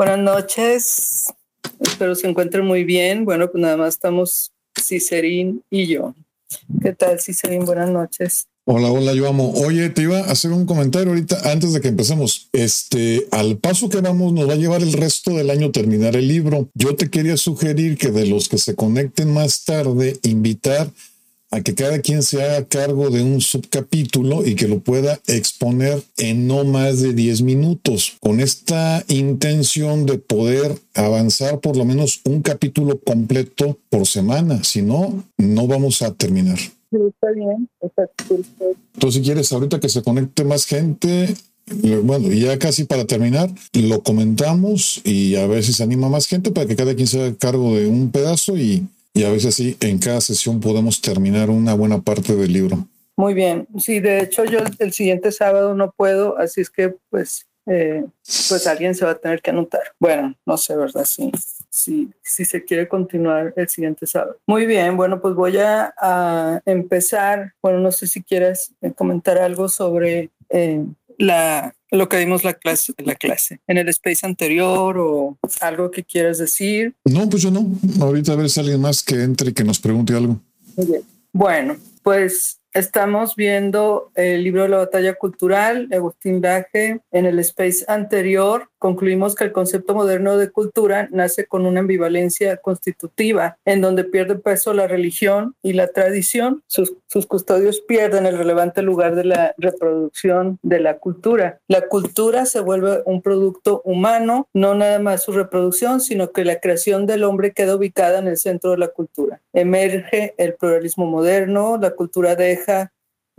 Buenas noches. Espero se encuentren muy bien. Bueno, pues nada más estamos Cicerín y yo. ¿Qué tal, Cicerín? Buenas noches. Hola, hola, yo amo. Oye, te iba a hacer un comentario ahorita antes de que empecemos. Este, al paso que vamos, nos va a llevar el resto del año terminar el libro. Yo te quería sugerir que de los que se conecten más tarde, invitar a que cada quien se haga cargo de un subcapítulo y que lo pueda exponer en no más de 10 minutos, con esta intención de poder avanzar por lo menos un capítulo completo por semana, si no, no vamos a terminar. está bien, está Entonces, si quieres, ahorita que se conecte más gente, bueno, ya casi para terminar, lo comentamos y a ver si se anima más gente para que cada quien se haga cargo de un pedazo y y a veces sí, en cada sesión podemos terminar una buena parte del libro. Muy bien, sí, de hecho yo el siguiente sábado no puedo, así es que pues, eh, pues alguien se va a tener que anotar. Bueno, no sé, ¿verdad? Sí, sí, si se quiere continuar el siguiente sábado. Muy bien, bueno, pues voy a, a empezar, bueno, no sé si quieres comentar algo sobre eh, la, lo que vimos la clase, la clase en el space anterior o algo que quieras decir. No, pues yo no. Ahorita a ver si alguien más que entre y que nos pregunte algo. Bueno, pues Estamos viendo el libro de la batalla cultural, Agustín Laje. En el space anterior concluimos que el concepto moderno de cultura nace con una ambivalencia constitutiva, en donde pierde peso la religión y la tradición. Sus, sus custodios pierden el relevante lugar de la reproducción de la cultura. La cultura se vuelve un producto humano, no nada más su reproducción, sino que la creación del hombre queda ubicada en el centro de la cultura. Emerge el pluralismo moderno, la cultura de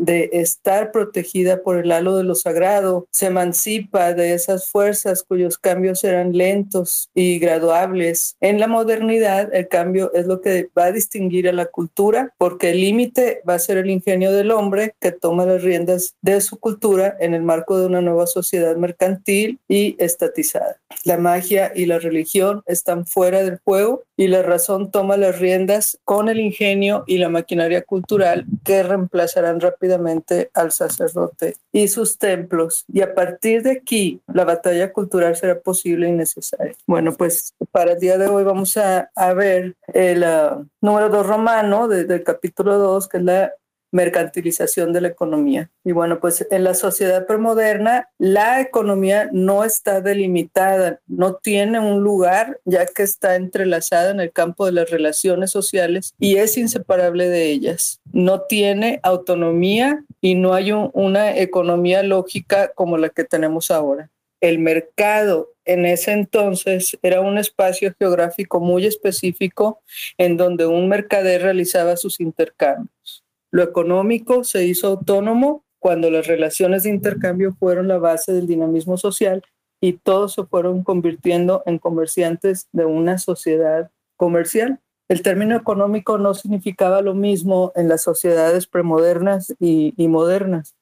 de estar protegida por el halo de lo sagrado, se emancipa de esas fuerzas cuyos cambios eran lentos y graduables. En la modernidad, el cambio es lo que va a distinguir a la cultura, porque el límite va a ser el ingenio del hombre que toma las riendas de su cultura en el marco de una nueva sociedad mercantil y estatizada. La magia y la religión están fuera del juego y la razón toma las riendas con el ingenio y la maquinaria cultural que reemplazarán rápidamente al sacerdote y sus templos. Y a partir de aquí, la batalla cultural será posible y necesaria. Bueno, pues para el día de hoy vamos a, ver el uh, número 2 romano del capítulo 2, que es la mercantilización de la economía. Y bueno, pues en la sociedad premoderna la economía no está delimitada, no tiene un lugar ya que está entrelazada en el campo de las relaciones sociales y es inseparable de ellas. No tiene autonomía y no hay una economía lógica como la que tenemos ahora. El mercado en ese entonces era un espacio geográfico muy específico en donde un mercader realizaba sus intercambios. Lo económico se hizo autónomo cuando las relaciones de intercambio fueron la base del dinamismo social y todos se fueron convirtiendo en comerciantes de una sociedad comercial. El término económico no significaba lo mismo en las sociedades premodernas y, modernas.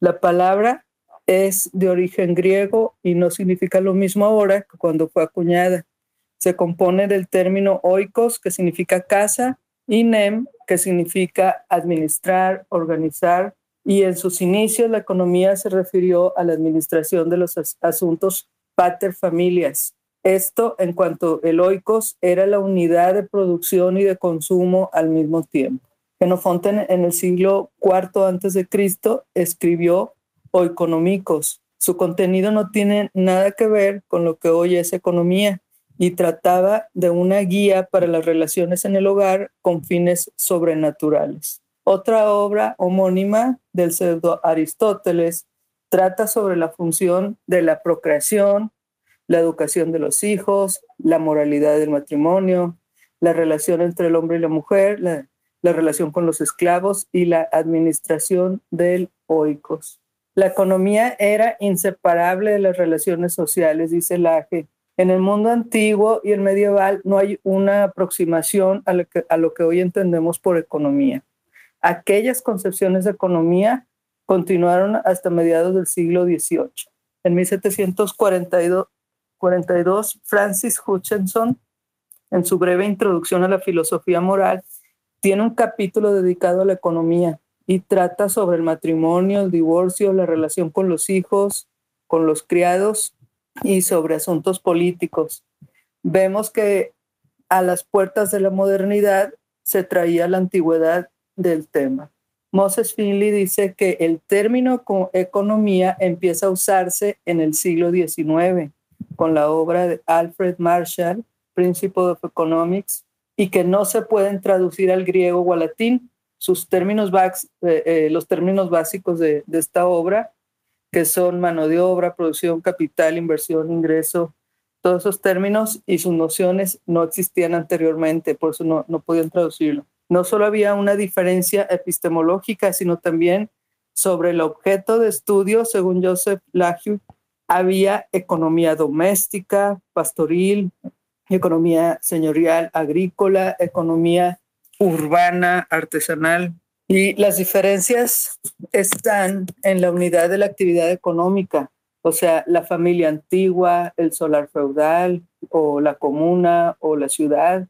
La palabra es de origen griego y no significa lo mismo ahora que cuando fue acuñada. Se compone del término oikos, que significa casa, y nem, que significa administrar, organizar, y en sus inicios la economía se refirió a la administración de los asuntos pater familias. Esto en cuanto el oikos era la unidad de producción y de consumo al mismo tiempo. Xenofonte en el siglo IV antes de Cristo escribió Oikonomicos. Su contenido no tiene nada que ver con lo que hoy es economía y trataba de una guía para las relaciones en el hogar con fines sobrenaturales. Otra obra homónima del pseudo Aristóteles trata sobre la función de la procreación, la educación de los hijos, la moralidad del matrimonio, la relación entre el hombre y la mujer, la, relación con los esclavos y la administración del oikos. La economía era inseparable de las relaciones sociales, dice Laje, en el mundo antiguo y el medieval no hay una aproximación a lo, que, hoy entendemos por economía. Aquellas concepciones de economía continuaron hasta mediados del siglo XVIII. En 1742, Francis Hutchinson, en su breve introducción a la filosofía moral, tiene un capítulo dedicado a la economía y trata sobre el matrimonio, el divorcio, la relación con los hijos, con los criados y sobre asuntos políticos. Vemos que a las puertas de la modernidad se traía la antigüedad del tema. Moses Finley dice que el término economía empieza a usarse en el siglo XIX con la obra de Alfred Marshall, Principle of Economics, y que no se pueden traducir al griego o al latín. Sus términos, eh, eh, los términos básicos de, de esta obra, que son mano de obra, producción, capital, inversión, ingreso, todos esos términos y sus nociones no existían anteriormente, por eso no, no podían traducirlo no solo había una diferencia epistemológica, sino también sobre el objeto de estudio, según Joseph Lahiu, había economía doméstica, pastoril, economía señorial, agrícola, economía urbana, artesanal. Y las diferencias están en la unidad de la actividad económica, o sea, la familia antigua, el solar feudal, o la comuna, o la ciudad,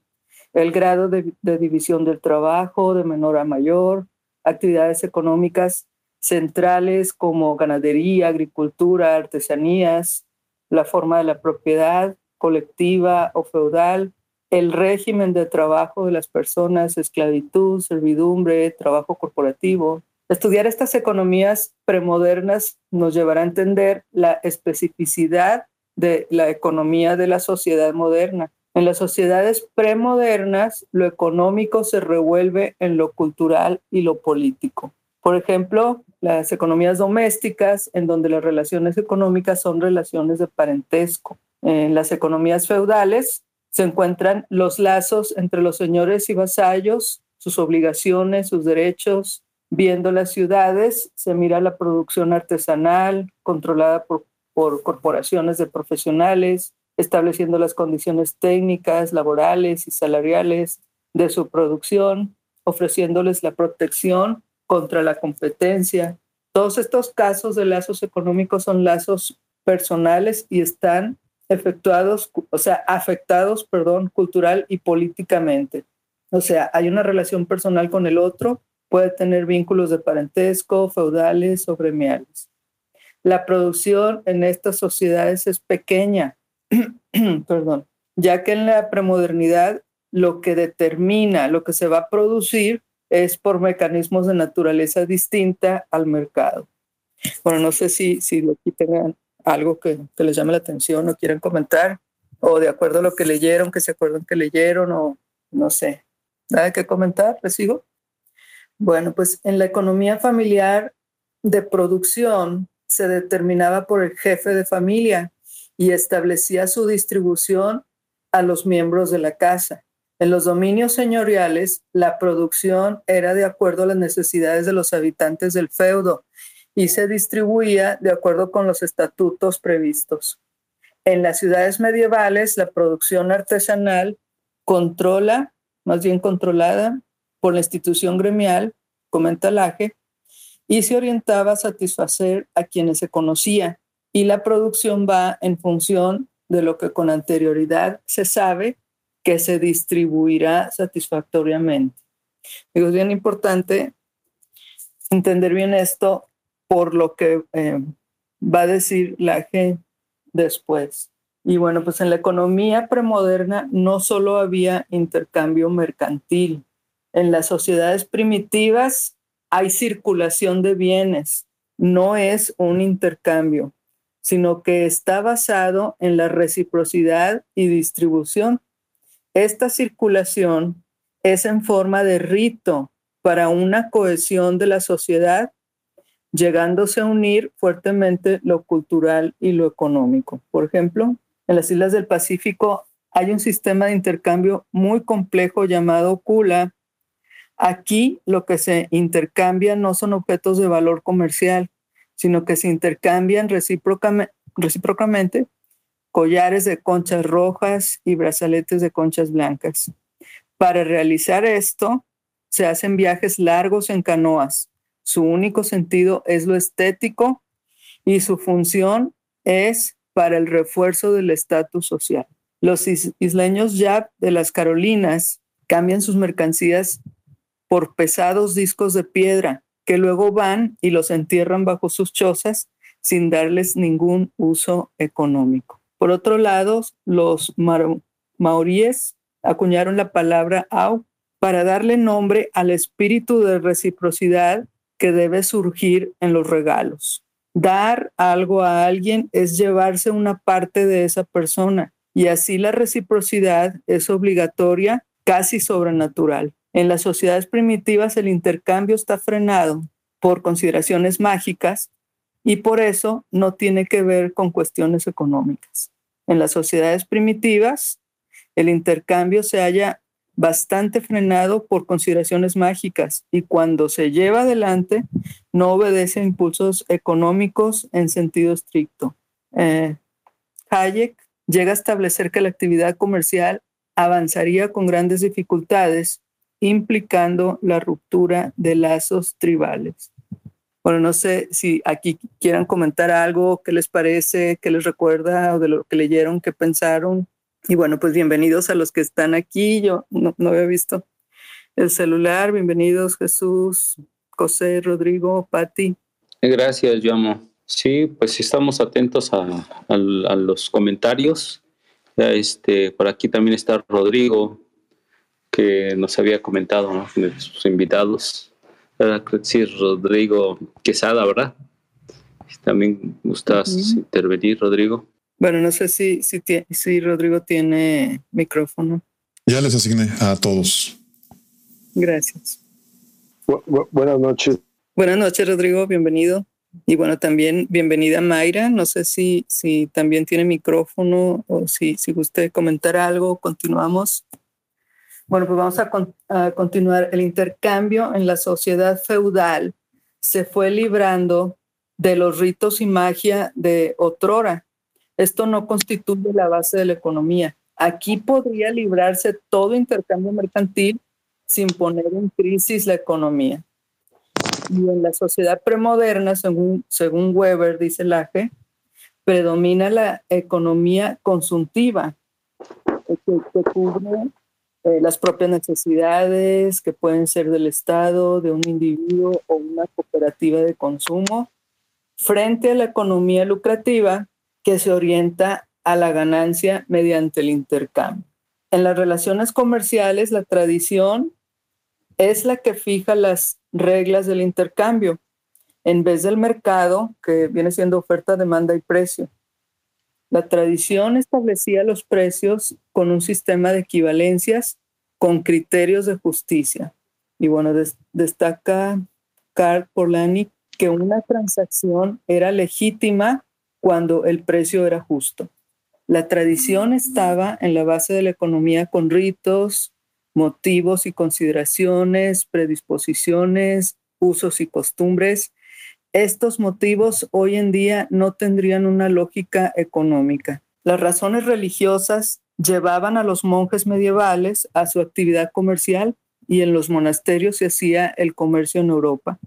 el grado de, división del trabajo de menor a mayor, actividades económicas centrales como ganadería, agricultura, artesanías, la forma de la propiedad colectiva o feudal, el régimen de trabajo de las personas, esclavitud, servidumbre, trabajo corporativo. Estudiar estas economías premodernas nos llevará a entender la especificidad de la economía de la sociedad moderna en las sociedades premodernas, lo económico se revuelve en lo cultural y lo político. Por ejemplo, las economías domésticas, en donde las relaciones económicas son relaciones de parentesco. En las economías feudales se encuentran los lazos entre los señores y vasallos, sus obligaciones, sus derechos. Viendo las ciudades, se mira la producción artesanal controlada por, por corporaciones de profesionales, estableciendo las condiciones técnicas, laborales y salariales de su producción, ofreciéndoles la protección contra la competencia. Todos estos casos de lazos económicos son lazos personales y están efectuados, o sea, afectados, perdón, cultural y políticamente. O sea, hay una relación personal con el otro, puede tener vínculos de parentesco, feudales o gremiales. La producción en estas sociedades es pequeña, perdón, ya que en la premodernidad lo que determina lo que se va a producir es por mecanismos de naturaleza distinta al mercado. Bueno, no sé si, si aquí tengan algo que, que les llame la atención o quieran comentar, o de acuerdo a lo que leyeron, que se acuerdan que leyeron, o no sé. ¿Nada que comentar? ¿Les sigo? Bueno, pues en la economía familiar de producción se determinaba por el jefe de familia, y establecía su distribución a los miembros de la casa. En los dominios señoriales, la producción era de acuerdo a las necesidades de los habitantes del feudo y se distribuía de acuerdo con los estatutos previstos. En las ciudades medievales, la producción artesanal controla, más bien controlada por la institución gremial, comenta Laje, y se orientaba a satisfacer a quienes se conocía y la producción va en función de lo que con anterioridad se sabe que se distribuirá satisfactoriamente. Digo, es bien importante entender bien esto por lo que eh, va a decir la G después. Y bueno, pues en la economía premoderna no solo había intercambio mercantil. En las sociedades primitivas hay circulación de bienes, no es un intercambio sino que está basado en la reciprocidad y distribución. Esta circulación es en forma de rito para una cohesión de la sociedad, llegándose a unir fuertemente lo cultural y lo económico. Por ejemplo, en las islas del Pacífico hay un sistema de intercambio muy complejo llamado Kula. Aquí lo que se intercambia no son objetos de valor comercial, sino que se intercambian recíprocamente, collares de conchas rojas y brazaletes de conchas blancas. Para realizar esto, se hacen viajes largos en canoas. Su único sentido es lo estético y su función es para el refuerzo del estatus social. Los isleños ya de las Carolinas cambian sus mercancías por pesados discos de piedra que luego van y los entierran bajo sus chozas sin darles ningún uso económico. Por otro lado, los maoríes acuñaron la palabra au para darle nombre al espíritu de reciprocidad que debe surgir en los regalos. Dar algo a alguien es llevarse una parte de esa persona y así la reciprocidad es obligatoria, casi sobrenatural. En las sociedades primitivas el intercambio está frenado por consideraciones mágicas y por eso no tiene que ver con cuestiones económicas. En las sociedades primitivas el intercambio se halla bastante frenado por consideraciones mágicas y cuando se lleva adelante no obedece a impulsos económicos en sentido estricto. Eh, Hayek llega a establecer que la actividad comercial avanzaría con grandes dificultades, implicando la ruptura de lazos tribales. Bueno, no sé si aquí quieran comentar algo, qué les parece, qué les recuerda o de lo que leyeron, qué pensaron. Y bueno, pues bienvenidos a los que están aquí. Yo no, había visto el celular. Bienvenidos Jesús, José, Rodrigo, Patti. Gracias, yo amo. Sí, pues estamos atentos a, los comentarios. Ya este, por aquí también está Rodrigo, que nos había comentado ¿no? de sus invitados. Sí, Rodrigo Quesada, ¿verdad? También gustas intervenir, Rodrigo. Bueno, no sé si, si, si Rodrigo tiene micrófono. Ya les asigné a todos. Gracias. buenas noches. Buenas noches, Rodrigo. Bienvenido. Y bueno, también bienvenida Mayra. No sé si, si también tiene micrófono o si, si guste comentar algo. Continuamos. Bueno, pues vamos a, a, continuar. El intercambio en la sociedad feudal se fue librando de los ritos y magia de otrora esto no constituye la base de la economía. Aquí podría librarse todo intercambio mercantil sin poner en crisis la economía. Y en la sociedad premoderna, según, según Weber, dice Laje, predomina la economía consuntiva, que, cubre eh, las propias necesidades que pueden ser del Estado, de un individuo o una cooperativa de consumo, frente a la economía lucrativa que se orienta a la ganancia mediante el intercambio. En las relaciones comerciales, la tradición es la que fija las reglas del intercambio, en vez del mercado, que viene siendo oferta, demanda y precio. La tradición establecía los precios con un sistema de equivalencias con criterios de justicia. Y bueno, destaca Karl Polanyi que una transacción era legítima cuando el precio era justo. La tradición estaba en la base de la economía con ritos, motivos y consideraciones, predisposiciones, usos y costumbres. Estos motivos hoy en día no tendrían una lógica económica. Las razones religiosas llevaban a los monjes medievales a su actividad comercial y en los monasterios se hacía el comercio en Europa.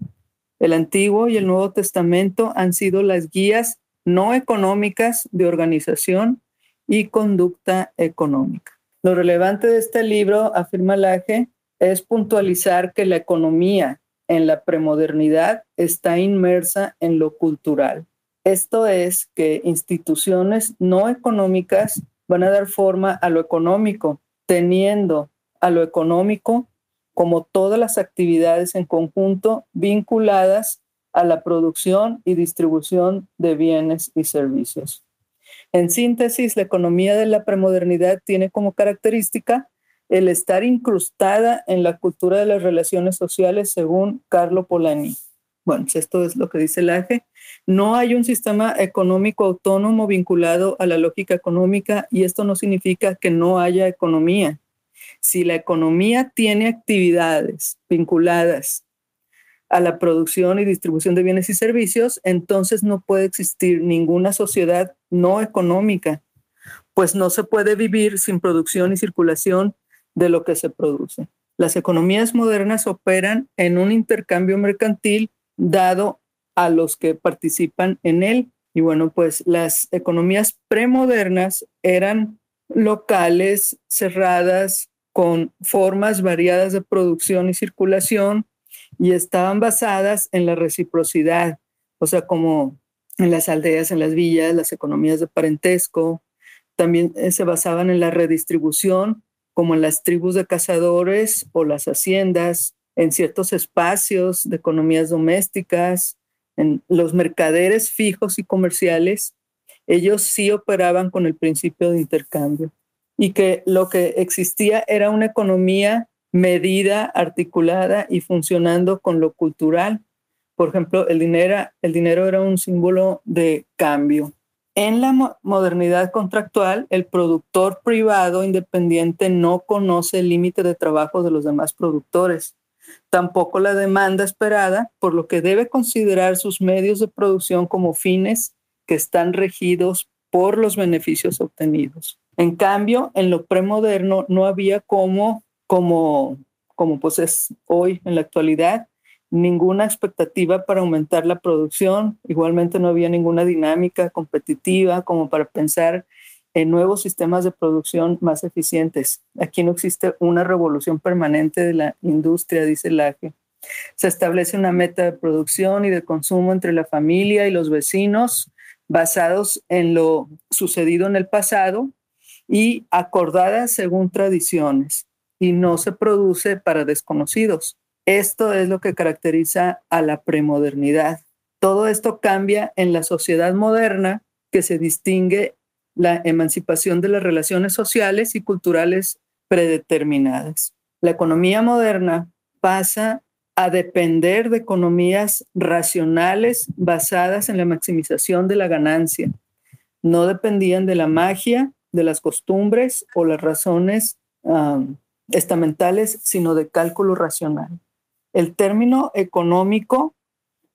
El Antiguo y el Nuevo Testamento han sido las guías no económicas de organización y conducta económica. Lo relevante de este libro, afirma Laje, es puntualizar que la economía en la premodernidad está inmersa en lo cultural. Esto es que instituciones no económicas van a dar forma a lo económico, teniendo a lo económico como todas las actividades en conjunto vinculadas a la producción y distribución de bienes y servicios. En síntesis, la economía de la premodernidad tiene como característica el estar incrustada en la cultura de las relaciones sociales, según Carlo Polanyi. Bueno, pues esto es lo que dice el AGE. No hay un sistema económico autónomo vinculado a la lógica económica y esto no significa que no haya economía. Si la economía tiene actividades vinculadas a la producción y distribución de bienes y servicios, entonces no puede existir ninguna sociedad no económica, pues no se puede vivir sin producción y circulación de lo que se produce. Las economías modernas operan en un intercambio mercantil dado a los que participan en él. Y bueno, pues las economías premodernas eran locales, cerradas, con formas variadas de producción y circulación, y estaban basadas en la reciprocidad, o sea, como en las aldeas, en las villas, las economías de parentesco, también eh, se basaban en la redistribución, como en las tribus de cazadores o las haciendas, en ciertos espacios de economías domésticas, en los mercaderes fijos y comerciales, ellos sí operaban con el principio de intercambio y que lo que existía era una economía medida, articulada y funcionando con lo cultural. Por ejemplo, el dinero, el dinero era un símbolo de cambio. En la modernidad contractual, el productor privado independiente no conoce el límite de trabajo de los demás productores, tampoco la demanda esperada, por lo que debe considerar sus medios de producción como fines que están regidos por los beneficios obtenidos. En cambio, en lo premoderno no había como, como, como pues es hoy en la actualidad, ninguna expectativa para aumentar la producción. Igualmente no había ninguna dinámica competitiva como para pensar en nuevos sistemas de producción más eficientes. Aquí no existe una revolución permanente de la industria, dice Laje. Se establece una meta de producción y de consumo entre la familia y los vecinos basados en lo sucedido en el pasado y acordada según tradiciones y no se produce para desconocidos. Esto es lo que caracteriza a la premodernidad. Todo esto cambia en la sociedad moderna que se distingue la emancipación de las relaciones sociales y culturales predeterminadas. La economía moderna pasa a depender de economías racionales basadas en la maximización de la ganancia. No dependían de la magia, de las costumbres o las razones um, estamentales, sino de cálculo racional. El término económico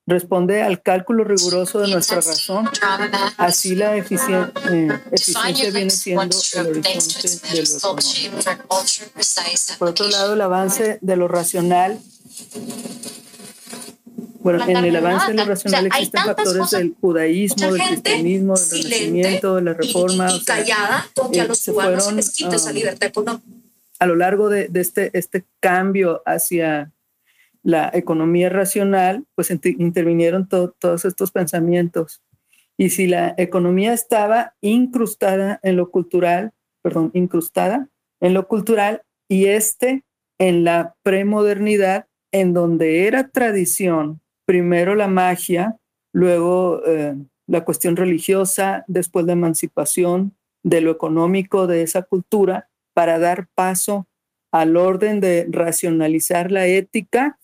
responde al cálculo riguroso de nuestra razón. Así la eficiencia viene siendo el horizonte de lo económico. Por otro lado, el avance de lo racional bueno, en el avance de lo racional existen factores del judaísmo, del cristianismo, del renacimiento, de la reforma. Y, callada, eh, se fueron, esa um, libertad económica. A lo largo de, este, este cambio hacia la economía racional, pues intervinieron todos estos pensamientos. Y si la economía estaba incrustada en lo cultural, perdón, incrustada en lo cultural y este en la premodernidad, en donde era tradición, primero la magia, luego eh, la cuestión religiosa, después la emancipación de lo económico de esa cultura, para dar paso al orden de racionalizar la ética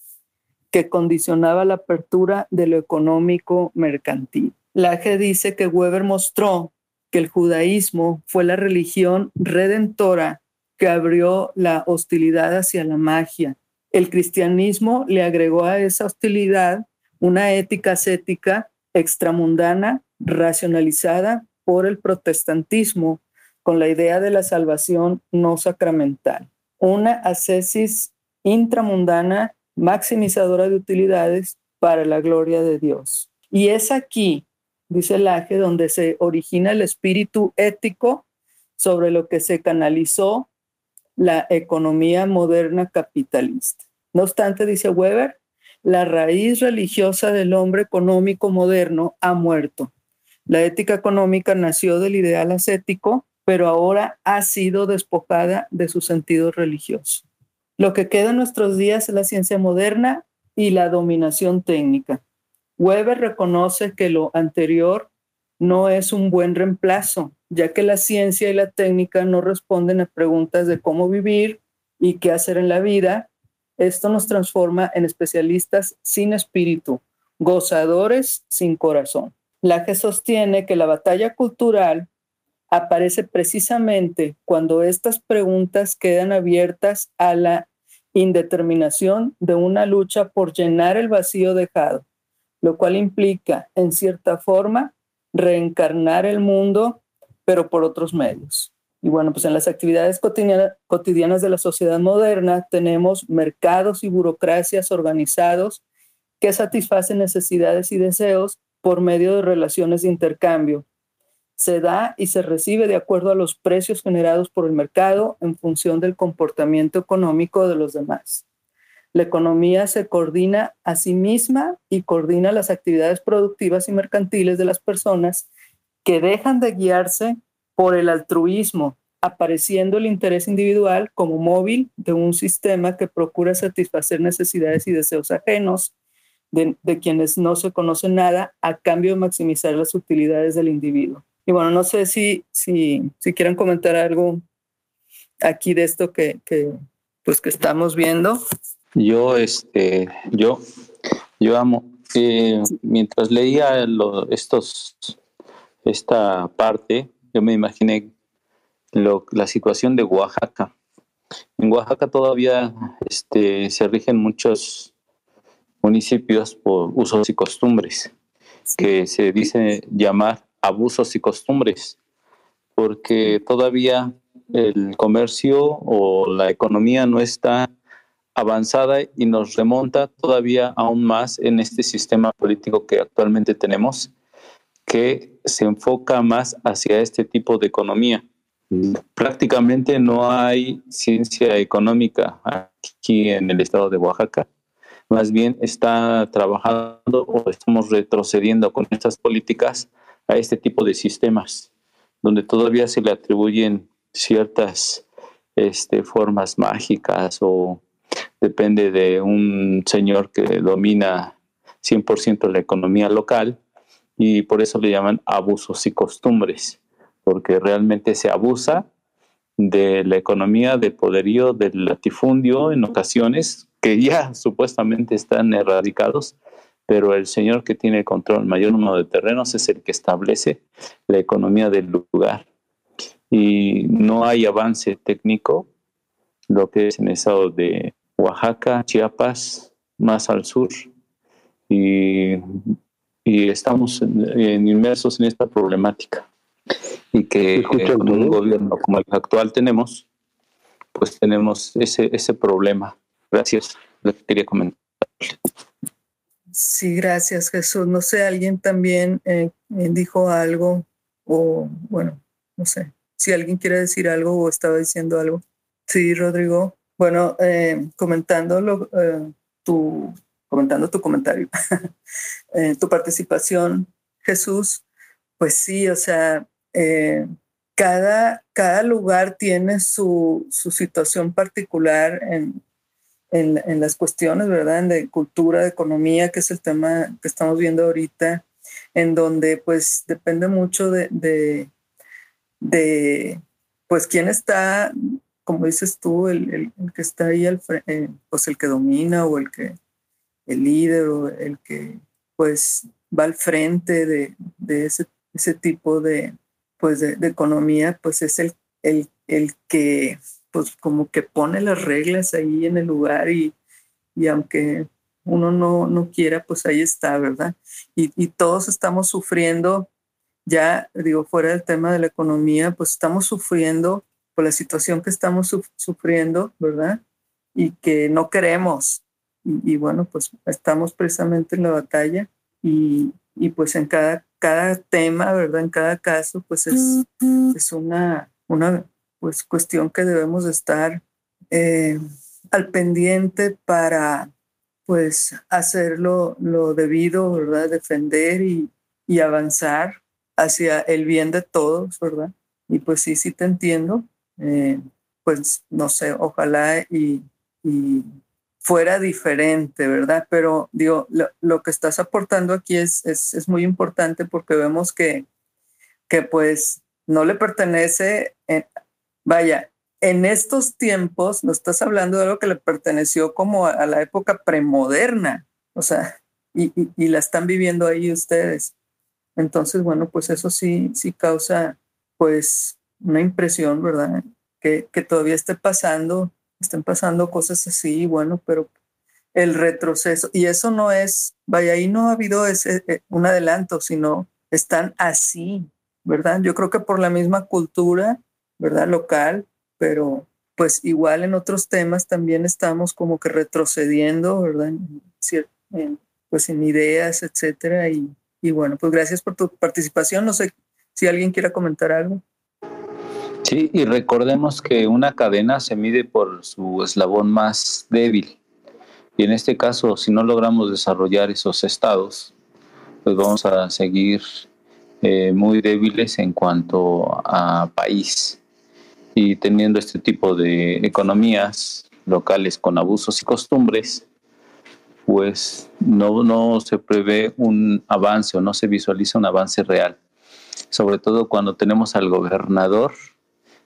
que condicionaba la apertura de lo económico mercantil. Laje dice que Weber mostró que el judaísmo fue la religión redentora que abrió la hostilidad hacia la magia. El cristianismo le agregó a esa hostilidad una ética ascética extramundana racionalizada por el protestantismo con la idea de la salvación no sacramental. Una ascesis intramundana maximizadora de utilidades para la gloria de Dios. Y es aquí, dice Laje, donde se origina el espíritu ético sobre lo que se canalizó la economía moderna capitalista. No obstante, dice Weber, la raíz religiosa del hombre económico moderno ha muerto. La ética económica nació del ideal ascético, pero ahora ha sido despojada de su sentido religioso. Lo que queda en nuestros días es la ciencia moderna y la dominación técnica. Weber reconoce que lo anterior no es un buen reemplazo, ya que la ciencia y la técnica no responden a preguntas de cómo vivir y qué hacer en la vida. Esto nos transforma en especialistas sin espíritu, gozadores sin corazón. La que sostiene que la batalla cultural aparece precisamente cuando estas preguntas quedan abiertas a la indeterminación de una lucha por llenar el vacío dejado, lo cual implica, en cierta forma, reencarnar el mundo, pero por otros medios. Y bueno, pues en las actividades cotidianas de la sociedad moderna tenemos mercados y burocracias organizados que satisfacen necesidades y deseos por medio de relaciones de intercambio, se da y se recibe de acuerdo a los precios generados por el mercado en función del comportamiento económico de los demás. La economía se coordina a sí misma y coordina las actividades productivas y mercantiles de las personas que dejan de guiarse por el altruismo, apareciendo el interés individual como móvil de un sistema que procura satisfacer necesidades y deseos ajenos de, quienes no se conocen nada a cambio de maximizar las utilidades del individuo. Y bueno, no sé si, si, si quieren comentar algo aquí de esto que, que, pues que estamos viendo. Yo, este, yo, yo amo. Eh, mientras leía estos, esta parte, yo me imaginé la situación de Oaxaca. En Oaxaca todavía este, se rigen muchos municipios por usos y costumbres, que se dice llamar abusos y costumbres, porque todavía el comercio o la economía no está avanzada y nos remonta todavía aún más en este sistema político que actualmente tenemos, que se enfoca más hacia este tipo de economía. Prácticamente no hay ciencia económica aquí en el estado de Oaxaca. Más bien está trabajando o estamos retrocediendo con estas políticas a este tipo de sistemas, donde todavía se le atribuyen ciertas este, formas mágicas o depende de un señor que domina 100% la economía local y por eso le llaman abusos y costumbres, porque realmente se abusa de la economía, del poderío, del latifundio en ocasiones que ya supuestamente están erradicados, pero el señor que tiene el control mayor número de terrenos es el que establece la economía del lugar. Y no hay avance técnico, lo que es en el estado de Oaxaca, Chiapas, más al sur, y, estamos inmersos en esta problemática. Y que con un gobierno como el actual tenemos, pues tenemos ese, ese problema. Gracias, lo que quería comentar. Sí, gracias Jesús. No sé, alguien también eh, dijo algo o bueno, no sé, si alguien quiere decir algo o estaba diciendo algo. Sí, Rodrigo. Bueno, eh, comentando, eh, tu, comentando tu comentario, eh, tu participación, Jesús, pues sí, o sea, cada, cada lugar tiene su, su situación particular en, en, en, las cuestiones, ¿verdad? De cultura, de economía, que es el tema que estamos viendo ahorita, en donde pues depende mucho de, de, de pues quién está como dices tú, el, que está ahí, al, eh, pues el que domina o el que, el líder o el que pues va al frente de, ese, ese, tipo de, pues de, economía, pues es el, el, el, que pues como que pone las reglas ahí en el lugar y, y aunque uno no, no quiera, pues ahí está, ¿verdad? Y, y todos estamos sufriendo, ya digo, fuera del tema de la economía, pues estamos sufriendo la situación que estamos sufriendo, ¿verdad? Y que no queremos. Y, bueno, pues estamos precisamente en la batalla y, y, pues en cada, cada tema, ¿verdad? En cada caso, pues es, es una, una pues, cuestión que debemos estar eh, al pendiente para pues hacerlo lo debido, ¿verdad? Defender y, y avanzar hacia el bien de todos, ¿verdad? Y pues sí, sí te entiendo. Eh, pues no sé, ojalá y, fuera diferente, ¿verdad? Pero digo, lo, que estás aportando aquí es, es, muy importante porque vemos que, que pues no le pertenece, vaya, en estos tiempos no estás hablando de algo que le perteneció como a, la época premoderna, o sea, y, y, la están viviendo ahí ustedes. Entonces, bueno, pues eso sí, sí causa pues una impresión, ¿verdad? Que, que todavía esté pasando, estén pasando cosas así, bueno, pero el retroceso, y eso no es, vaya, ahí no ha habido ese, eh, un adelanto, sino están así, ¿verdad? Yo creo que por la misma cultura, ¿verdad? Local, pero pues igual en otros temas también estamos como que retrocediendo, ¿verdad? pues en ideas, etcétera. Y, y bueno, pues gracias por tu participación. No sé si alguien quiera comentar algo. Sí, y recordemos que una cadena se mide por su eslabón más débil. Y en este caso, si no logramos desarrollar esos estados, pues vamos a seguir eh, muy débiles en cuanto a país. Y teniendo este tipo de economías locales con abusos y costumbres, pues no, no se prevé un avance o no se visualiza un avance real. Sobre todo cuando tenemos al gobernador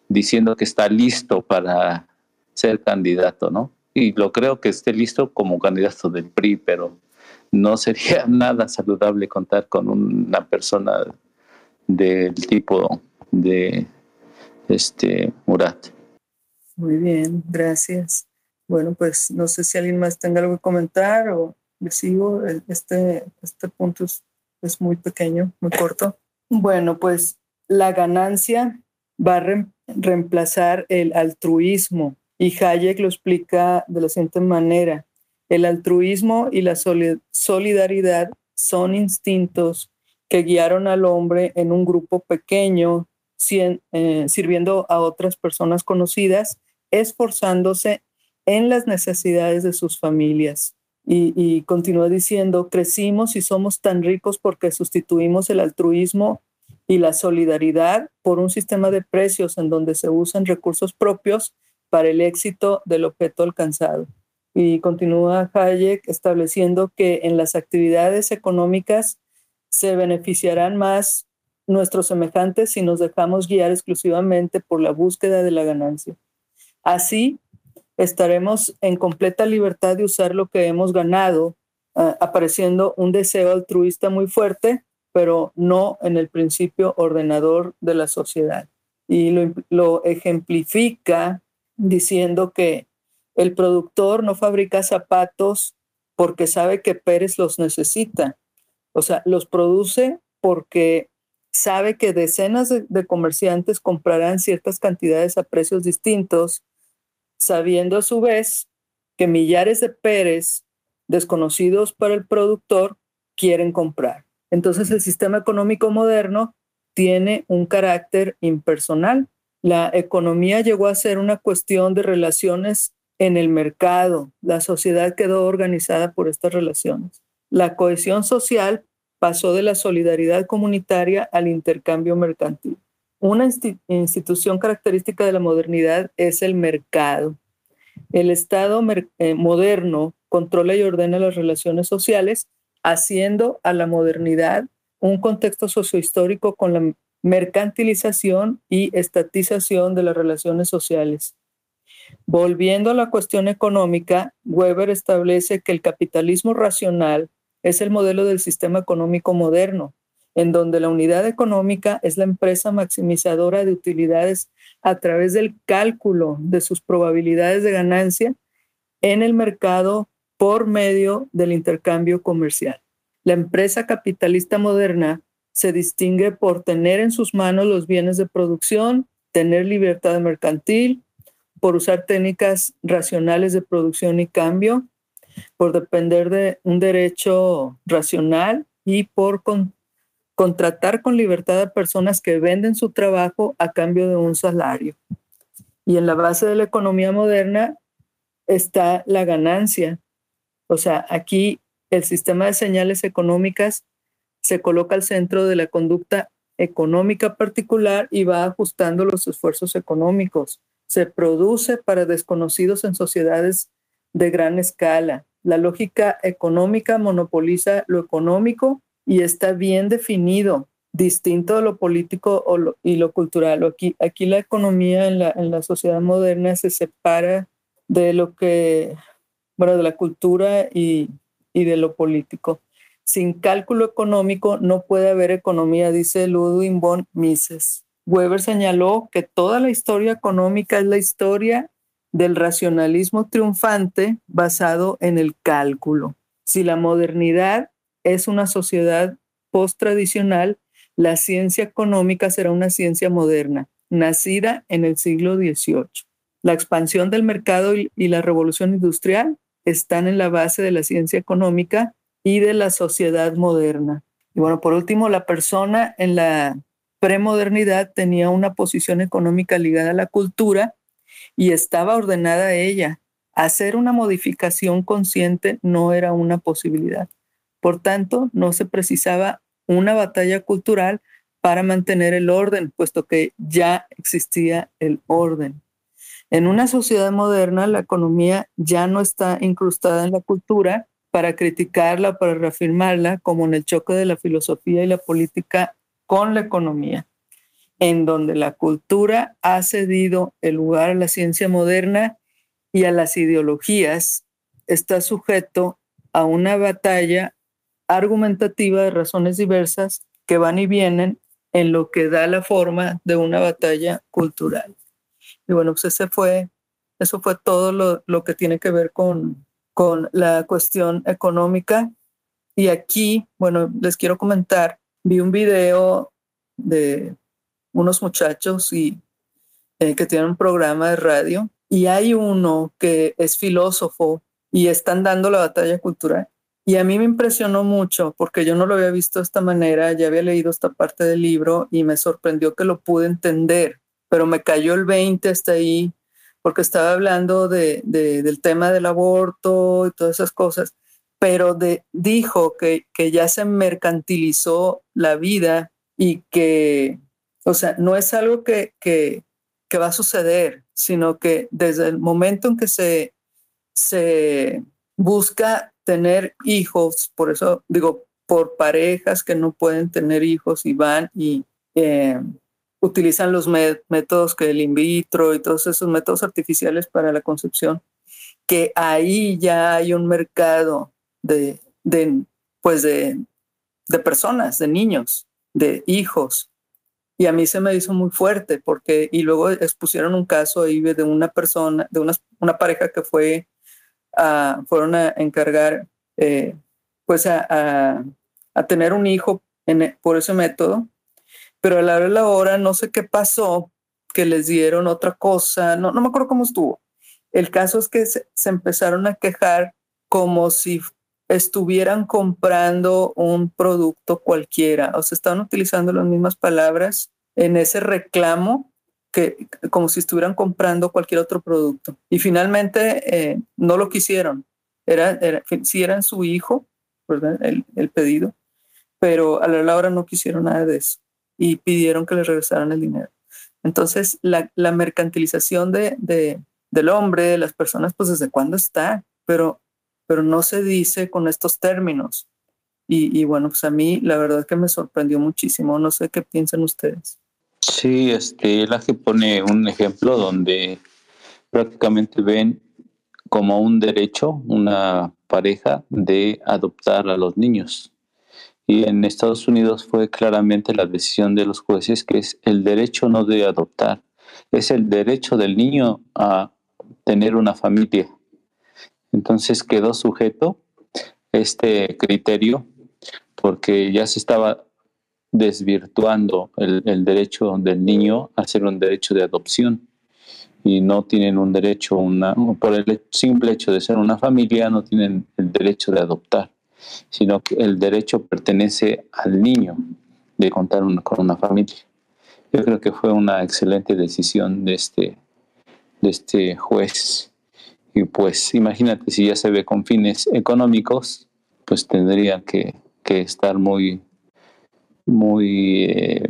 diciendo que está listo para ser candidato, ¿no? Y lo creo que esté listo como candidato del PRI, pero no sería nada saludable contar con una persona del tipo de este Murat. Muy bien, gracias. Bueno, pues no sé si alguien más tenga algo que comentar o le sigo. Este, este punto es, es muy pequeño, muy corto. Bueno, pues la ganancia va a reemplazar el altruismo y Hayek lo explica de la siguiente manera. El altruismo y la solidaridad son instintos que guiaron al hombre en un grupo pequeño, eh, sirviendo a otras personas conocidas, esforzándose en las necesidades de sus familias. Y, y continúa diciendo, crecimos y somos tan ricos porque sustituimos el altruismo y la solidaridad por un sistema de precios en donde se usan recursos propios para el éxito del objeto alcanzado. Y continúa Hayek estableciendo que en las actividades económicas se beneficiarán más nuestros semejantes si nos dejamos guiar exclusivamente por la búsqueda de la ganancia. Así, estaremos en completa libertad de usar lo que hemos ganado, ah, apareciendo un deseo altruista muy fuerte, pero no en el principio ordenador de la sociedad. Y lo, lo ejemplifica diciendo que el productor no fabrica zapatos porque sabe que Pérez los necesita, o sea, los produce porque sabe que decenas de, comerciantes comprarán ciertas cantidades a precios distintos, sabiendo a su vez que millares de Pérez desconocidos para el productor quieren comprar. Entonces el sistema económico moderno tiene un carácter impersonal. La economía llegó a ser una cuestión de relaciones en el mercado. La sociedad quedó organizada por estas relaciones. La cohesión social pasó de la solidaridad comunitaria al intercambio mercantil. Una institución característica de la modernidad es el mercado. El Estado eh, moderno controla y ordena las relaciones sociales, haciendo a la modernidad un contexto sociohistórico con la mercantilización y estatización de las relaciones sociales. Volviendo a la cuestión económica, Weber establece que el capitalismo racional es el modelo del sistema económico moderno, en donde la unidad económica es la empresa maximizadora de utilidades a través del cálculo de sus probabilidades de ganancia en el mercado por medio del intercambio comercial. La empresa capitalista moderna se distingue por tener en sus manos los bienes de producción, tener libertad mercantil, por usar técnicas racionales de producción y cambio, por depender de un derecho racional y por contratar con libertad a personas que venden su trabajo a cambio de un salario. Y en la base de la economía moderna está la ganancia. O sea, aquí el sistema de señales económicas se coloca al centro de la conducta económica particular y va ajustando los esfuerzos económicos. Se produce para desconocidos en sociedades de gran escala. La lógica económica monopoliza lo económico y está bien definido, distinto de lo político y lo cultural. Aquí, aquí la economía en la, en la sociedad moderna se separa de lo que, bueno, de la cultura y, y de lo político. Sin cálculo económico no puede haber economía, dice Ludwig von Mises. Weber señaló que toda la historia económica es la historia del racionalismo triunfante basado en el cálculo. Si la modernidad es una sociedad post-tradicional, la ciencia económica será una ciencia moderna, nacida en el siglo XVIII. La expansión del mercado y la revolución industrial están en la base de la ciencia económica y de la sociedad moderna. Y bueno, por último, la persona en la premodernidad tenía una posición económica ligada a la cultura y estaba ordenada ella. hacer una modificación consciente no era una posibilidad. Por tanto, no se precisaba una batalla cultural para mantener el orden, puesto que ya existía el orden. En una sociedad moderna, la economía ya no está incrustada en la cultura para criticarla, para reafirmarla, como en el choque de la filosofía y la política con la economía, en donde la cultura ha cedido el lugar a la ciencia moderna y a las ideologías, está sujeto a una batalla argumentativa de razones diversas que van y vienen en lo que da la forma de una batalla cultural. Y bueno, pues ese fue, eso fue todo lo, lo que tiene que ver con, con la cuestión económica. Y aquí, bueno, les quiero comentar, vi un video de unos muchachos y, eh, que tienen un programa de radio y hay uno que es filósofo y están dando la batalla cultural. Y a mí me impresionó mucho porque yo no lo había visto de esta manera, ya había leído esta parte del libro y me sorprendió que lo pude entender, pero me cayó el 20 hasta ahí porque estaba hablando de, del tema del aborto y todas esas cosas, pero de, dijo que, que ya se mercantilizó la vida y que, o sea, no es algo que, que, va a suceder, sino que desde el momento en que se, se busca tener hijos, por eso digo, por parejas que no pueden tener hijos y van y eh, utilizan los métodos que el in vitro y todos esos métodos artificiales para la concepción, que ahí ya hay un mercado de, de pues de, de personas, de niños, de hijos. Y a mí se me hizo muy fuerte porque, y luego expusieron un caso ahí de una persona, de una, una pareja que fue, a, fueron a encargar, eh, pues a, a, a, tener un hijo en, por ese método pero a la hora de la hora no sé qué pasó, que les dieron otra cosa, no, no me acuerdo cómo estuvo. El caso es que se, empezaron a quejar como si estuvieran comprando un producto cualquiera, o sea, estaban utilizando las mismas palabras en ese reclamo que como si estuvieran comprando cualquier otro producto. Y finalmente eh, no lo quisieron. Era, si eran su hijo. El, el pedido, pero a la hora no quisieron nada de eso y pidieron que les regresaran el dinero. Entonces, la, la mercantilización de, de, del hombre, de las personas, pues desde cuándo está, pero, pero no se dice con estos términos. Y, y, bueno, pues a mí la verdad que me sorprendió muchísimo. No sé qué piensan ustedes. Sí, este, la que pone un ejemplo donde prácticamente ven como un derecho una pareja de adoptar a los niños. Y en Estados Unidos fue claramente la decisión de los jueces que es el derecho no de adoptar, es el derecho del niño a tener una familia. Entonces quedó sujeto este criterio porque ya se estaba desvirtuando el, derecho del niño a ser un derecho de adopción y no tienen un derecho, una, por el simple hecho de ser una familia, no tienen el derecho de adoptar sino que el derecho pertenece al niño de contar con una familia. Yo creo que fue una excelente decisión de este, de este juez. Y pues imagínate, si ya se ve con fines económicos, pues tendría que, que estar muy, muy eh,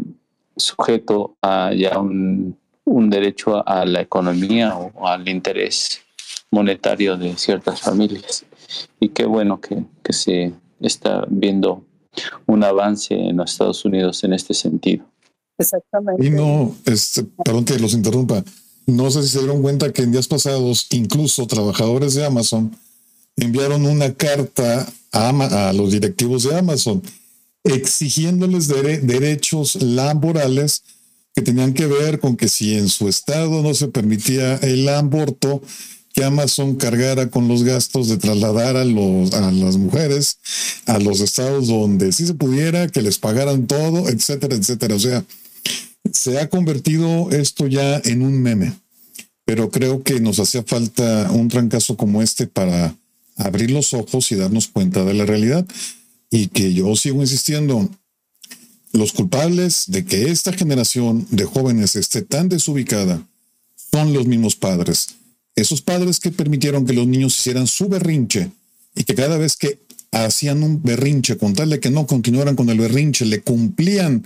sujeto a ya un, un derecho a, a, la economía o al interés monetario de ciertas familias. Y qué bueno que, que se está viendo un avance en los Estados Unidos en este sentido. Exactamente. Y no, este, perdón que los interrumpa. No sé si se dieron cuenta que en días pasados, incluso trabajadores de Amazon enviaron una carta a, los directivos de Amazon exigiéndoles dere derechos laborales que tenían que ver con que si en su estado no se permitía el aborto, que Amazon cargara con los gastos de trasladar a, los, a las mujeres a los estados donde sí se pudiera, que les pagaran todo, etcétera, etcétera. O sea, se ha convertido esto ya en un meme, pero creo que nos hacía falta un trancazo como este para abrir los ojos y darnos cuenta de la realidad. Y que yo sigo insistiendo, los culpables de que esta generación de jóvenes esté tan desubicada son los mismos padres esos padres que permitieron que los niños hicieran su berrinche y que cada vez que hacían un berrinche con tal de que no continuaran con el berrinche, le cumplían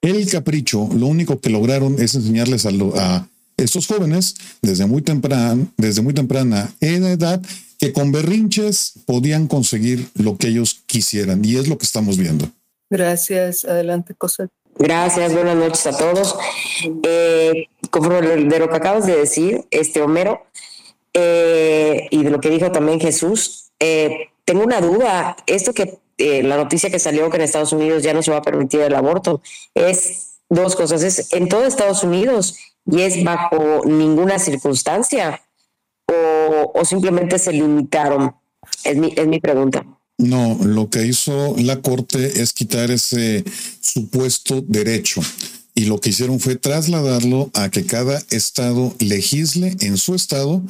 el capricho, lo único que lograron es enseñarles a, a estos jóvenes desde muy, temprana, desde muy temprana edad que con berrinches podían conseguir lo que ellos quisieran y es lo que estamos viendo. Gracias. Adelante, Cosette. Gracias, buenas noches a todos. Eh, como de lo que acabas de decir, este Homero, eh, y de lo que dijo también Jesús, eh, tengo una duda. Esto que la noticia que salió que en Estados Unidos ya no se va a permitir el aborto es dos cosas. Es en todo Estados Unidos y es bajo ninguna circunstancia o, o simplemente se limitaron. Es mi, es mi pregunta. No, lo que hizo la Corte es quitar ese supuesto derecho y lo que hicieron fue trasladarlo a que cada estado legisle en su estado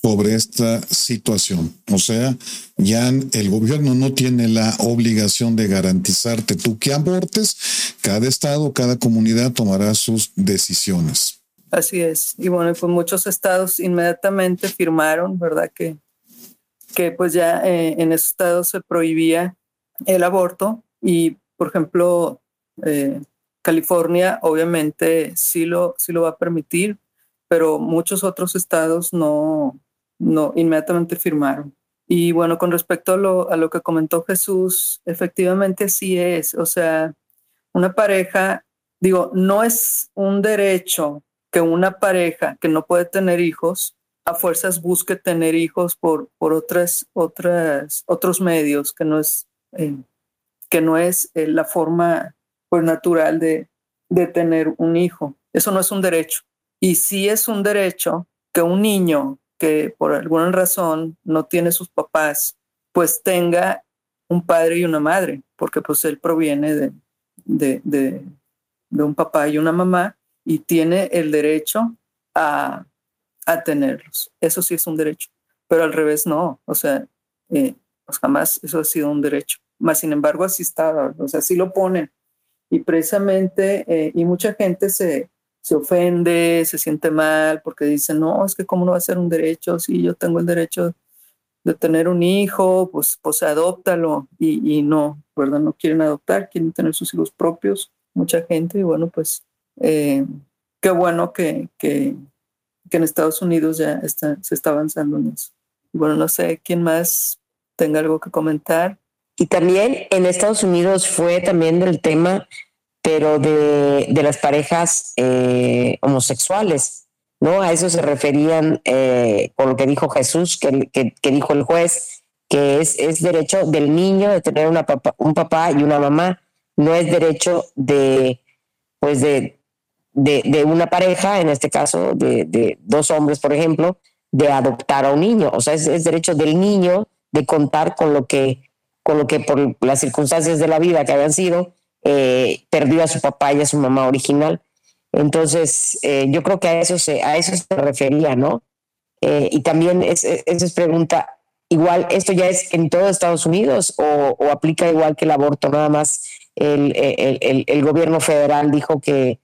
sobre esta situación. O sea, ya el gobierno no tiene la obligación de garantizarte tú que abortes, cada estado, cada comunidad tomará sus decisiones. Así es. Y bueno, pues muchos estados inmediatamente firmaron, ¿verdad? Que que pues ya eh, en esos estados se prohibía el aborto y, por ejemplo, eh, California obviamente sí lo, sí lo va a permitir, pero muchos otros estados no, no inmediatamente firmaron. Y bueno, con respecto a lo, a lo que comentó Jesús, efectivamente sí es, o sea, una pareja, digo, no es un derecho que una pareja que no puede tener hijos a fuerzas busque tener hijos por, por otras, otras, otros medios, que no es, eh, que no es eh, la forma pues, natural de, de tener un hijo. Eso no es un derecho. Y sí es un derecho que un niño que por alguna razón no tiene sus papás, pues tenga un padre y una madre, porque pues él proviene de, de, de, de un papá y una mamá y tiene el derecho a, a tenerlos. Eso sí es un derecho, pero al revés no, o sea, eh, pues jamás eso ha sido un derecho. Más sin embargo, así está, o sea, así lo ponen. Y precisamente, eh, y mucha gente se, se ofende, se siente mal porque dice, no, es que cómo no va a ser un derecho, si yo tengo el derecho de tener un hijo, pues, pues adóptalo. Y, y no, ¿verdad? No quieren adoptar, quieren tener sus hijos propios, mucha gente, y bueno, pues eh, qué bueno que, que, que en Estados Unidos ya está, se está avanzando en eso. Bueno, no sé quién más tenga algo que comentar. Y también en Estados Unidos fue también del tema, pero de, de las parejas eh, homosexuales, ¿no? A eso se referían eh, con lo que dijo Jesús, que, que, que, dijo el juez, que es, es derecho del niño de tener una papá, un papá y una mamá, no es derecho de, pues de, de, una pareja, en este caso de, dos hombres, por ejemplo, de adoptar a un niño. O sea, es, derecho del niño de contar con lo que, con lo que por las circunstancias de la vida que habían sido, eh, perdió a su papá y a su mamá original. Entonces, eh, yo creo que a eso se, a eso se refería, ¿no? Eh, y también esa es, pregunta, igual, ¿esto ya es en todo Estados Unidos o, aplica igual que el aborto? Nada más el, el gobierno federal dijo que,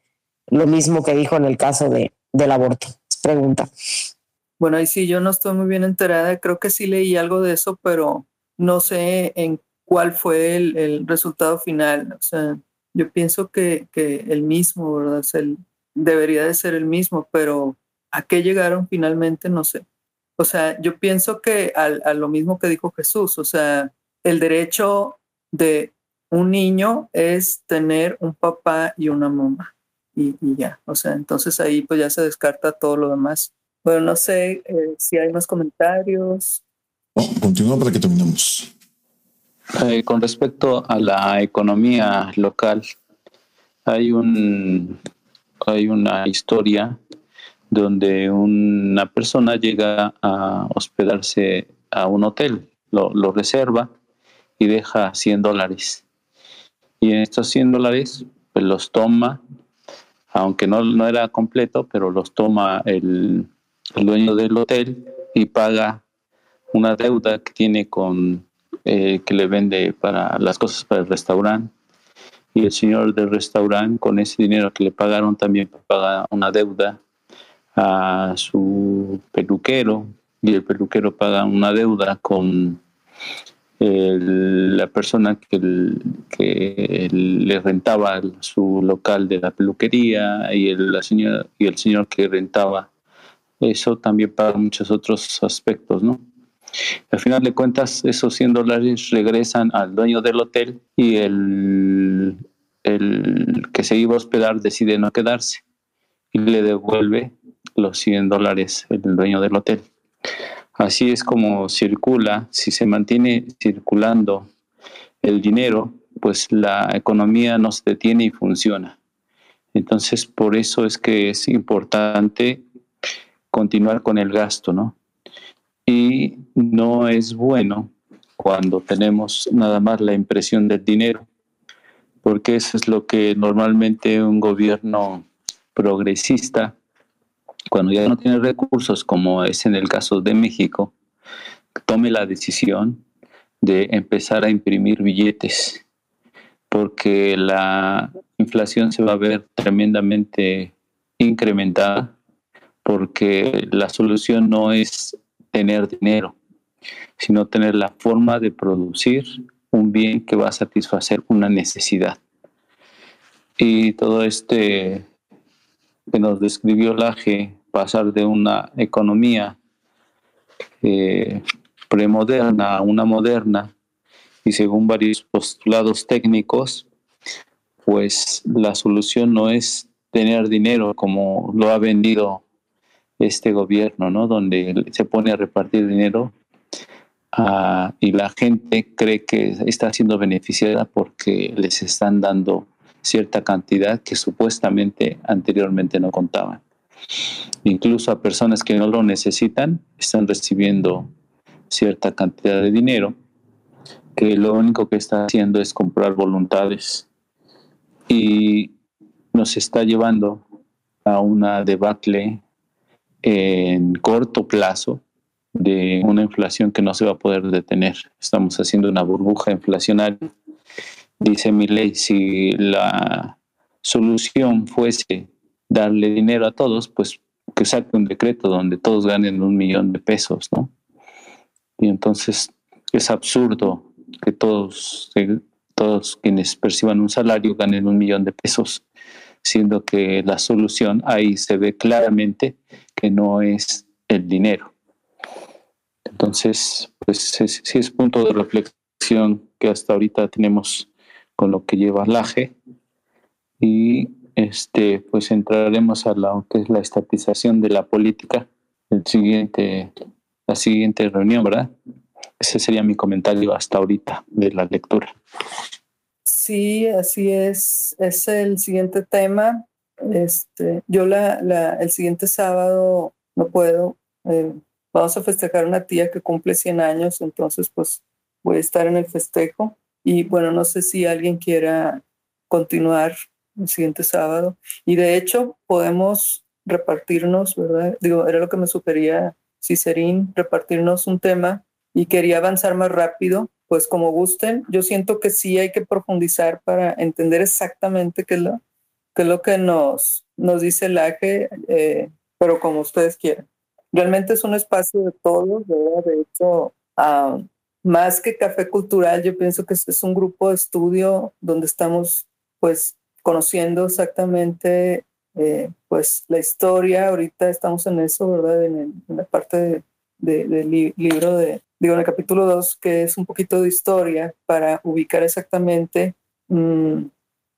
lo mismo que dijo en el caso de, del aborto. Pregunta. Bueno, ahí sí, yo no estoy muy bien enterada. Creo que sí leí algo de eso, pero no sé en cuál fue el, el resultado final. O sea, yo pienso que, que el mismo, ¿verdad? el, debería de ser el mismo, pero ¿a qué llegaron finalmente? No sé. O sea, yo pienso que al, a lo mismo que dijo Jesús, o sea, el derecho de un niño es tener un papá y una mamá y, ya, o sea, entonces ahí pues ya se descarta todo lo demás. Bueno, no sé eh, si hay más comentarios. Oh, continúa para que terminemos. Eh, con respecto a la economía local, hay un hay una historia donde una persona llega a hospedarse a un hotel, lo, lo reserva y deja 100 dólares. Y en estos 100 dólares, pues los toma aunque no, no era completo, pero los toma el, dueño del hotel y paga una deuda que tiene con eh, que le vende para las cosas para el restaurante. Y el señor del restaurante con ese dinero que le pagaron también paga una deuda a su peluquero y el peluquero paga una deuda con la persona que, que, le rentaba su local de la peluquería y el, la señora, y el señor que rentaba eso también para muchos otros aspectos, ¿no? Al final de cuentas, esos 100 dólares regresan al dueño del hotel y el, el que se iba a hospedar decide no quedarse y le devuelve los 100 dólares el dueño del hotel. Así es como circula, si se mantiene circulando el dinero, pues la economía no se detiene y funciona. Entonces, por eso es que es importante continuar con el gasto, ¿no? Y no es bueno cuando tenemos nada más la impresión del dinero, porque eso es lo que normalmente un gobierno progresista, cuando ya no tiene recursos, como es en el caso de México, tome la decisión de empezar a imprimir billetes, porque la inflación se va a ver tremendamente incrementada porque la solución no es tener dinero, sino tener la forma de producir un bien que va a satisfacer una necesidad. Y todo este que nos describió Laje, pasar de una economía eh, premoderna a una moderna, y según varios postulados técnicos, pues la solución no es tener dinero como lo ha vendido este gobierno, ¿no? Donde se pone a repartir dinero ah, y la gente cree que está siendo beneficiada porque les están dando cierta cantidad que supuestamente anteriormente no contaban. Incluso a personas que no lo necesitan están recibiendo cierta cantidad de dinero que lo único que está haciendo es comprar voluntades y nos está llevando a una debacle en corto plazo de una inflación que no se va a poder detener. Estamos haciendo una burbuja inflacionaria. Dice mi ley, si la solución fuese darle dinero a todos, pues que saque un decreto donde todos ganen un millón de pesos, ¿no? Y entonces es absurdo que todos, todos quienes perciban un salario ganen un millón de pesos siendo que la solución ahí se ve claramente que no es el dinero. Entonces, pues sí es punto de reflexión que hasta ahorita tenemos con lo que lleva LAGE y este pues entraremos a lo que es la estatización de la política el siguiente la siguiente reunión, ¿verdad? Ese sería mi comentario hasta ahorita de la lectura. Sí, así es. Es el siguiente tema. Este, yo la, la, el siguiente sábado no puedo. Eh, vamos a festejar una tía que cumple 100 años, entonces pues voy a estar en el festejo. Y bueno, no sé si alguien quiera continuar el siguiente sábado. Y de hecho podemos repartirnos, ¿verdad? Digo, era lo que me sugería Cicerín, repartirnos un tema y quería avanzar más rápido pues como gusten. Yo siento que sí hay que profundizar para entender exactamente qué es lo, qué es lo que nos, nos dice el AGE, eh, pero como ustedes quieran. Realmente es un espacio de todos, ¿verdad? De hecho, más que café cultural, yo pienso que es un grupo de estudio donde estamos pues conociendo exactamente eh, pues la historia. Ahorita estamos en eso, ¿verdad? En, la parte del libro de, digo, en el capítulo 2, que es un poquito de historia para ubicar exactamente mm,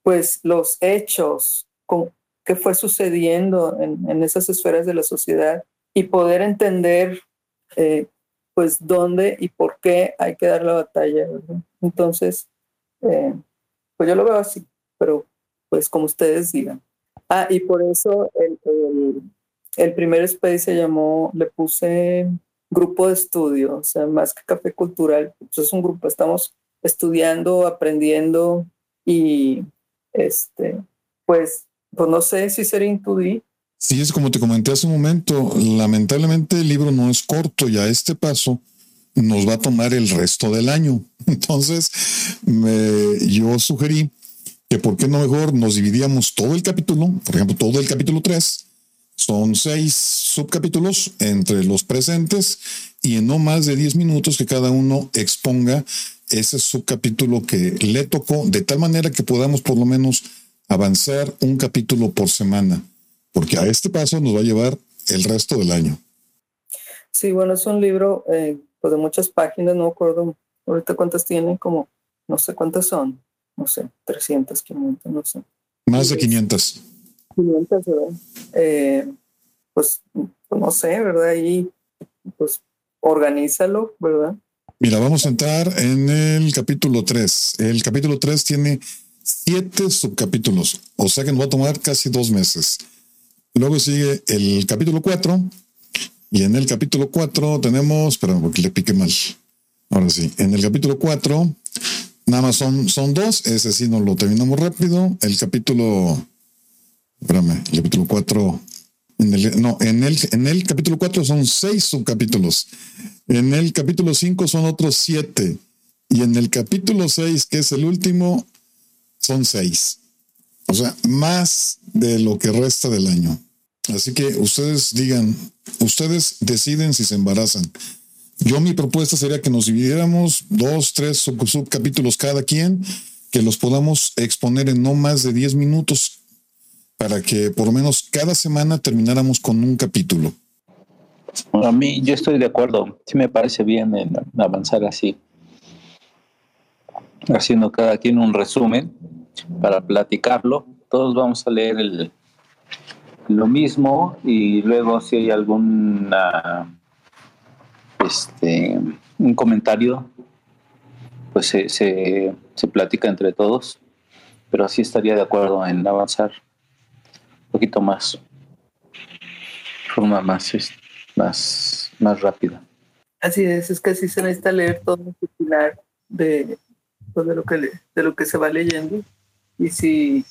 pues los hechos con, que fue sucediendo en, esas esferas de la sociedad y poder entender eh, pues dónde y por qué hay que dar la batalla. Entonces, eh, pues yo lo veo así, pero pues como ustedes digan. Ah, y por eso el, el, el primer space se llamó, le puse grupo de estudio, o sea, más que café cultural, pues es un grupo, estamos estudiando, aprendiendo y este, pues, pues no sé si sería intuir. Sí, es como te comenté hace un momento, lamentablemente el libro no es corto y a este paso nos va a tomar el resto del año. Entonces, me, yo sugerí que por qué no mejor nos dividíamos todo el capítulo, por ejemplo, todo el capítulo 3, Son seis subcapítulos entre los presentes y en no más de 10 minutos que cada uno exponga ese subcapítulo que le tocó, de tal manera que podamos por lo menos avanzar un capítulo por semana, porque a este paso nos va a llevar el resto del año. Sí, bueno, es un libro eh, pues de muchas páginas, no me acuerdo ahorita cuántas tiene, como no sé cuántas son, no sé, 300, 500, no sé. Más de 500. 500, ¿verdad? Eh, pues, pues, no sé, ¿verdad? Y pues organízalo, ¿verdad? Mira, vamos a entrar en el capítulo 3. El capítulo 3 tiene siete subcapítulos, o sea que nos va a tomar casi dos meses. Luego sigue el capítulo 4, y en el capítulo 4 tenemos, perdón, porque le piqué mal. Ahora sí, en el capítulo 4, nada más son, son dos, ese sí no lo terminamos rápido. El capítulo, espérame, el capítulo 4, en el, no, en el, en el capítulo 4 son seis subcapítulos. En el capítulo 5 son otros siete. Y en el capítulo 6, que es el último, son seis. O sea, más de lo que resta del año. Así que ustedes digan, ustedes deciden si se embarazan. Yo mi propuesta sería que nos dividiéramos dos, tres subcapítulos cada quien, que los podamos exponer en no más de 10 minutos para que por lo menos cada semana termináramos con un capítulo. a mí yo estoy de acuerdo, sí me parece bien en avanzar así, haciendo cada quien un resumen para platicarlo. Todos vamos a leer el, lo mismo y luego si hay alguna este un comentario pues se, se, platica entre todos. Pero así estaría de acuerdo en avanzar un poquito más forma más más más rápida. Así es es que así se necesita leer todo el titular de, pues, de de lo que se va leyendo y si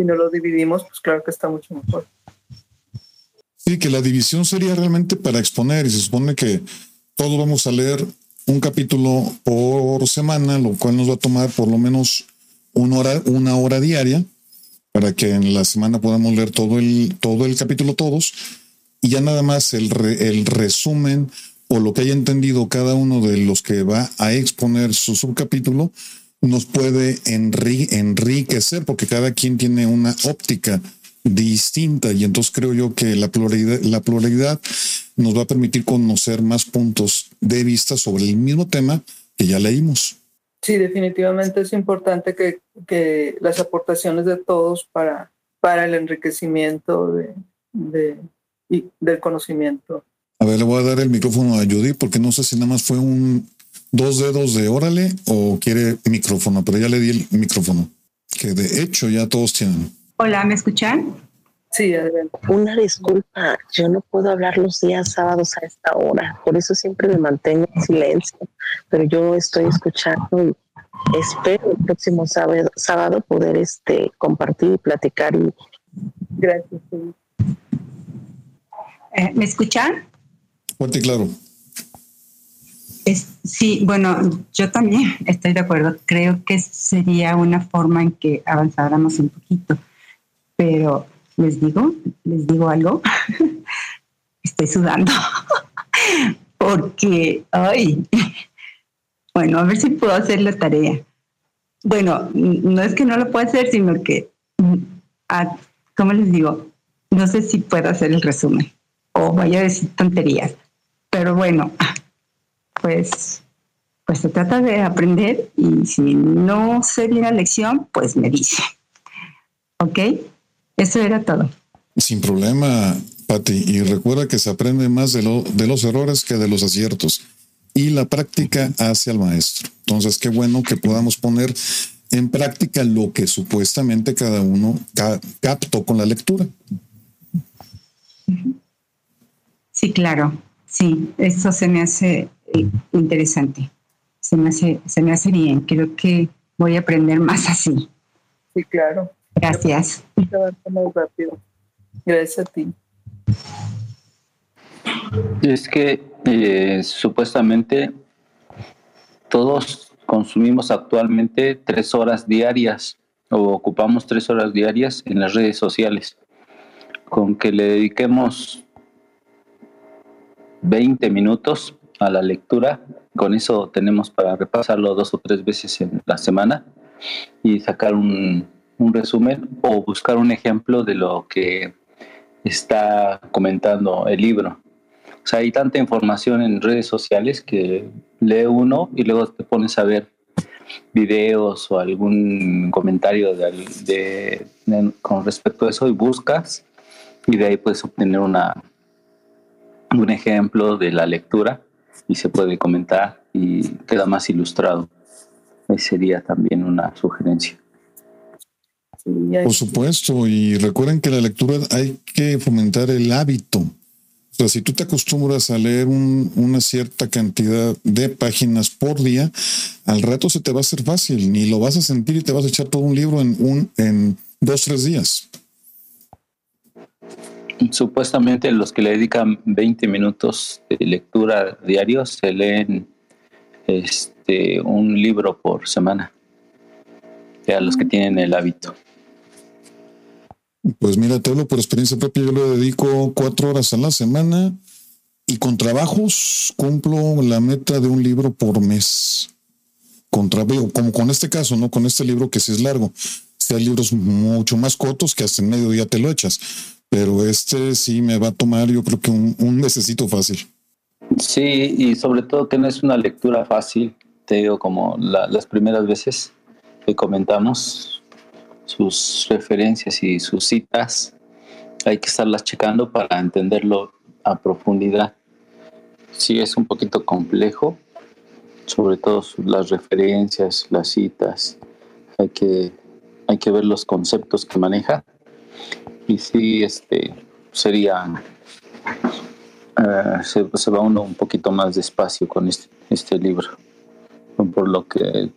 si no lo dividimos, pues claro que está mucho mejor. Sí, que la división sería realmente para exponer y se supone que todos vamos a leer un capítulo por semana, lo cual nos va a tomar por lo menos una hora, una hora diaria para que en la semana podamos leer todo el, todo el capítulo todos y ya nada más el, el resumen o lo que haya entendido cada uno de los que va a exponer su subcapítulo nos puede enriquecer porque cada quien tiene una óptica distinta y entonces creo yo que la pluralidad, la pluralidad nos va a permitir conocer más puntos de vista sobre el mismo tema que ya leímos. Sí, definitivamente es importante que, que las aportaciones de todos para, para el enriquecimiento de, de, y del conocimiento. A ver, le voy a dar el micrófono a Judy porque no sé si nada más fue un, dos dedos de órale o quiere micrófono, pero ya le di el micrófono, que de hecho ya todos tienen. Hola, ¿me escuchan? Sí, adelante. Una disculpa, yo no puedo hablar los días sábados a esta hora, por eso siempre me mantengo en silencio, pero yo estoy escuchando y espero el próximo sábado, sábado poder este, compartir y platicar. Y... Gracias. Eh, ¿Me escuchan? Fuerte y claro sí, bueno, yo también estoy de acuerdo. Creo que sería una forma en que avanzáramos un poquito. Pero les digo, les digo algo. estoy sudando. Porque, ay, bueno, a ver si puedo hacer la tarea. Bueno, no es que no lo pueda hacer, sino que, ah, ¿cómo les digo? No sé si puedo hacer el resumen o vaya a decir tonterías. Pero bueno, pues, pues se trata de aprender y si no sé bien la lección, pues me dice. ¿Ok? Eso era todo. Sin problema, Patti. Y recuerda que se aprende más de, lo, de los errores que de los aciertos. Y la práctica hace al maestro. Entonces, qué bueno que podamos poner en práctica lo que supuestamente cada uno captó con la lectura. Sí, claro. Sí, eso se me hace interesante. Se me, hace, se me hace bien. Creo que voy a aprender más así. Sí, claro. Gracias. Gracias a ti. Es que eh, supuestamente todos consumimos actualmente tres horas diarias o ocupamos tres horas diarias en las redes sociales. con que le dediquemos 20 minutos a la lectura. Con eso tenemos para repasarlo dos o tres veces en la semana y sacar un, un resumen o buscar un ejemplo de lo que está comentando el libro. O sea, hay tanta información en redes sociales que lee uno y luego te pones a ver videos o algún comentario de, con respecto a eso y buscas y de ahí puedes obtener una, un ejemplo de la lectura y se puede comentar y queda más ilustrado. Ahí sería también una sugerencia. Por supuesto, y recuerden que la lectura hay que fomentar el hábito. O sea, si tú te acostumbras a leer una cierta cantidad de páginas por día, al rato se te va a hacer fácil, ni lo vas a sentir y te vas a echar todo un libro en, un, en dos, tres días. Supuestamente los que le dedican 20 minutos de lectura diario se leen este, un libro por semana. A los que tienen el hábito. Pues mira, te hablo por experiencia propia, yo le dedico cuatro horas a la semana y con trabajos cumplo la meta de un libro por mes. Con trabajo, como con este caso, ¿no? Con este libro que sí es largo. Si hay libros mucho más cortos que hasta en medio día te lo echas. Pero este sí me va a tomar, yo creo que un, un necesito fácil. Sí, y sobre todo que no es una lectura fácil, te digo, como las primeras veces que comentamos, sus referencias y sus citas, hay que estarlas checando para entenderlo a profundidad. Sí es un poquito complejo, sobre todo las referencias, las citas, hay que, hay que ver los conceptos que maneja y sí este, sería, eh, se, va uno un poquito más despacio con este, este libro, por lo que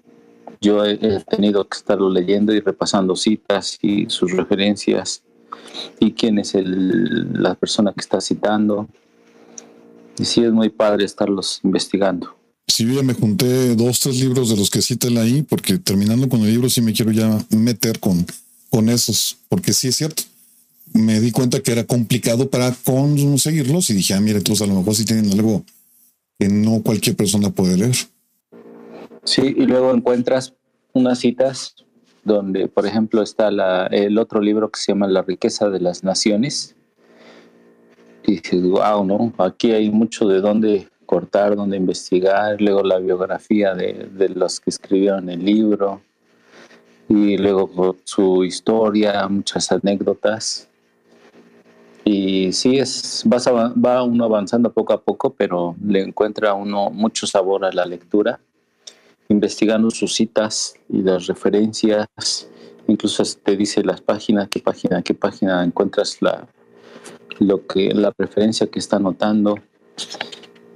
yo he, tenido que estarlo leyendo y repasando citas y sus referencias y quién es el, la persona que está citando. Y sí es muy padre estarlos investigando. Sí, yo ya me junté dos, tres libros de los que citan ahí, porque terminando con el libro sí me quiero ya meter con, con esos, porque sí es cierto. Me di cuenta que era complicado para conseguirlos y dije, ah, mire, entonces a lo mejor sí tienen algo que no cualquier persona puede leer. Sí, y luego encuentras unas citas donde, por ejemplo, está la, el otro libro que se llama La riqueza de las naciones. Y dices, wow, ¿no? Aquí hay mucho de dónde cortar, dónde investigar. Luego la biografía de los que escribieron el libro. Y luego su historia, muchas anécdotas. Y sí, es, vas va uno avanzando poco a poco, pero le encuentra uno mucho sabor a la lectura investigando sus citas y las referencias, incluso te dice las páginas, qué página, qué página encuentras la, lo que, la referencia que está anotando.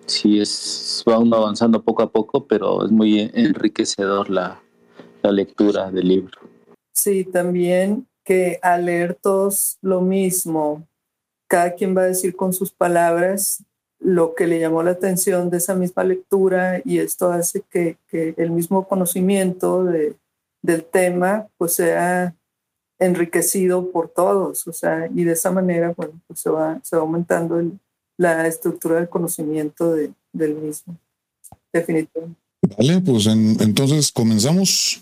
Sí, es, va uno avanzando poco a poco, pero es muy enriquecedor la, la lectura del libro. Sí, también que al leer todos lo mismo, cada quien va a decir con sus palabras lo que le llamó la atención de esa misma lectura y esto hace que, el mismo conocimiento de, del tema pues sea enriquecido por todos, o sea, y de esa manera, bueno, pues se va, se va aumentando la estructura del conocimiento del mismo, definitivamente. Vale, pues entonces comenzamos.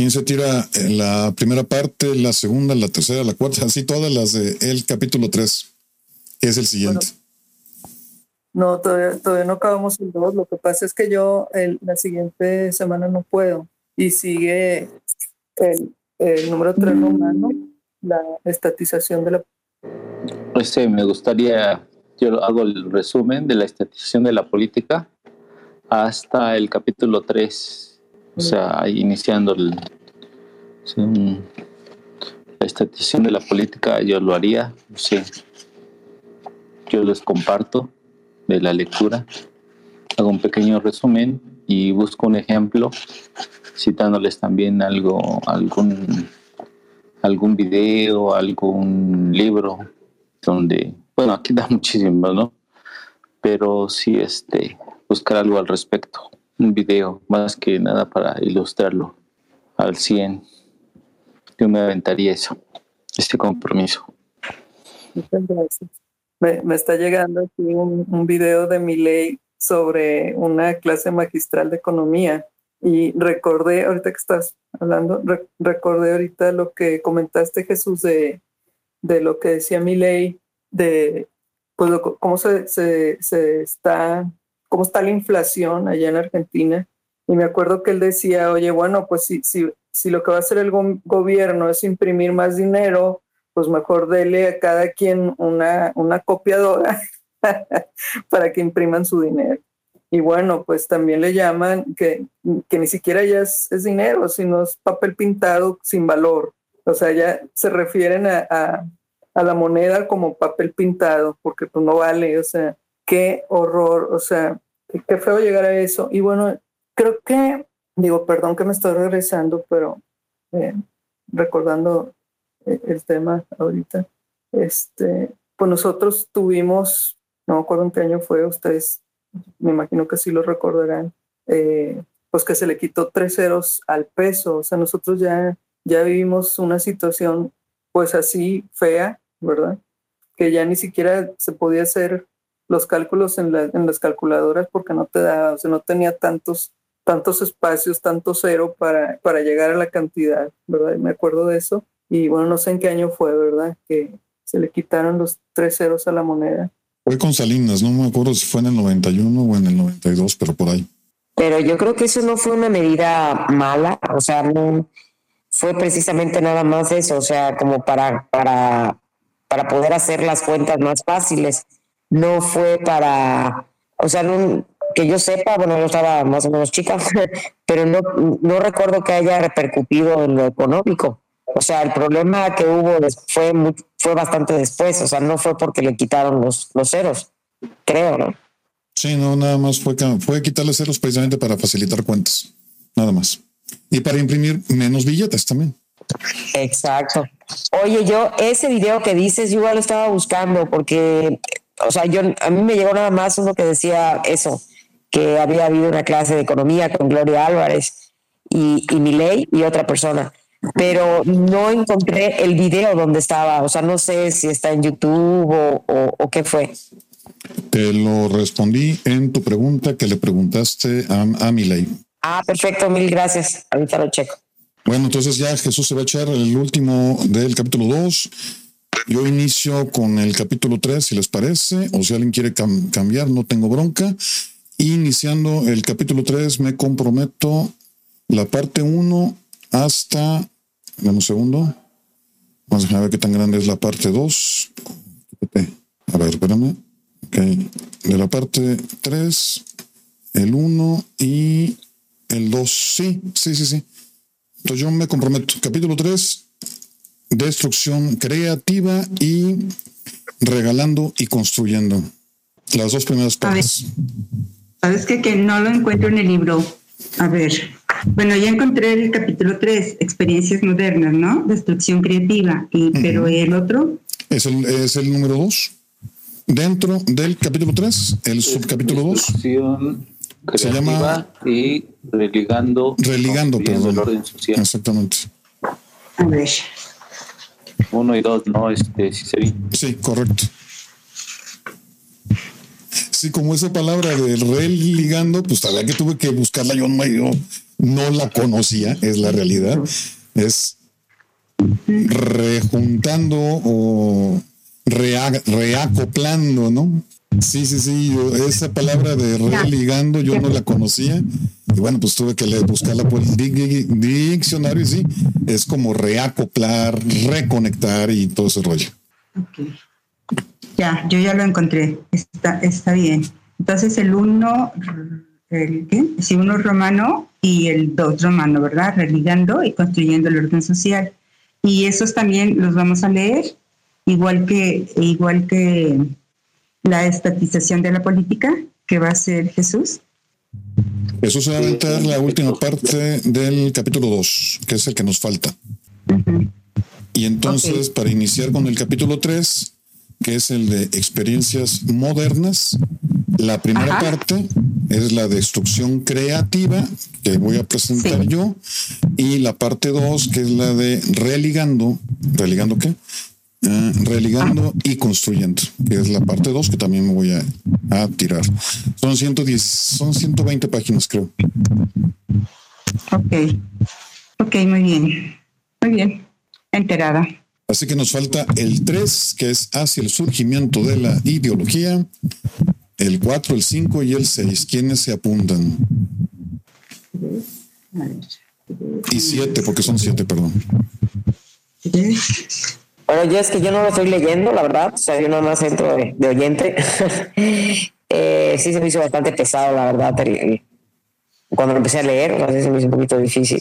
¿Quién se tira en la primera parte, la segunda, la tercera, la cuarta, así todas las del el capítulo 3, que es el siguiente? No, todavía, todavía no acabamos el 2. Lo que pasa es que yo la siguiente semana no puedo. Y sigue el, el número 3 romano, la estatización de la. Pues sí, me gustaría, yo hago el resumen de la estatización de la política hasta el capítulo 3. O sea, iniciando el, la estatización de la política, yo lo haría. Sí. Yo les comparto de la lectura, hago un pequeño resumen y busco un ejemplo, citándoles también algo, algún, algún video, algún libro, donde, bueno, aquí da muchísimo, ¿no? Pero sí, este, buscar algo al respecto, un video, más que nada para ilustrarlo al 100. Yo me aventaría eso, este compromiso. Muchas gracias. Me, está llegando aquí un, video de mi ley sobre una clase magistral de economía y recordé, ahorita que estás hablando, recordé ahorita lo que comentaste Jesús de, de lo que decía mi ley, de pues, cómo se, se, está, cómo está la inflación allá en Argentina. Y me acuerdo que él decía, oye, bueno, pues si, si, si lo que va a hacer el gobierno es imprimir más dinero, pues mejor dele a cada quien una, una copiadora para que impriman su dinero. Y bueno, pues también le llaman que, que ni siquiera ya es, dinero, sino es papel pintado sin valor. O sea, ya se refieren a, a, a, la moneda como papel pintado, porque pues no vale, o sea, qué horror, o sea, qué feo llegar a eso. Y bueno, creo que, digo, perdón que me estoy regresando, pero eh, recordando eh, el tema ahorita, este, pues nosotros tuvimos, no me acuerdo en qué año fue, ustedes me imagino que sí lo recordarán, eh, pues que se le quitó tres ceros al peso. O sea, nosotros ya, ya vivimos una situación pues así fea, ¿verdad? Que ya ni siquiera se podía hacer los cálculos en, en las calculadoras porque no te daba, o sea, no tenía tantos, tantos espacios, tanto cero para, para llegar a la cantidad, ¿verdad? me acuerdo de eso. Y bueno, no sé en qué año fue, ¿verdad? Que se le quitaron los tres ceros a la moneda. Fue con Salinas, no me acuerdo si fue en el 91 o en el 92, pero por ahí. Pero yo creo que eso no fue una medida mala, o sea, no fue precisamente nada más eso, o sea, como para, para, para poder hacer las cuentas más fáciles. No fue para, o sea, que yo sepa, bueno, yo estaba más o menos chica, pero no, no recuerdo que haya repercutido en lo económico. O sea, el problema que hubo fue, fue bastante después, o sea, no fue porque le quitaron los, los ceros, creo, ¿no? Sí, no, nada más fue, fue quitarle ceros precisamente para facilitar cuentas, nada más. Y para imprimir menos billetes también. Exacto. Oye, yo ese video que dices, yo igual lo estaba buscando porque, o sea, yo a mí me llegó nada más uno que decía eso, que había habido una clase de economía con Gloria Álvarez y, y Miley y otra persona pero no encontré el video donde estaba. O sea, no sé si está en YouTube o, qué fue. Te lo respondí en tu pregunta que le preguntaste a, a Miley. Ah, perfecto, mil gracias. Ahorita lo checo. Bueno, entonces ya Jesús se va a echar el último del capítulo 2. Yo inicio con el capítulo 3, si les parece, o si alguien quiere cambiar, no tengo bronca. Iniciando el capítulo 3, me comprometo la parte 1 hasta, dame un segundo, vamos a ver qué tan grande es la parte 2. A ver, espérame. Ok, de la parte 3, el 1 y el 2. Sí, sí, sí, sí. Entonces yo me comprometo. Capítulo 3, destrucción creativa y regalando y construyendo. Las dos primeras partes. ¿Sabes qué? Que no lo encuentro en el libro. A ver, bueno, ya encontré el capítulo 3, experiencias modernas, ¿no? Destrucción creativa. Y, Pero el otro. Es el, es el número 2. Dentro del capítulo 3, el subcapítulo 2. Se llama. Y religando. Religando, perdón. El orden social. Exactamente. A ver. Uno y dos, ¿no? Este, sí, sí, correcto. Sí, como esa palabra de religando, pues todavía que tuve que buscarla yo no, yo no la conocía, es la realidad. Es rejuntando o reacoplando, ¿no? Sí, sí, sí, esa palabra de religando yo no la conocía. Y bueno, pues tuve que buscarla por el diccionario y sí, es como reacoplar, reconectar y todo ese rollo. Ya, yo ya lo encontré. Está, está bien. Entonces el uno, el, ¿qué? Sí, uno romano y el dos romano, ¿verdad? Religando y construyendo el orden social. Y esos también los vamos a leer, igual que, igual que la estatización de la política, que va a ser Jesús. Jesús se va a aventar la última parte del capítulo 2, que es el que nos falta. Y entonces, para iniciar con el capítulo 3, que es el de experiencias modernas. La primera parte es la destrucción creativa, que voy a presentar yo, y la parte dos, que es la de religando, religando qué? Ah, religando y construyendo, que es la parte 2 que también me voy a, a, tirar. Son 110, son 120 páginas, creo. Ok, ok, muy bien, muy bien, enterada. Así que nos falta el 3, que es hacia el surgimiento de la ideología, el 4, el 5 y el 6. ¿Quiénes se apuntan? Y 7, porque son 7, perdón. Bueno, yo es que yo no lo estoy leyendo, la verdad. O sea, yo nada más entro de, de oyente. eh, sí se me hizo bastante pesado, la verdad. Cuando lo empecé a leer, o sea, se me hizo un poquito difícil.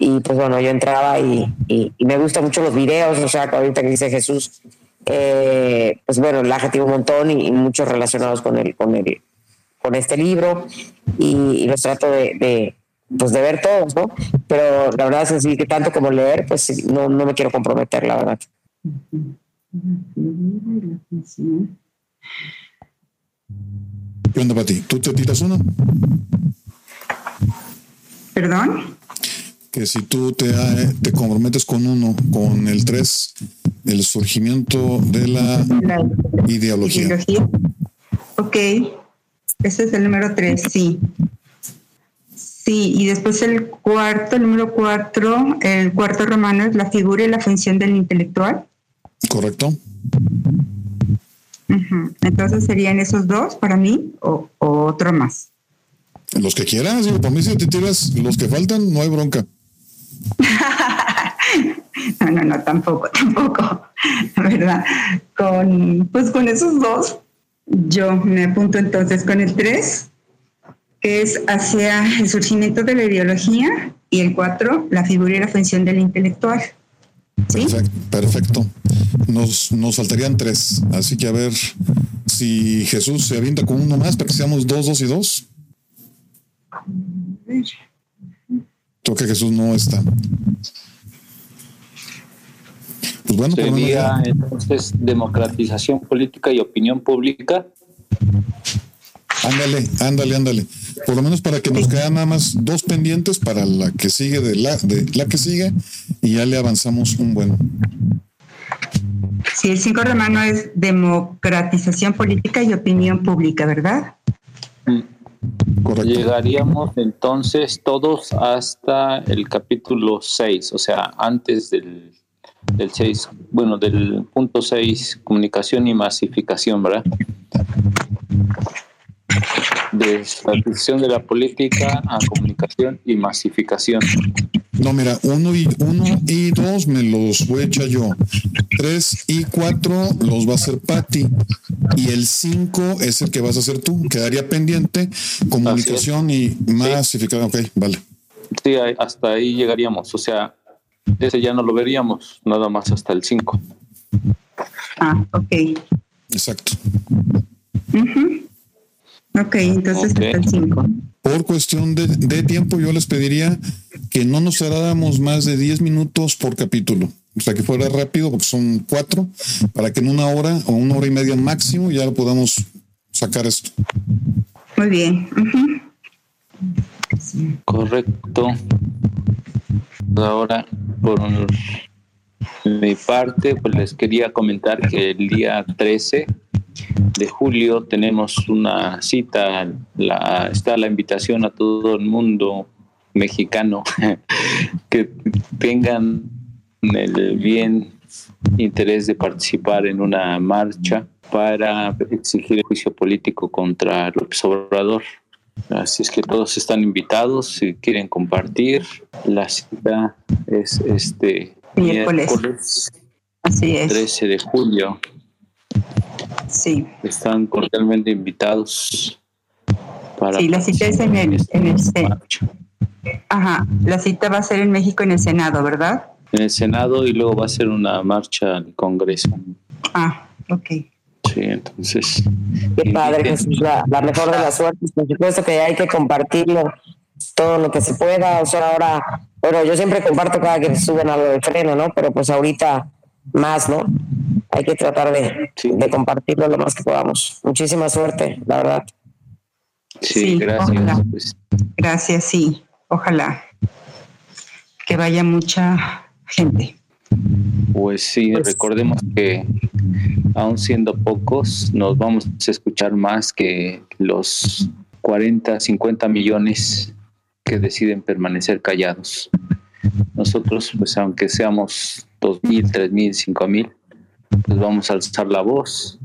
Y pues bueno, yo entraba y, y, y me gustan mucho los videos, o sea, ahorita que dice Jesús, eh, pues bueno, el adjetivo un montón y, y, muchos relacionados con el, con el, con este libro y, y los trato de, de, pues de ver todos, ¿no? Pero la verdad es así que tanto como leer, pues no, no me quiero comprometer, la verdad. ¿Qué onda, Pati? ¿Tú te tiras uno? ¿Perdón? Que si tú te, te comprometes con uno, con el 3, el surgimiento de la, la ideología. ideología. Ok, ese es el número 3, sí. Sí, y después el cuarto, el número cuatro, el cuarto romano es la figura y la función del intelectual. Correcto. Uh -huh. Entonces serían esos dos para mí o, o, otro más. Los que quieras, para mí si te tiras los que faltan, no hay bronca. no, no, no, tampoco, tampoco, la verdad. Con, pues con esos dos, yo me apunto entonces con el tres que es hacia el surgimiento de la ideología, y el 4, la figura y la función del intelectual. ¿Sí? Perfecto, perfecto. Nos, nos faltarían tres, así que a ver si Jesús se avienta con uno más para que seamos dos, dos y dos. Creo que Jesús no está. Pues bueno, sería entonces democratización política y opinión pública. Ándale, ándale, ándale. Por lo menos para que nos quedan nada más dos pendientes para la que sigue de la, de la que sigue y ya le avanzamos un buen. Sí, el cinco romano es democratización política y opinión pública, ¿verdad? Correcto. Llegaríamos entonces todos hasta el capítulo 6, o sea, antes del, del 6, bueno, del punto 6, comunicación y masificación, ¿verdad? De transición de la política a comunicación y masificación. No, mira, uno y uno y dos me los voy a echar yo. Tres y cuatro los va a hacer Patti. Y el cinco es el que vas a hacer tú. Quedaría pendiente comunicación y masificación. Sí. Ok, vale. Sí, hasta ahí llegaríamos. O sea, ese ya no lo veríamos, nada más hasta el cinco. Ah, ok. Exacto. Uh -huh. Ok, entonces okay. hasta el 5. Por cuestión de, de, tiempo, yo les pediría que no nos tardáramos más de 10 minutos por capítulo. O sea, que fuera rápido, porque son cuatro, para que en una hora o una hora y media máximo ya lo podamos sacar esto. Muy bien. Uh -huh. Correcto. Ahora, por mi parte, pues les quería comentar que el día 13 de julio tenemos una cita, la, está la invitación a todo el mundo mexicano que tengan el bien interés de participar en una marcha para exigir el juicio político contra López Obrador. Así es que todos están invitados si quieren compartir. La cita es este miércoles, miércoles Así es. 13 de julio. Sí. Están cordialmente invitados. Para sí, la cita es en el, en el Ajá, la cita va a ser en México en el Senado, ¿verdad? En el Senado y luego va a ser una marcha al Congreso. Ah, ok. Sí, entonces. Qué padre, Jesús, la, la, mejor de las suertes. Por supuesto que hay que compartirlo todo lo que se pueda. O sea, ahora, bueno, yo siempre comparto cada que suben a lo de freno, ¿no? Pero pues ahorita más, ¿no? Hay que tratar de, sí. de compartirlo lo más que podamos. Muchísima suerte, la verdad. Sí, sí gracias. Pues. Gracias, sí. Ojalá que vaya mucha gente. Pues sí, Pues- recordemos que aún siendo pocos, nos vamos a escuchar más que los 40, 50 millones que deciden permanecer callados. Nosotros, pues aunque seamos 2.000, 3.000, 5.000, pues vamos a alzar la voz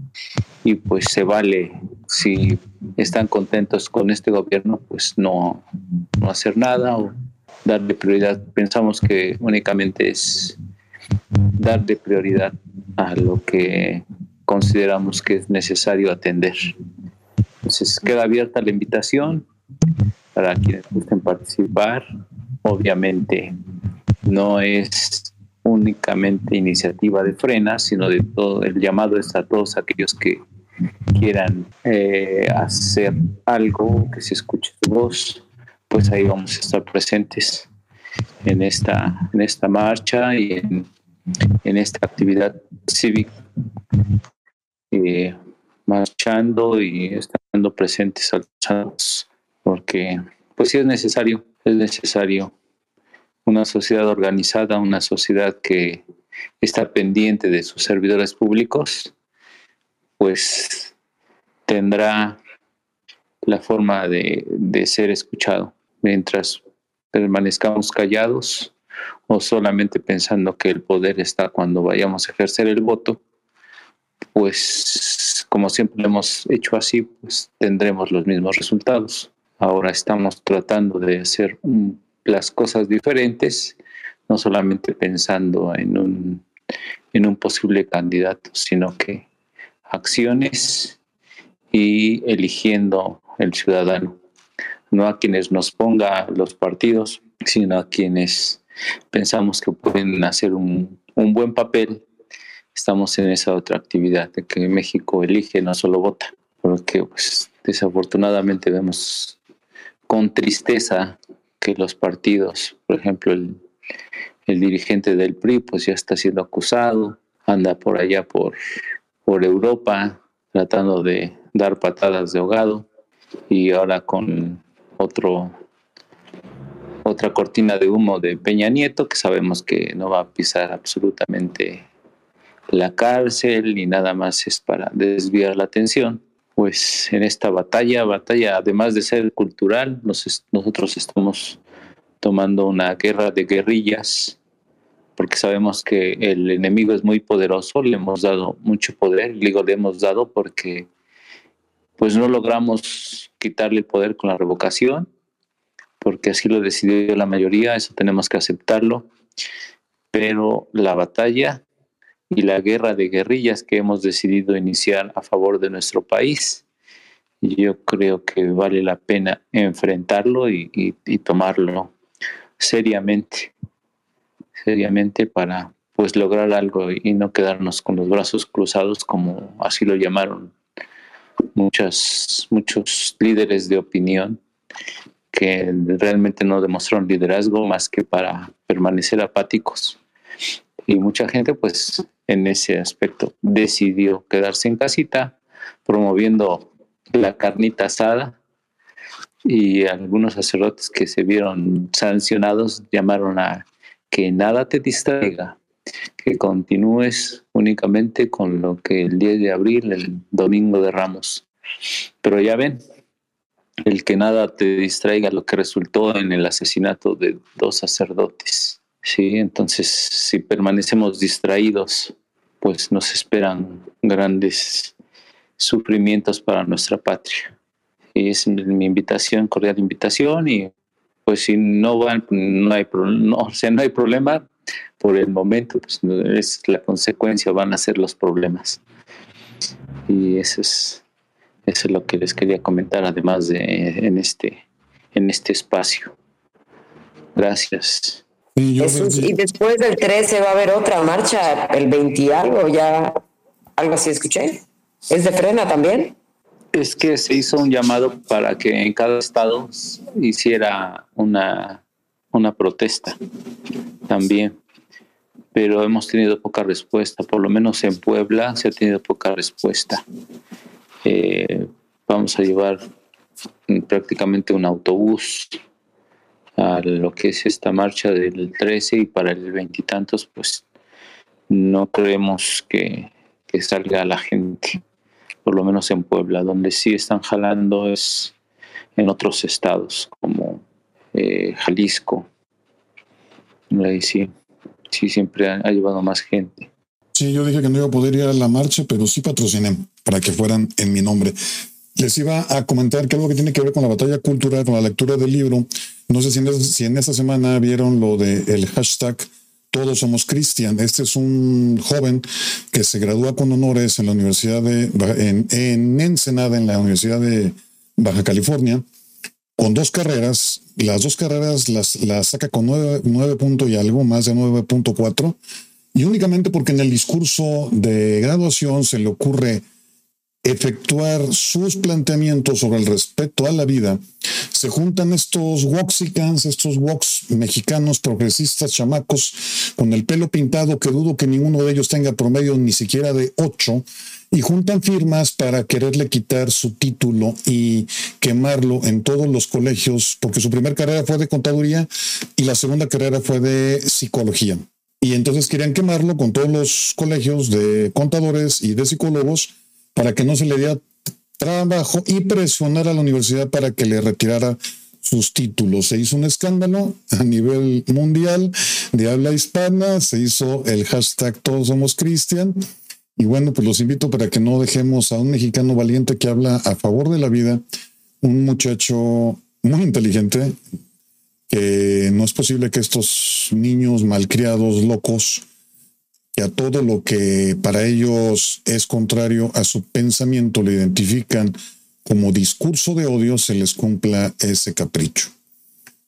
y pues se vale si están contentos con este gobierno, pues no, no hacer nada o darle prioridad. Pensamos que únicamente es darle prioridad a lo que consideramos que es necesario atender. Entonces queda abierta la invitación para quienes gusten participar. Obviamente no es únicamente iniciativa de frena, sino de todo el llamado es a todos aquellos que quieran eh, hacer algo, que se escuche su voz, pues ahí vamos a estar presentes en esta, en esta marcha y en, esta actividad cívica, eh, marchando y estando presentes porque pues sí es necesario, es necesario una sociedad organizada, una sociedad que está pendiente de sus servidores públicos, pues tendrá la forma de, de ser escuchado. Mientras permanezcamos callados o solamente pensando que el poder está cuando vayamos a ejercer el voto, pues como siempre lo hemos hecho así, pues tendremos los mismos resultados. Ahora estamos tratando de hacer un- las cosas diferentes, no solamente pensando en un, en un posible candidato, sino que acciones y eligiendo el ciudadano, no a quienes nos ponga los partidos, sino a quienes pensamos que pueden hacer un, un buen papel. Estamos en esa otra actividad de que México elige, no solo vota, porque pues, desafortunadamente vemos con tristeza que los partidos, por ejemplo, el, dirigente del PRI, pues ya está siendo acusado, anda por allá por, por Europa tratando de dar patadas de ahogado y ahora con otro otra cortina de humo de Peña Nieto que sabemos que no va a pisar absolutamente la cárcel ni nada más es para desviar la atención pues en esta batalla batalla además de ser cultural nos nosotros estamos tomando una guerra de guerrillas porque sabemos que el enemigo es muy poderoso, le hemos dado mucho poder, digo le hemos dado porque pues no logramos quitarle el poder con la revocación, porque así lo decidió la mayoría, eso tenemos que aceptarlo, pero la batalla y la guerra de guerrillas que hemos decidido iniciar a favor de nuestro país, yo creo que vale la pena enfrentarlo y, tomarlo seriamente, seriamente para pues lograr algo y no quedarnos con los brazos cruzados como así lo llamaron muchas, muchos líderes de opinión que realmente no demostraron liderazgo más que para permanecer apáticos. Y mucha gente, pues, en ese aspecto decidió quedarse en casita, promoviendo la carnita asada. Y algunos sacerdotes que se vieron sancionados llamaron a que nada te distraiga, que continúes únicamente con lo que el 10 de abril, el domingo de Ramos. Pero ya ven, el que nada te distraiga lo que resultó en el asesinato de dos sacerdotes. Sí, entonces si permanecemos distraídos, pues nos esperan grandes sufrimientos para nuestra patria. Y es mi invitación, cordial invitación y pues si no van, no hay, no, o no hay problema por el momento, pues es la consecuencia, van a ser los problemas. Y eso es, eso es lo que les quería comentar, además de en este, en este espacio. Gracias. Y después del 13 va a haber otra marcha, el 20 y algo, ya algo así escuché. ¿Es de frena también? Es que se hizo un llamado para que en cada estado hiciera una, una protesta también, pero hemos tenido poca respuesta, por lo menos en Puebla se ha tenido poca respuesta. Eh, vamos a llevar mm, prácticamente un autobús a lo que es esta marcha del 13 y para el veintitantos, pues no creemos que, que salga la gente, por lo menos en Puebla, donde sí están jalando es en otros estados como eh, Jalisco. Ahí sí, sí siempre ha, ha, llevado más gente. Sí, yo dije que no iba a poder ir a la marcha, pero sí patrociné para que fueran en mi nombre. Les iba a comentar que algo que tiene que ver con la batalla cultural, con la lectura del libro. No sé si en, esta semana vieron lo del el hashtag todos somos Cristian. Este es un joven que se gradúa con honores en la Universidad de en, en Ensenada, en la Universidad de Baja California, con dos carreras. Las dos carreras las, las saca con nueve, nueve puntos y algo, más de 9.4. Y únicamente porque en el discurso de graduación se le ocurre efectuar sus planteamientos sobre el respeto a la vida, se juntan estos woxicans, estos wox mexicanos progresistas chamacos con el pelo pintado, que dudo que ninguno de ellos tenga promedio ni siquiera de ocho, y juntan firmas para quererle quitar su título y quemarlo en todos los colegios, porque su primera carrera fue de contaduría y la segunda carrera fue de psicología. Y entonces querían quemarlo con todos los colegios de contadores y de psicólogos para que no se le diera trabajo y presionar a la universidad para que le retirara sus títulos. Se hizo un escándalo a nivel mundial de habla hispana, se hizo el hashtag Todos Somos Cristian. Y bueno, pues los invito para que no dejemos a un mexicano valiente que habla a favor de la vida, un muchacho muy inteligente, que no es posible que estos niños malcriados, locos, que a todo lo que para ellos es contrario a su pensamiento le identifican como discurso de odio, se les cumpla ese capricho.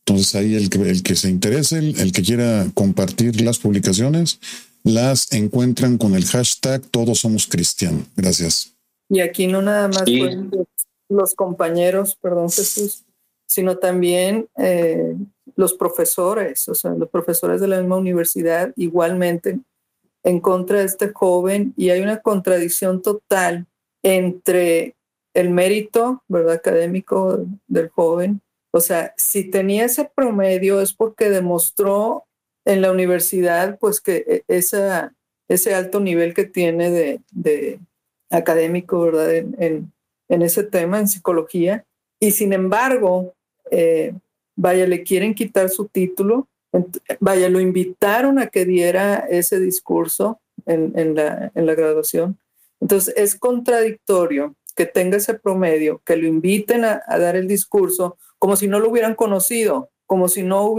Entonces ahí el que, el que se interese, el, el, que quiera compartir las publicaciones, las encuentran con el hashtag Todos Somos Cristian. Gracias. Y aquí no nada más sí. los compañeros, perdón Jesús, sino también eh, los profesores, o sea, los profesores de la misma universidad igualmente en contra de este joven y hay una contradicción total entre el mérito, ¿verdad?, académico del joven. O sea, si tenía ese promedio es porque demostró en la universidad, pues que e, esa, ese alto nivel que tiene de, de académico, ¿verdad?, en, en, ese tema, en psicología. Y sin embargo, eh, vaya, le quieren quitar su título Vaya, lo invitaron a que diera ese discurso en, la, graduación. Entonces, es contradictorio que tenga ese promedio, que lo inviten a, dar el discurso como si no lo hubieran conocido, como si no,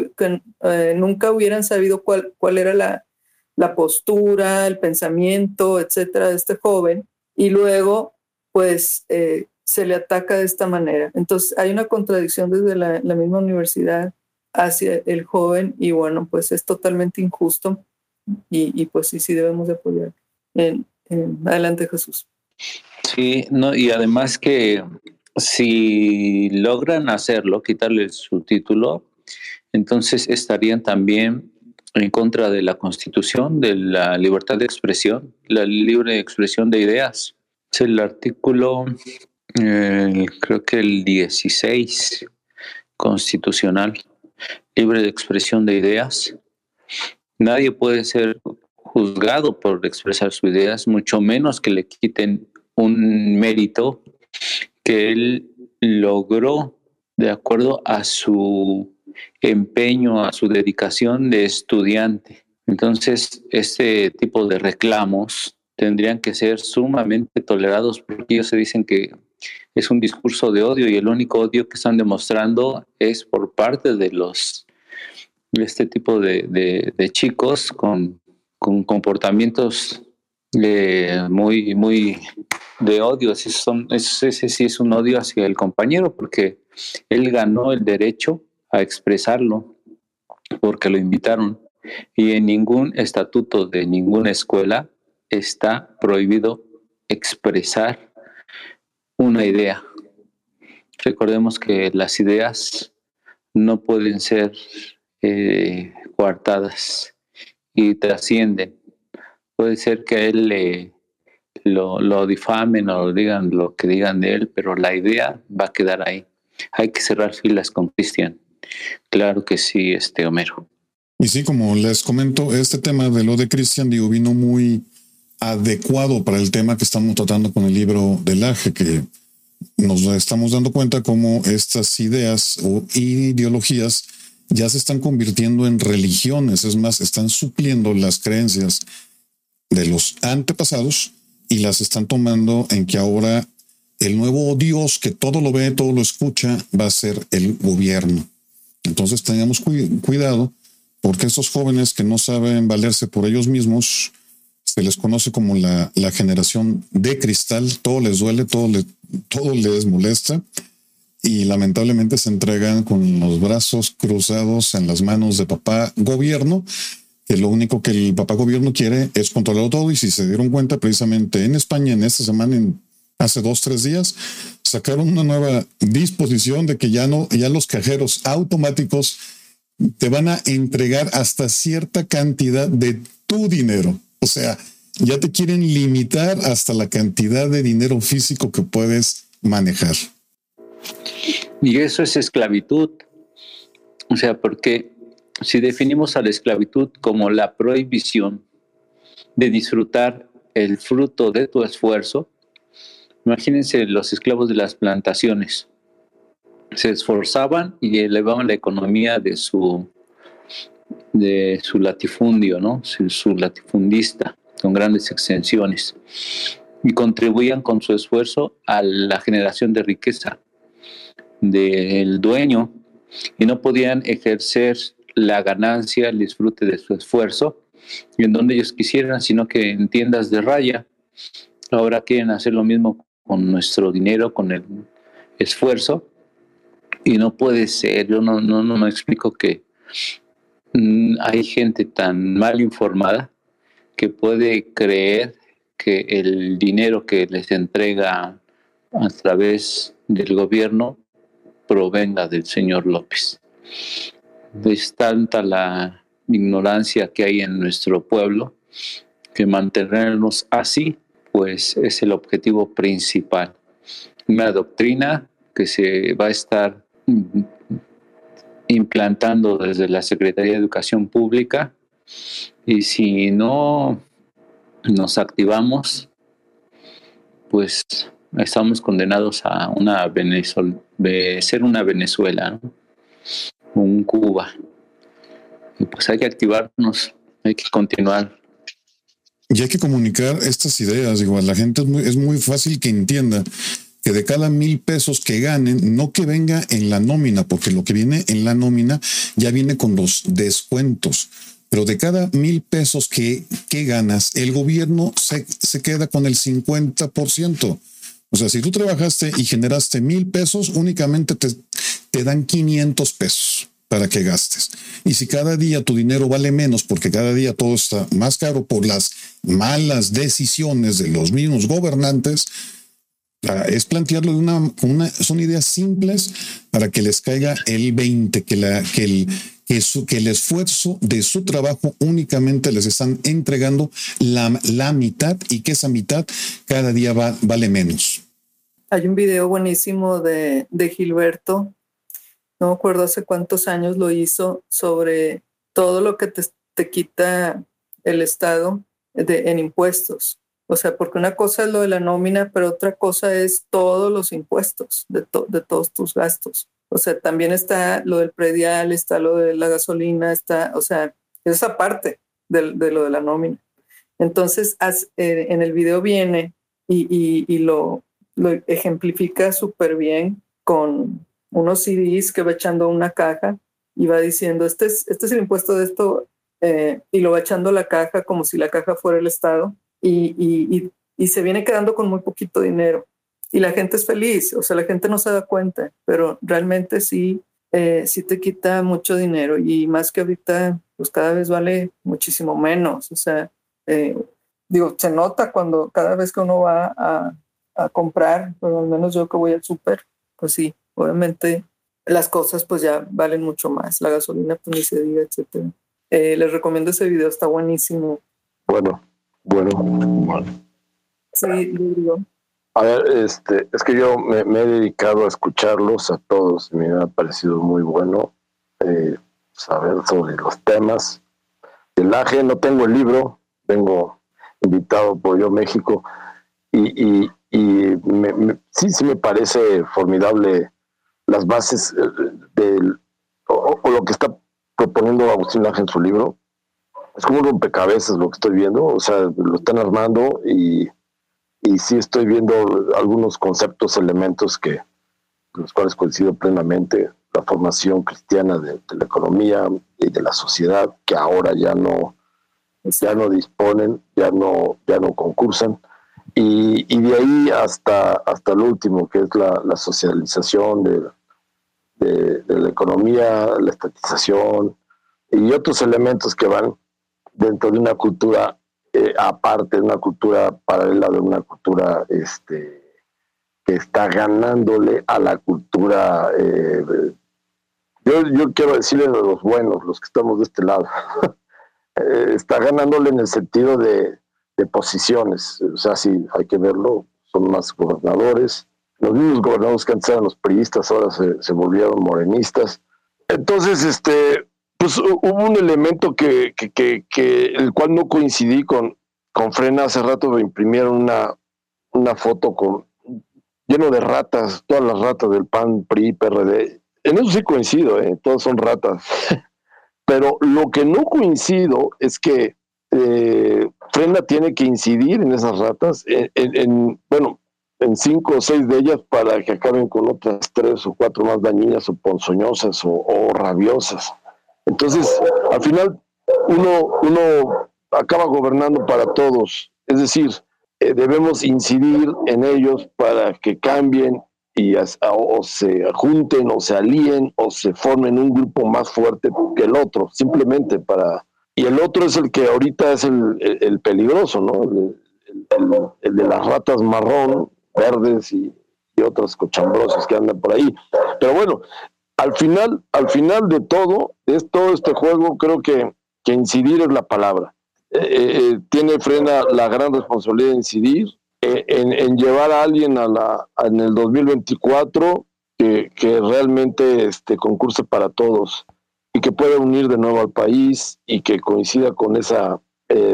eh, nunca hubieran sabido cuál, era la, postura, el pensamiento, etcétera, de este joven, y luego, pues, eh, se le ataca de esta manera. Entonces, hay una contradicción desde la misma universidad hacia el joven y bueno, pues es totalmente injusto y, y pues sí, sí debemos de apoyar. En, adelante Jesús. Sí, no, y además que si logran hacerlo, quitarle su título, entonces estarían también en contra de la constitución, de la libertad de expresión, la libre expresión de ideas. Es el artículo, eh, creo que el 16 constitucional libre de expresión de ideas. Nadie puede ser juzgado por expresar sus ideas, mucho menos que le quiten un mérito que él logró de acuerdo a su empeño, a su dedicación de estudiante. Entonces, este tipo de reclamos tendrían que ser sumamente tolerados porque ellos se dicen que es un discurso de odio y el único odio que están demostrando es por parte de los este tipo de, de, de chicos con, con comportamientos eh, muy muy de odio. Ese, son, ese, ese sí es un odio hacia el compañero porque él ganó el derecho a expresarlo porque lo invitaron. Y en ningún estatuto de ninguna escuela está prohibido expresar una idea. Recordemos que las ideas no pueden ser eh, coartadas y trascienden. Puede ser que a él le, lo, difamen o digan lo que digan de él, pero la idea va a quedar ahí. Hay que cerrar filas con Cristian. Claro que sí, este Homero. Y sí, como les comento, este tema de lo de Cristian, digo, vino muy adecuado para el tema que estamos tratando con el libro del Aje, que nos estamos dando cuenta cómo estas ideas o ideologías ya se están convirtiendo en religiones, es más, están supliendo las creencias de los antepasados y las están tomando en que ahora el nuevo Dios que todo lo ve, todo lo escucha, va a ser el gobierno. Entonces tengamos cuidado porque estos jóvenes que no saben valerse por ellos mismos, se les conoce como la, la generación de cristal, todo les duele, todo, le, todo les molesta y lamentablemente se entregan con los brazos cruzados en las manos de papá gobierno, que lo único que el papá gobierno quiere es controlar todo y si se dieron cuenta precisamente en España en esta semana, en, hace dos, tres días, sacaron una nueva disposición de que ya no, ya los cajeros automáticos te van a entregar hasta cierta cantidad de tu dinero. O sea, ya te quieren limitar hasta la cantidad de dinero físico que puedes manejar. Y eso es esclavitud. O sea, porque si definimos a la esclavitud como la prohibición de disfrutar el fruto de tu esfuerzo, imagínense los esclavos de las plantaciones. Se esforzaban y elevaban la economía de su de su latifundio, ¿no? Su, latifundista, con grandes extensiones, y contribuían con su esfuerzo a la generación de riqueza del dueño y no podían ejercer la ganancia, el disfrute de su esfuerzo en donde ellos quisieran, sino que en tiendas de raya. Ahora quieren hacer lo mismo con nuestro dinero, con el esfuerzo, y no puede ser. Yo no, no, no me explico que hay gente tan mal informada que puede creer que el dinero que les entrega a través del gobierno provenga del señor López. Es tanta la ignorancia que hay en nuestro pueblo que mantenernos así, pues es el objetivo principal. Una doctrina que se va a estar implantando desde la Secretaría de Educación Pública y si no nos activamos, pues estamos condenados a una ser una Venezuela, un Cuba. Y pues hay que activarnos, hay que continuar. Y hay que comunicar estas ideas, igual la gente es muy, es muy fácil que entienda que de cada mil pesos que ganen, no que venga en la nómina, porque lo que viene en la nómina ya viene con los descuentos. Pero de cada mil pesos que, que ganas, el gobierno se, se queda con el 50%. O sea, si tú trabajaste y generaste mil pesos, únicamente te, te dan 500 pesos para que gastes. Y si cada día tu dinero vale menos porque cada día todo está más caro por las malas decisiones de los mismos gobernantes, es plantearlo de una, una, son ideas simples para que les caiga el 20, que, la, que, el, que, su, que el esfuerzo de su trabajo únicamente les están entregando la, la mitad y que esa mitad cada día va, vale menos. Hay un video buenísimo de, de Gilberto, no me acuerdo hace cuántos años lo hizo, sobre todo lo que te, te quita el Estado de, en impuestos o sea, porque una cosa es lo de la nómina, pero otra cosa es todos los impuestos de, de todos tus gastos. O sea, también está lo del predial, está lo de la gasolina, está, o sea, esa parte de, de lo de la nómina. Entonces, eh, en el video viene y, y, y lo, lo, ejemplifica súper bien con unos CDs que va echando una caja y va diciendo, este es, este es el impuesto de esto, eh, y lo va echando la caja como si la caja fuera el Estado y, y, se viene quedando con muy poquito dinero. Y la gente es feliz, o sea, la gente no se da cuenta, pero realmente sí, eh, sí te quita mucho dinero y más que ahorita, pues cada vez vale muchísimo menos. O sea, eh, digo, se nota cuando cada vez que uno va a, comprar, pero al menos yo que voy al súper, pues sí, obviamente las cosas pues ya valen mucho más. La gasolina, pues ni se diga, etcétera. Eh, les recomiendo ese video, está buenísimo. Bueno, bueno, bueno. Sí, digo. A ver, este, es que yo me, he dedicado a escucharlos a todos, me ha parecido muy bueno. Eh, saber sobre los temas. El AGE no tengo el libro, vengo invitado por Yo México y, sí, sí me parece formidable las bases eh, del, o, lo que está proponiendo Agustín Laje en su libro. Es como un rompecabezas lo que estoy viendo, o sea, lo están armando y, y sí estoy viendo algunos conceptos, elementos que los cuales coincido plenamente la formación cristiana de, la economía y de la sociedad que ahora ya no ya no disponen ya no ya no concursan. Y, y de ahí hasta hasta el último que es la, la socialización de, de, la economía la estatización y otros elementos que van dentro de una cultura eh, aparte de una cultura paralela de una cultura este que está ganándole a la cultura eh, yo, yo quiero decirle a los buenos, los que estamos de este lado, eh, está ganándole en el sentido de, posiciones, o sea, sí, hay que verlo, son más gobernadores, los mismos gobernadores que antes eran los priistas ahora se, volvieron morenistas. Entonces, este, pues hubo un elemento que, que, que, el cual no coincidí con, con Frena. Hace rato me imprimieron una, una foto con lleno de ratas, todas las ratas del PAN, PRI, PRD, en eso sí coincido, ¿eh? todos son ratas. Pero lo que no coincido es que eh, Frena tiene que incidir en esas ratas, en, bueno, en cinco o seis de ellas para que acaben con otras tres o cuatro más dañinas o ponzoñosas o, rabiosas. Entonces, al final, uno, uno acaba gobernando para todos. Es decir, eh, debemos incidir en ellos para que cambien y o se junten o se alíen o se formen un grupo más fuerte que el otro, simplemente para... Y el otro es el que ahorita es el, el, peligroso, ¿no? El, de las ratas marrón, verdes y, y otras cochambrosas que andan por ahí. Pero bueno, al final, al final de todo, es todo este juego, creo que, que incidir es la palabra. Eh, eh, eh, tiene frena la gran responsabilidad de incidir, en, llevar a alguien a la, en el 2024 que, que realmente este, concurse para todos y que pueda unir de nuevo al país y que coincida con esa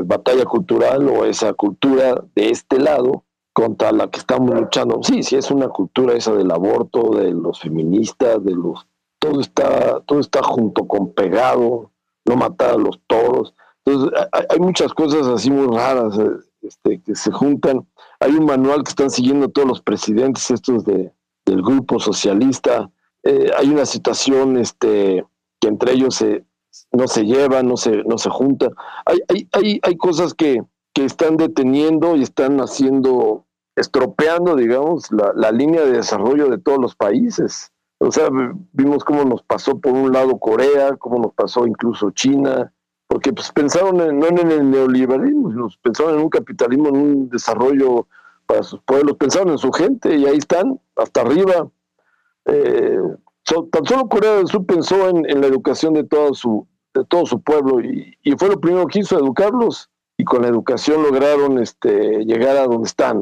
batalla cultural o esa cultura de este lado contra la que estamos luchando. Sí, sí, es una cultura esa del aborto, de los feministas, de los... Todo está, todo está junto con pegado, no matar a los toros. Entonces, hay muchas cosas así muy raras eh, este, que se juntan hay un manual que están siguiendo todos los presidentes estos de, del grupo socialista. Eh, hay una situación este, que entre ellos se, no se llevan, no se, no se juntan. Hay, hay, hay, hay cosas que, que están deteniendo y están haciendo, estropeando, digamos, la, la línea de desarrollo de todos los países. O sea, vimos cómo nos pasó por un lado Corea, cómo nos pasó incluso China, porque pues pensaron no en el neoliberalismo, pensaron en un capitalismo, en un desarrollo para sus pueblos, pensaron en su gente y ahí están, hasta arriba. Eh, tan solo Corea del Sur pensó en, la educación de todo su, de todo su pueblo y, fue lo primero que hizo, educarlos y con la educación lograron este, llegar a donde están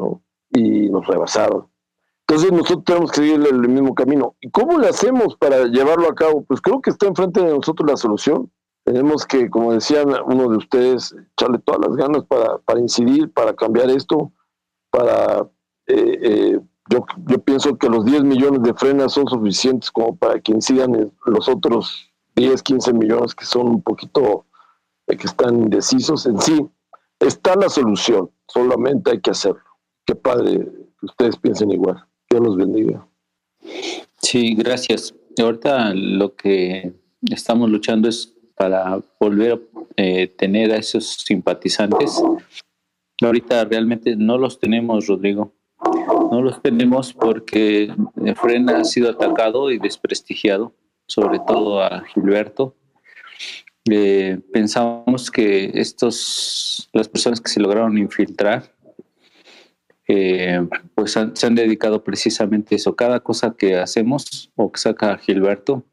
y nos rebasaron. Entonces nosotros tenemos que seguir el mismo camino. ¿Y cómo le hacemos para llevarlo a cabo? Pues creo que está enfrente de nosotros la solución. Tenemos que, como decían uno de ustedes, echarle todas las ganas para, para incidir, para cambiar esto, para... Eh, eh, yo, yo pienso que los 10 millones de frenas son suficientes como para que incidan los otros 10, 15 millones que son un poquito, eh, que están indecisos. En sí, está la solución, solamente hay que hacerlo. Qué padre que ustedes piensen igual. Dios los bendiga. Sí, gracias. Ahorita lo que estamos luchando es para volver a eh, tener a esos simpatizantes. Ahorita realmente no los tenemos, Rodrigo. No los tenemos porque Frena ha sido atacado y desprestigiado, sobre todo a Gilberto. Eh, pensamos que estos, las personas que se lograron infiltrar, eh, pues se han dedicado precisamente eso. Cada cosa que hacemos o que saca Gilberto,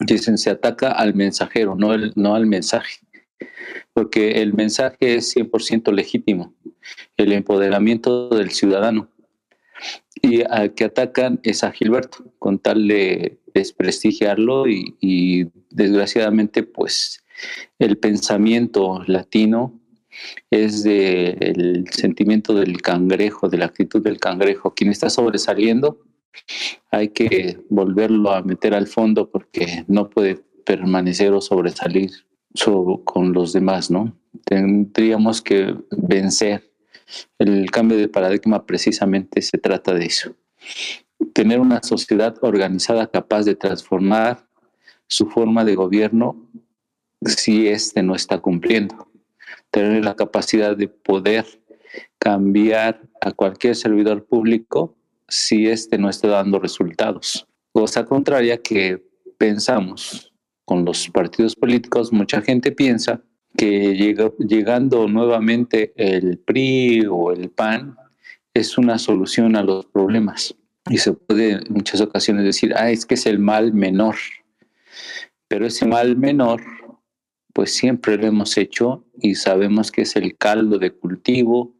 dicen se ataca al mensajero, no, el, no al mensaje, porque el mensaje es 100% legítimo, el empoderamiento del ciudadano. Y al que atacan es a Gilberto, con tal de desprestigiarlo y, desgraciadamente pues el pensamiento latino es del sentimiento del cangrejo, de la actitud del cangrejo. Quien está sobresaliendo hay que volverlo a meter al fondo porque no puede permanecer o sobresalir con los demás, ¿no? Tendríamos que vencer. El cambio de paradigma precisamente se trata de eso. Tener una sociedad organizada capaz de transformar su forma de gobierno si éste no está cumpliendo. Tener la capacidad de poder cambiar a cualquier servidor público si éste no está dando resultados. Cosa contraria que pensamos con los partidos políticos, mucha gente piensa que llegando nuevamente el PRI o el PAN es una solución a los problemas. Y se puede en muchas ocasiones decir, ah, es que es el mal menor. Pero ese mal menor, pues siempre lo hemos hecho y sabemos que es el caldo de cultivo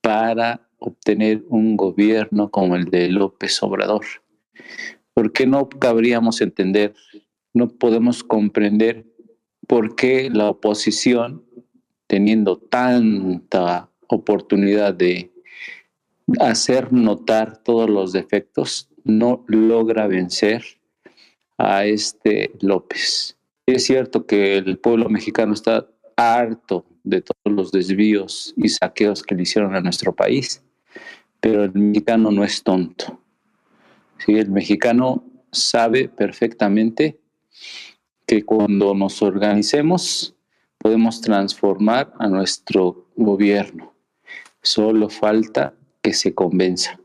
para obtener un gobierno como el de López Obrador. ¿Por qué no cabríamos entender, no podemos comprender por qué la oposición, teniendo tanta oportunidad de hacer notar todos los defectos, no logra vencer a este López. Es cierto que el pueblo mexicano está harto de todos los desvíos y saqueos que le hicieron a nuestro país, pero el mexicano no es tonto. ¿Sí? El mexicano sabe perfectamente que cuando nos organicemos podemos transformar a nuestro gobierno. Solo falta que se convenza.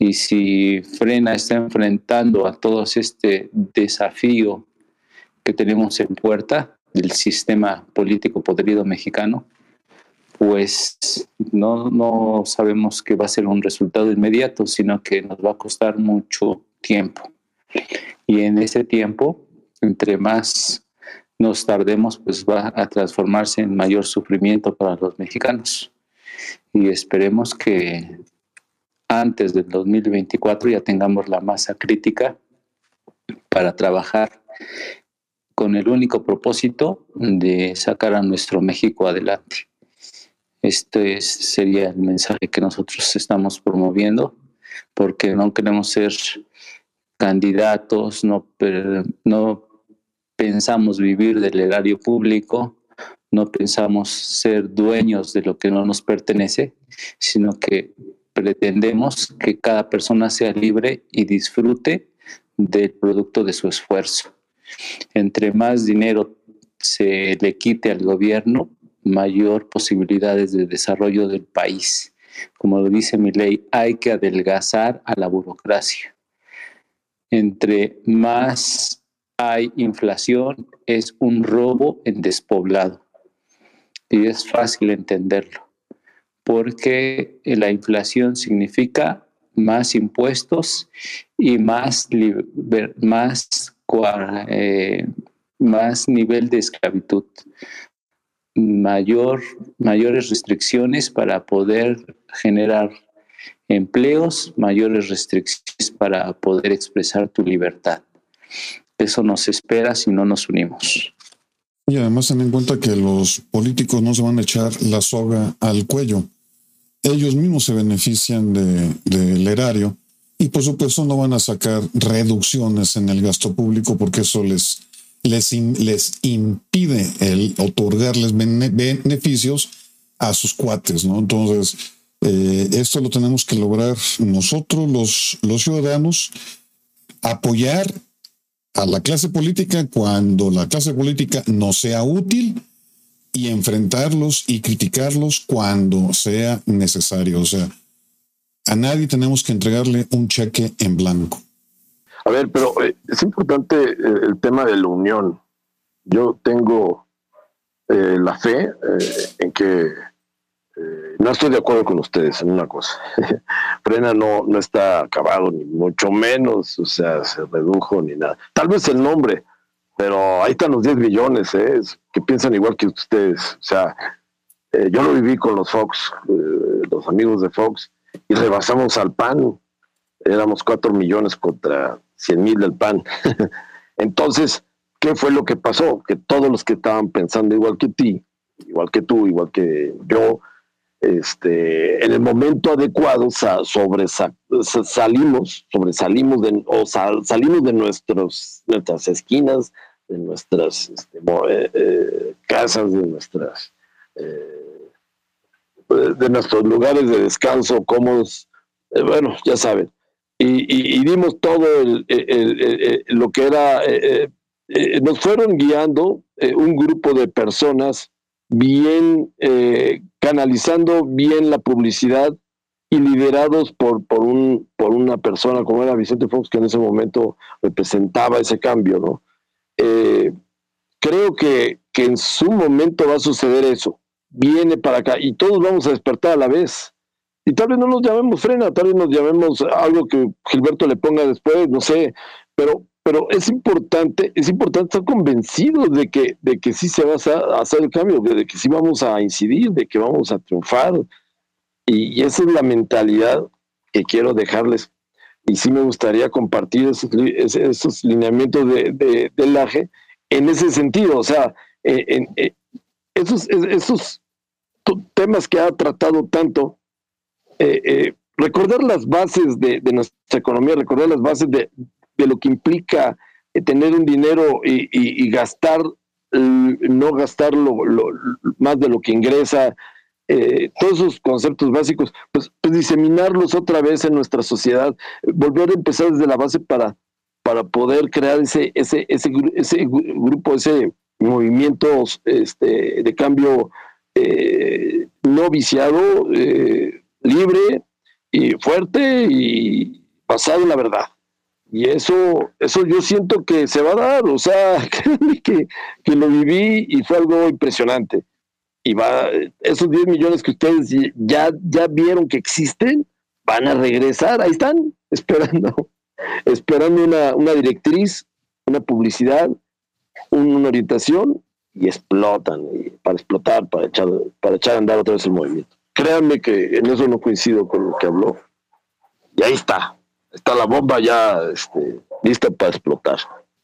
Y si Frena está enfrentando a todo este desafío que tenemos en puerta del sistema político podrido mexicano, pues no, no sabemos que va a ser un resultado inmediato, sino que nos va a costar mucho tiempo. Y en ese tiempo, entre más nos tardemos, pues va a transformarse en mayor sufrimiento para los mexicanos. Y esperemos que antes del 2024 ya tengamos la masa crítica para trabajar con el único propósito de sacar a nuestro México adelante. Este sería el mensaje que nosotros estamos promoviendo, porque no queremos ser candidatos, no, pensamos vivir del erario público, no pensamos ser dueños de lo que no nos pertenece, sino que pretendemos que cada persona sea libre y disfrute del producto de su esfuerzo. Entre más dinero se le quite al gobierno, mayor posibilidades de desarrollo del país. Como lo dice mi ley, hay que adelgazar a la burocracia. Entre más hay inflación, es un robo en despoblado. Y es fácil entenderlo porque la inflación significa más impuestos y más, más, eh, más nivel de esclavitud, mayor, mayores restricciones para poder generar empleos, mayores restricciones para poder expresar tu libertad. Eso nos espera si no nos unimos. Y además ten en cuenta que los políticos no se van a echar la soga al cuello ellos mismos se benefician del erario y por supuesto no van a sacar reducciones en el gasto público porque eso les, les, les impide el otorgarles beneficios a sus cuates, ¿no? Entonces, eh, esto lo tenemos que lograr nosotros, los, los ciudadanos, apoyar a la clase política cuando la clase política no sea útil y enfrentarlos y criticarlos cuando sea necesario. O sea, a nadie tenemos que entregarle un cheque en blanco. A ver, pero eh, es importante eh, el tema de la unión. Yo tengo eh, la fe en que no estoy de acuerdo con ustedes en una cosa. Frena no, no está acabado, ni mucho menos, o sea, se redujo ni nada. Tal vez el nombre, pero ahí están los 10 billones, ¿eh? que piensan igual que ustedes. O sea, yo lo viví con los Fox, los amigos de Fox, y rebasamos al PAN. Éramos 4 millones contra 100 mil del PAN. Entonces, ¿qué fue lo que pasó? Que todos los que estaban pensando igual que ti, igual que tú, igual que yo, este, en el momento adecuado salimos, sobresalimos de, o salimos de nuestros, nuestras esquinas, de nuestras este, eh, eh, casas, de nuestras eh, de nuestros lugares de descanso cómodos, bueno, ya saben, y, dimos todo lo que era, nos fueron guiando un grupo de personas bien canalizando bien la publicidad y liderados por, por, un, por una persona como era Vicente Fox, que en ese momento representaba ese cambio, ¿no? Eh, creo que, que en su momento va a suceder eso. Viene para acá y todos vamos a despertar a la vez. Y tal vez no nos llamemos frena, tal vez nos llamemos algo que Gilberto le ponga después, no sé, pero, pero es importante, es importante estar convencidos de que, de que sí se va a hacer el cambio, de que sí vamos a incidir, de que vamos a triunfar. Y, esa es la mentalidad que quiero dejarles. Y sí me gustaría compartir esos, esos lineamientos de, de, del AGE en ese sentido. O sea, en, esos, esos temas que ha tratado tanto, eh, eh, recordar las bases de, nuestra economía, recordar las bases de, de lo que implica eh, tener un dinero y, gastar, no gastarlo más de lo que ingresa, todos esos conceptos básicos, pues, pues, diseminarlos otra vez en nuestra sociedad, volver a empezar desde la base para, para poder crear ese, ese, ese, ese grupo, ese movimiento este, de cambio eh, no viciado, libre y fuerte y basado en la verdad. Y eso, eso yo siento que se va a dar, o sea, que, que lo viví y fue algo impresionante. Y va, esos 10 millones que ustedes ya, ya vieron que existen, van a regresar, ahí están, esperando, esperando una, una directriz, una publicidad, una orientación, y explotan, para explotar, para echar, para echar a andar otra vez el movimiento. Créanme que en eso no coincido con lo que habló. Y ahí está, está la bomba ya este, lista para explotar.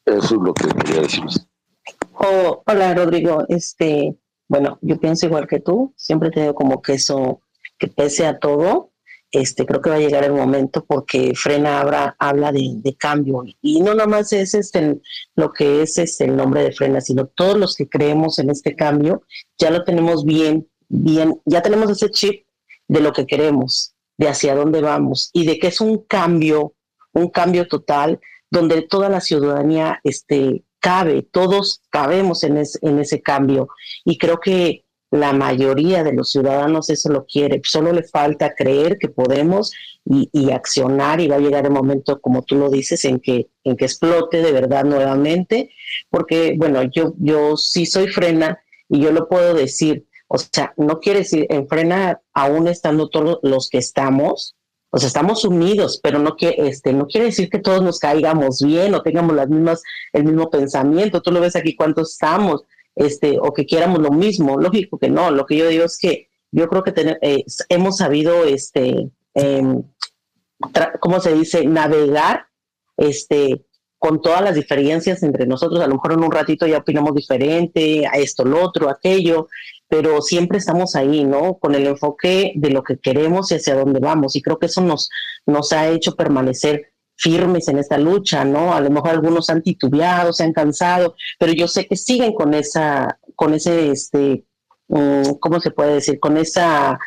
Eso es lo que quería decir. Oh, hola Rodrigo, este, bueno, yo pienso igual que tú, siempre he tenido como que eso, que pese a todo, este, creo que va a llegar el momento porque Frena habla, habla de, cambio y no nada más es este, lo que es este, el nombre de Frena, sino todos los que creemos en este cambio ya lo tenemos bien, bien, ya tenemos ese chip de lo que queremos de hacia dónde vamos y de que es un cambio, un cambio total donde toda la ciudadanía este, cabe, todos cabemos en, en ese cambio. Y creo que la mayoría de los ciudadanos eso lo quiere, solo le falta creer que podemos y, accionar y va a llegar el momento, como tú lo dices, en que, en que explote de verdad nuevamente, porque bueno, yo, yo sí soy frena y yo lo puedo decir, o sea, no quiere decir enfrenar aún estando todos los que estamos, o sea, estamos unidos, pero no, que, este, no quiere decir que todos nos caigamos bien o tengamos las mismas, el mismo pensamiento. Tú lo ves aquí cuántos estamos, este, o que quieramos lo mismo. Lógico que no. Lo que yo digo es que yo creo que eh, hemos sabido, este, em, ¿cómo se dice? Navegar, este, con todas las diferencias entre nosotros, a lo mejor en un ratito ya opinamos diferente, a esto, lo otro, aquello, pero siempre estamos ahí, ¿no? Con el enfoque de lo que queremos y hacia dónde vamos. Y creo que eso nos, nos ha hecho permanecer firmes en esta lucha, ¿no? A lo mejor algunos han titubeado, se han cansado, pero yo sé que siguen con esa, con ese, este, mm, ¿cómo se puede decir? Con esa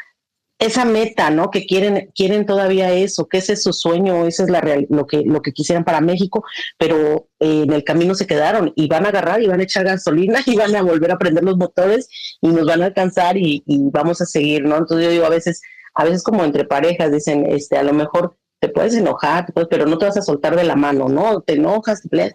esa meta, ¿no? Que quieren, quieren todavía eso, que ese es su sueño, ese es la real, lo que, lo que quisieran para México, pero eh, en el camino se quedaron y van a agarrar y van a echar gasolina y van a volver a prender los motores y nos van a alcanzar y, vamos a seguir, ¿no? Entonces yo digo a veces, a veces como entre parejas dicen, este, a lo mejor te puedes enojar, pero no te vas a soltar de la mano, ¿no? Te enojas, te peleas,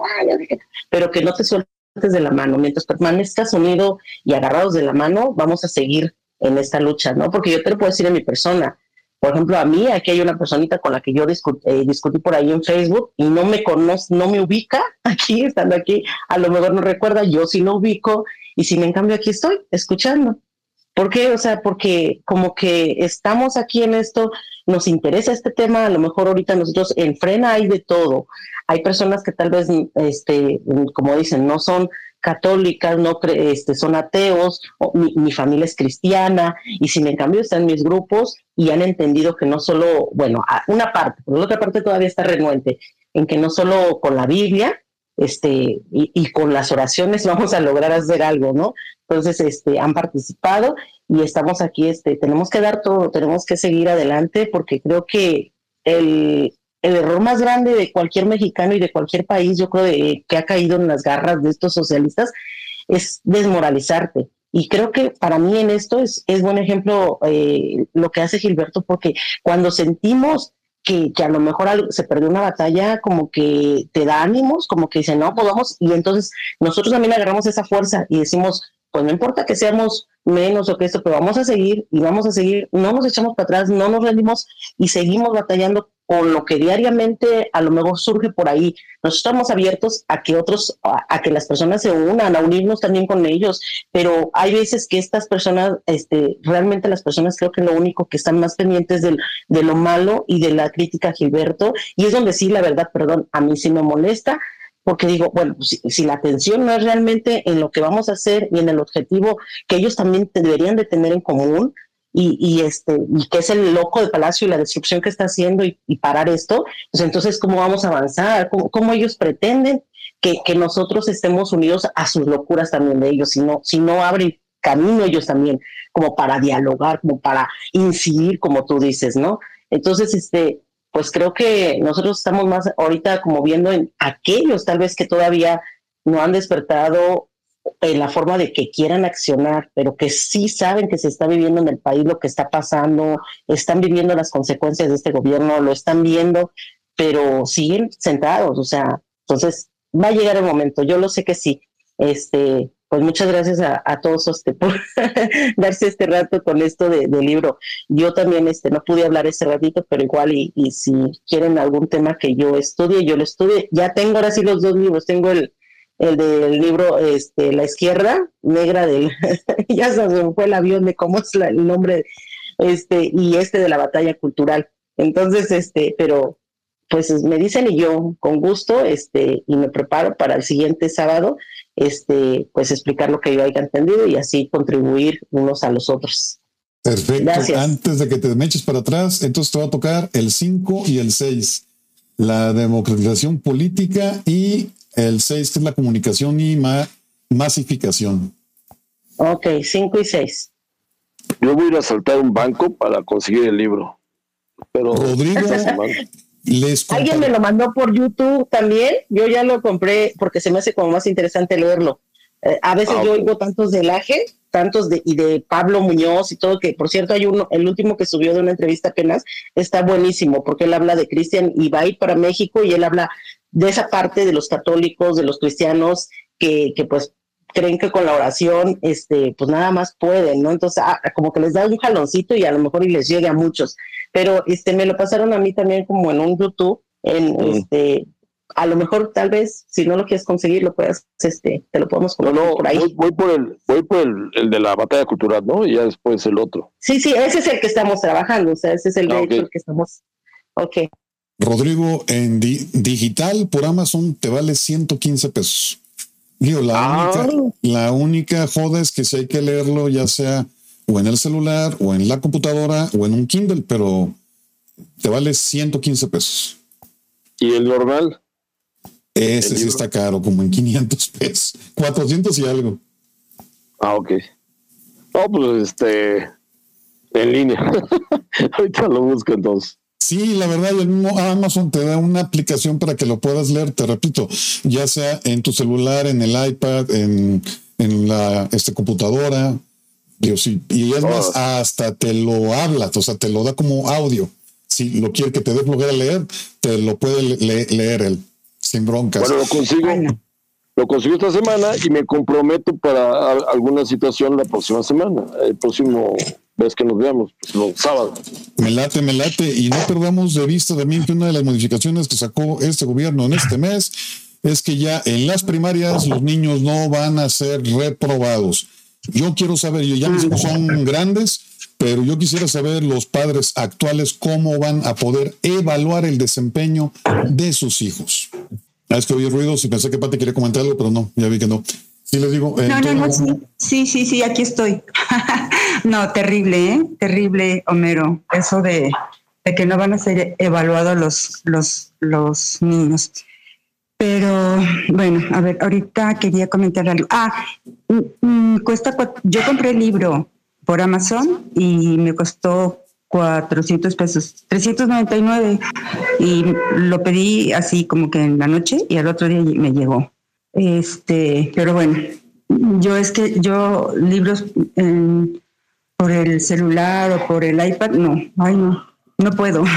pero que no te sueltes de la mano. Mientras permanezcas unido y agarrados de la mano, vamos a seguir en esta lucha, ¿no? Porque yo te lo puedo decir en mi persona. Por ejemplo, a mí, aquí hay una personita con la que yo eh, discutí por ahí en Facebook y no me conoce, no me ubica aquí, estando aquí, a lo mejor no recuerda, yo sí lo ubico y sin en cambio aquí estoy escuchando. ¿Por qué? O sea, porque como que estamos aquí en esto, nos interesa este tema, a lo mejor ahorita nosotros en Frena hay de todo. Hay personas que tal vez, este, como dicen, no son católicas, no este, son ateos, mi, familia es cristiana, y sin en cambio están mis grupos y han entendido que no solo, bueno, una parte, pero la otra parte todavía está renuente, en que no solo con la Biblia este, y, con las oraciones vamos a lograr hacer algo, ¿no? Entonces, este, han participado y estamos aquí, este, tenemos que dar todo, tenemos que seguir adelante porque creo que el, el error más grande de cualquier mexicano y de cualquier país, yo creo que ha caído en las garras de estos socialistas, es desmoralizarte. Y creo que para mí en esto es, es buen ejemplo eh, lo que hace Gilberto, porque cuando sentimos que, que, a lo mejor se perdió una batalla, como que te da ánimos, como que dice, no, podemos, y entonces nosotros también agarramos esa fuerza y decimos, pues no importa que seamos menos o que esto, pero vamos a seguir y vamos a seguir, no nos echamos para atrás, no nos rendimos y seguimos batallando con lo que diariamente a lo mejor surge por ahí. Nosotros estamos abiertos a que otros, a, que las personas se unan, a unirnos también con ellos, pero hay veces que estas personas, este, realmente las personas creo que lo único que están más pendientes del, de lo malo y de la crítica Gilberto, y es donde sí, la verdad, perdón, a mí sí me molesta, porque digo, bueno, si, si, la atención no es realmente en lo que vamos a hacer y en el objetivo que ellos también deberían de tener en común, y, este, y que es el loco de Palacio y la destrucción que está haciendo y, parar esto, pues entonces, ¿cómo vamos a avanzar? ¿Cómo, ellos pretenden que, que, nosotros estemos unidos a sus locuras también de ellos? Si no, si no abren camino ellos también, como para dialogar, como para incidir, como tú dices, ¿no? Entonces, este, pues creo que nosotros estamos más ahorita como viendo en aquellos tal vez que todavía no han despertado en la forma de que quieran accionar, pero que sí saben que se está viviendo en el país lo que está pasando, están viviendo las consecuencias de este gobierno, lo están viendo, pero siguen sentados, o sea, entonces va a llegar el momento, yo lo sé que sí. Este, pues muchas gracias a, todos este, por darse este rato con esto de, libro. Yo también este, no pude hablar ese ratito, pero igual y, y si quieren algún tema que yo estudie, yo lo estudie. Ya tengo ahora sí los dos libros, tengo el, el del libro este, La Izquierda, negra del, ya se me fue el avión de cómo es el nombre, este, y este de la batalla cultural. Entonces, este, pero pues me dicen y yo con gusto, este, y me preparo para el siguiente sábado, este, pues explicar lo que yo haya entendido y así contribuir unos a los otros. Perfecto. Antes de que te me eches para atrás, entonces te va a tocar el 5 y el 6, la democratización política y el 6 es la comunicación y masificación. Ok, 5 y 6. Yo voy a ir a saltar un banco para conseguir el libro. Pero Rodrigo, Alguien me lo mandó por YouTube también. Yo ya lo compré porque se me hace como más interesante leerlo. Eh, a veces ah, yo oigo tantos de Laje, tantos de, y de Pablo Muñoz y todo, que por cierto hay uno, el último que subió de una entrevista apenas, está buenísimo porque él habla de Cristian y va a ir para México y él habla de esa parte de los católicos, de los cristianos, que, que pues creen que con la oración, este, pues nada más pueden, ¿no? Entonces, ah, como que les da un jaloncito y a lo mejor y les llegue a muchos. Pero este, me lo pasaron a mí también como en un YouTube, en mm. este, a lo mejor tal vez, si no lo quieres conseguir, lo puedes, este, te lo podemos no, no, por ahí. Voy, por el, voy por el, el, de la batalla cultural, ¿no? Y ya después el otro. Sí, sí, ese es el que estamos trabajando, o sea, ese es el ah, que estamos. Ok. Rodrigo, en digital por Amazon te vale 115 pesos. Digo, la, ah. única, la única joda es que si hay que leerlo, ya sea o en el celular, o en la computadora, o en un Kindle, pero te vale 115 pesos. ¿Y el normal? Ese sí está caro, como en 500 pesos, 400 y algo. Ah, ok. No, pues este, en línea. Ahorita lo busco entonces. Sí, la verdad, el mismo Amazon te da una aplicación para que lo puedas leer, te repito, ya sea en tu celular, en el iPad, en, en la este, computadora. sí, y es más, hasta te lo habla, o sea, te lo da como audio. Si lo quiere que te dé lugar a leer, te lo puede leer él, sin broncas. Bueno, lo consigo, lo consigo esta semana y me comprometo para alguna situación la próxima semana, el próximo vez que nos veamos, pues, los sábados. Me late, me late. Y no perdamos de vista también que una de las modificaciones que sacó este gobierno en este mes es que ya en las primarias los niños no van a ser reprobados. Yo quiero saber, yo ya mis hijos son grandes, pero yo quisiera saber los padres actuales cómo van a poder evaluar el desempeño de sus hijos. Ah, es que oí ruidos y pensé que Pati quería comentar algo, pero no, ya vi que no. Sí, les digo. Eh, no, no, no, sí, sí, sí, aquí estoy. no, terrible, ¿eh? Terrible, Homero, eso de, de, que no van a ser evaluados los, los, los niños. Pero bueno, a ver, ahorita quería comentar algo. Ah, mm, mm, cuesta, yo compré el libro por Amazon y me costó 400 pesos, 399 y lo pedí así como que en la noche y al otro día me llegó. Este, pero bueno, yo es que yo libros por el celular o por el iPad, no, ay no, no puedo.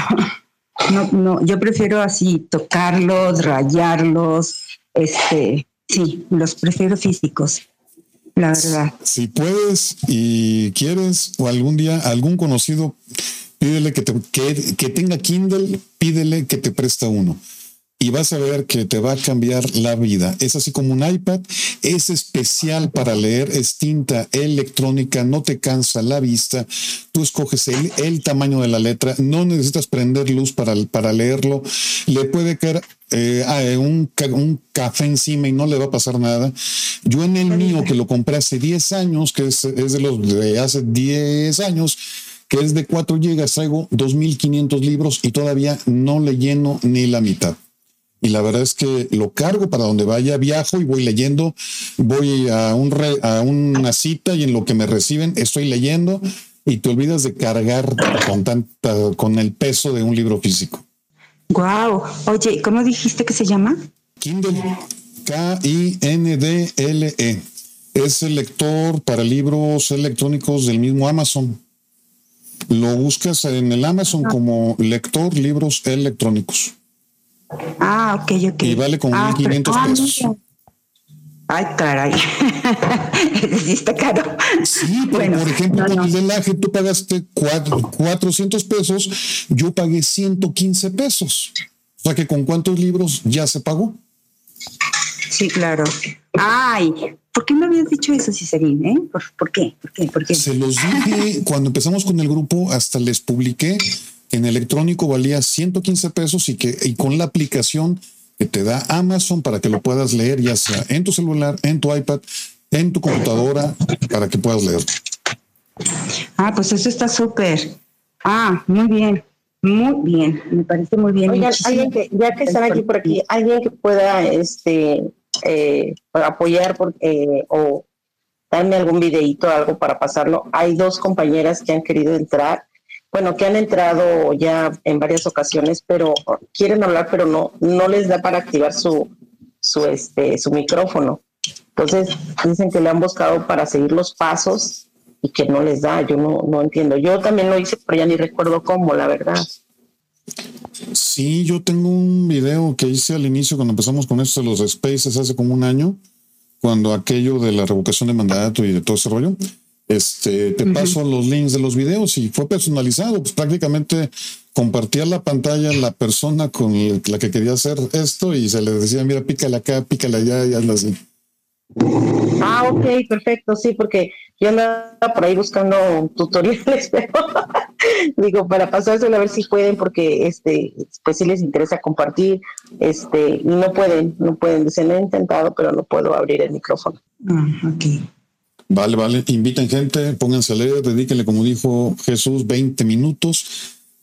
No, no, yo prefiero así tocarlos, rayarlos, este, sí, los prefiero físicos, la verdad. Si puedes y quieres o algún día algún conocido, pídele que, te, que, que tenga Kindle, pídele que te presta uno y vas a ver que te va a cambiar la vida. Es así como un iPad, es especial para leer, es tinta electrónica, no te cansa la vista, tú escoges el, tamaño de la letra, no necesitas prender luz para, para leerlo, le puede caer eh, un, un, café encima y no le va a pasar nada. Yo en el mío que lo compré hace 10 años, que es, es de los de hace 10 años, que es de 4 gigas, traigo 2.500 libros y todavía no le lleno ni la mitad y la verdad es que lo cargo para donde vaya, viajo y voy leyendo, voy a, un a una cita y en lo que me reciben estoy leyendo y te olvidas de cargar con tanta, con el peso de un libro físico. Wow. Oye, ¿cómo dijiste que se llama? Kindle. K-I-N-D-L-E. Es el lector para libros electrónicos del mismo Amazon. Lo buscas en el Amazon ah. como lector libros electrónicos. Ah, ok, ok. Y vale como ah, 1.500 ah, pesos. Ay, caray. sí está caro. Sí, pero por ejemplo, con el delaje tú pagaste 400 pesos, yo pagué 115 pesos. O sea que con cuántos libros ya se pagó. Sí, claro. Ay, ¿por qué me habías dicho eso, Cicerín? Eh? ¿Por, ¿Por, qué? ¿Por qué? ¿Por qué? Se los dije cuando empezamos con el grupo, hasta les publiqué en electrónico valía 115 pesos y que y con la aplicación que te da Amazon para que lo puedas leer ya sea en tu celular, en tu iPad, en tu computadora para que puedas leer. Ah, pues eso está súper. Ah, muy bien. Muy bien, me parece muy bien. Oigan, alguien que, ya que están aquí por aquí, alguien que pueda este eh, apoyar por, eh, o darme algún videito, algo para pasarlo. Hay dos compañeras que han querido entrar bueno, que han entrado ya en varias ocasiones, pero quieren hablar, pero no, no les da para activar su, su, este, su micrófono. Entonces dicen que le han buscado para seguir los pasos y que no les da. Yo no, no entiendo. Yo también lo hice, pero ya ni recuerdo cómo, la verdad. Sí, yo tengo un video que hice al inicio cuando empezamos con esto de los spaces hace como un año, cuando aquello de la revocación de mandato y de todo ese rollo. Este, te paso los links de los videos y fue personalizado, pues prácticamente compartía la pantalla la persona con la que quería hacer esto y se le decía, mira, pícale acá, pícale allá y anda así. Ah, ok, perfecto, sí, porque yo andaba por ahí buscando tutoriales, pero digo, para pasárselo a ver si pueden, porque este, pues sí les interesa compartir, este, y no pueden, no pueden, se lo he intentado, pero no puedo abrir el micrófono. Ah, ok. Vale, vale. Inviten gente, pónganse a leer, dedíquenle, como dijo Jesús, 20 minutos.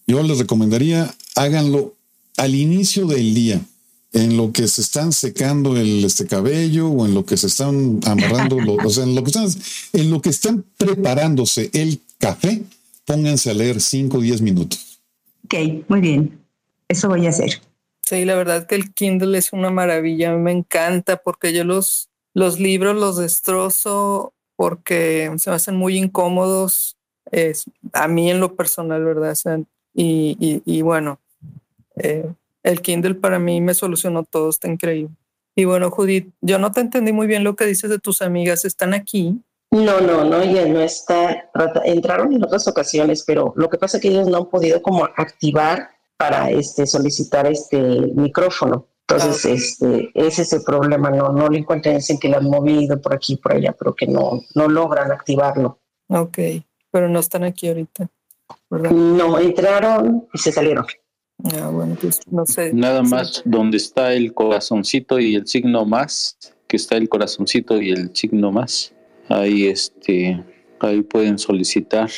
Yo les recomendaría, háganlo al inicio del día, en lo que se están secando el este cabello o en lo que se están amarrando, o sea, en lo que están, en lo que están preparándose el café, pónganse a leer 5 o 10 minutos. Ok, muy bien. Eso voy a hacer. Sí, la verdad que el Kindle es una maravilla, me encanta porque yo los, los libros los destrozo porque se me hacen muy incómodos a mí en lo personal, ¿verdad? y, bueno, eh, el Kindle para mí me solucionó todo, está increíble. Y bueno, Judith, yo no te entendí muy bien lo que dices de tus amigas, ¿están aquí? No, no, no, ella no está, entraron en otras ocasiones, pero lo que pasa es que ellos no han podido como activar para este, solicitar este micrófono Entonces, Ah. este, ese es el problema, no, no le encuentran dicen que lo han movido por aquí por allá, pero que no, no logran activarlo. Ok, pero no están aquí ahorita, ¿verdad? No entraron y se salieron. Ah, bueno, pues no sé. Nada Sí. más donde está el corazoncito y el signo más, que está el corazoncito y el signo más. Ahí este, ahí pueden solicitar.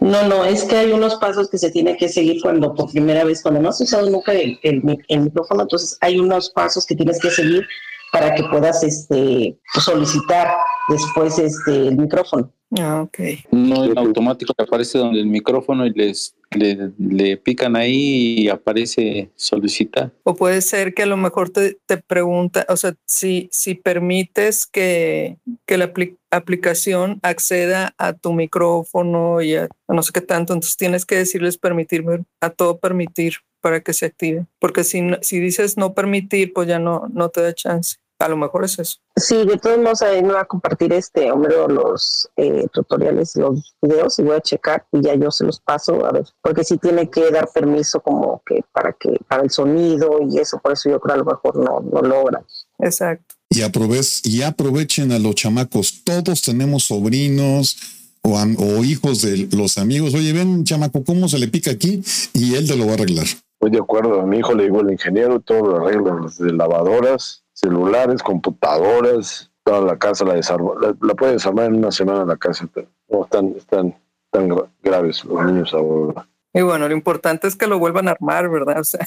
No, no, es que hay unos pasos que se tiene que seguir cuando por primera vez, cuando no has usado nunca el, el el micrófono, entonces hay unos pasos que tienes que seguir para que puedas este, solicitar después este, el micrófono. Ah, ok. No en automático aparece donde el micrófono y les le, le pican ahí y aparece solicitar. O puede ser que a lo mejor te, te pregunta, o sea, si, si permites que, que la apli- aplicación acceda a tu micrófono y a, a no sé qué tanto, entonces tienes que decirles permitirme, a todo permitir para que se active. Porque si, si dices no permitir, pues ya no, no te da chance. A lo mejor es eso. Sí, de todos modos ahí me va a compartir este Homero los eh, tutoriales, los videos y voy a checar y ya yo se los paso a ver, porque sí tiene que dar permiso como que para que para el sonido y eso, por eso yo creo a lo mejor no, no logra. Exacto. Y, aproves- y aprovechen a los chamacos. Todos tenemos sobrinos o, am- o hijos de los amigos. Oye, ven, chamaco, ¿cómo se le pica aquí? Y él te lo va a arreglar. Estoy de acuerdo. A mi hijo le digo el ingeniero, todo lo arregla, desde lavadoras, celulares, computadoras, toda la casa la desarma. La, la puede desarmar en una semana la casa, no están, están tan gra- graves los niños ahora. Y bueno, lo importante es que lo vuelvan a armar, ¿verdad? O sea,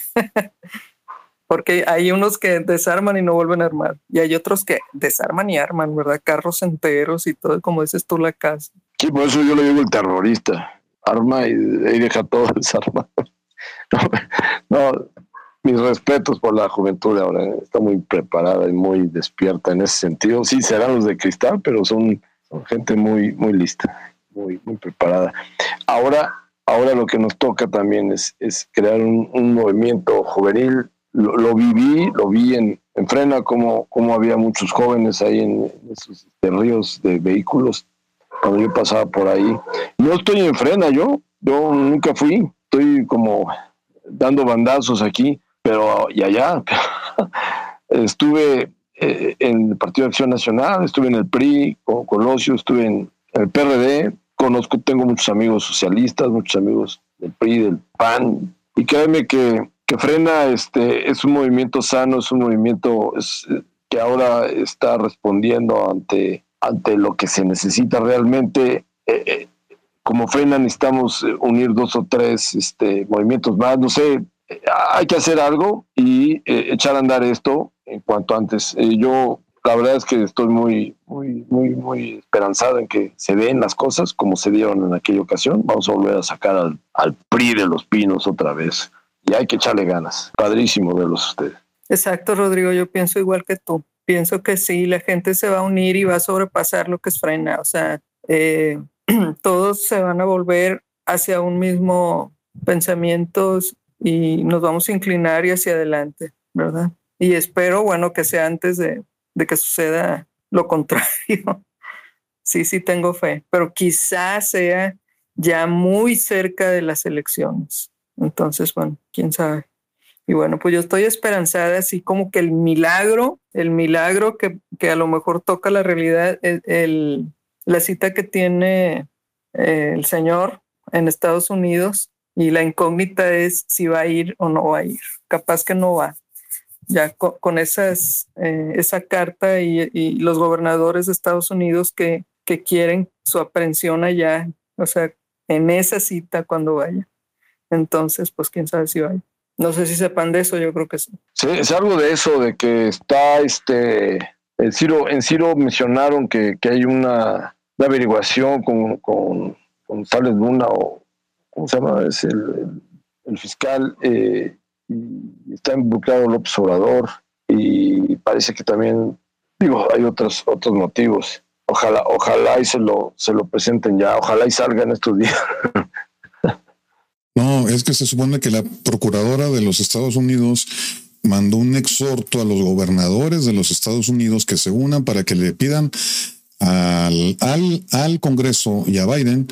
porque hay unos que desarman y no vuelven a armar. Y hay otros que desarman y arman, ¿verdad? Carros enteros y todo, como dices tú, la casa. Sí, por eso yo le digo el terrorista. Arma y, y deja todo desarmado. No, no, mis respetos por la juventud ahora. ¿eh? Está muy preparada y muy despierta en ese sentido. Sí, serán los de cristal, pero son, gente muy, muy lista, muy, muy preparada. Ahora, ahora lo que nos toca también es, es crear un, un movimiento juvenil. Lo, lo viví, lo vi en, en Frena, como, como había muchos jóvenes ahí en, en esos este, ríos de vehículos cuando yo pasaba por ahí. No estoy en frena yo, yo nunca fui, estoy como dando bandazos aquí, pero y allá. estuve eh, en el Partido de Acción Nacional, estuve en el PRI con Colosio, estuve en el PRD, conozco, tengo muchos amigos socialistas, muchos amigos del PRI, del PAN, y créeme que, que Frena este, es un movimiento sano, es un movimiento que ahora está respondiendo ante ante lo que se necesita realmente. Eh, eh, como frena necesitamos unir dos o tres este, movimientos más, no sé, hay que hacer algo y eh, echar a andar esto en cuanto antes. Eh, yo la verdad es que estoy muy, muy, muy, muy esperanzado en que se den las cosas como se dieron en aquella ocasión. Vamos a volver a sacar al, al PRI de los pinos otra vez y hay que echarle ganas. Padrísimo verlos ustedes. Exacto, Rodrigo, yo pienso igual que tú. Pienso que sí, la gente se va a unir y va a sobrepasar lo que es frena. O sea, eh, todos se van a volver hacia un mismo pensamiento y nos vamos a inclinar y hacia adelante, ¿verdad? Y espero, bueno, que sea antes de, de que suceda lo contrario. sí, sí tengo fe, pero quizás sea ya muy cerca de las elecciones. Entonces, bueno, quién sabe. Y bueno, pues yo estoy esperanzada, así como que el milagro, el milagro que, que a lo mejor toca la realidad, el, el, la cita que tiene eh, el Señor en Estados Unidos y la incógnita es si va a ir o no va a ir. Capaz que no va. Ya con, con esas, eh, esa carta y, y, los gobernadores de Estados Unidos que, que quieren su aprehensión allá, o sea, en esa cita cuando vaya. Entonces, pues quién sabe si vaya. No sé si sepan de eso, yo creo que sí. Sí, es algo de eso, de que está este. En Ciro, en Ciro mencionaron que, que hay una, una averiguación con, con, con Luna o. ¿Cómo se llama? Es el, el, fiscal. Eh, y está involucrado López Obrador. Y parece que también. Digo, hay otros, otros motivos. Ojalá, ojalá y se lo, se lo presenten ya. Ojalá y salgan estos días. No, es que se supone que la procuradora de los Estados Unidos mandó un exhorto a los gobernadores de los Estados Unidos que se unan para que le pidan al, al, al Congreso y a Biden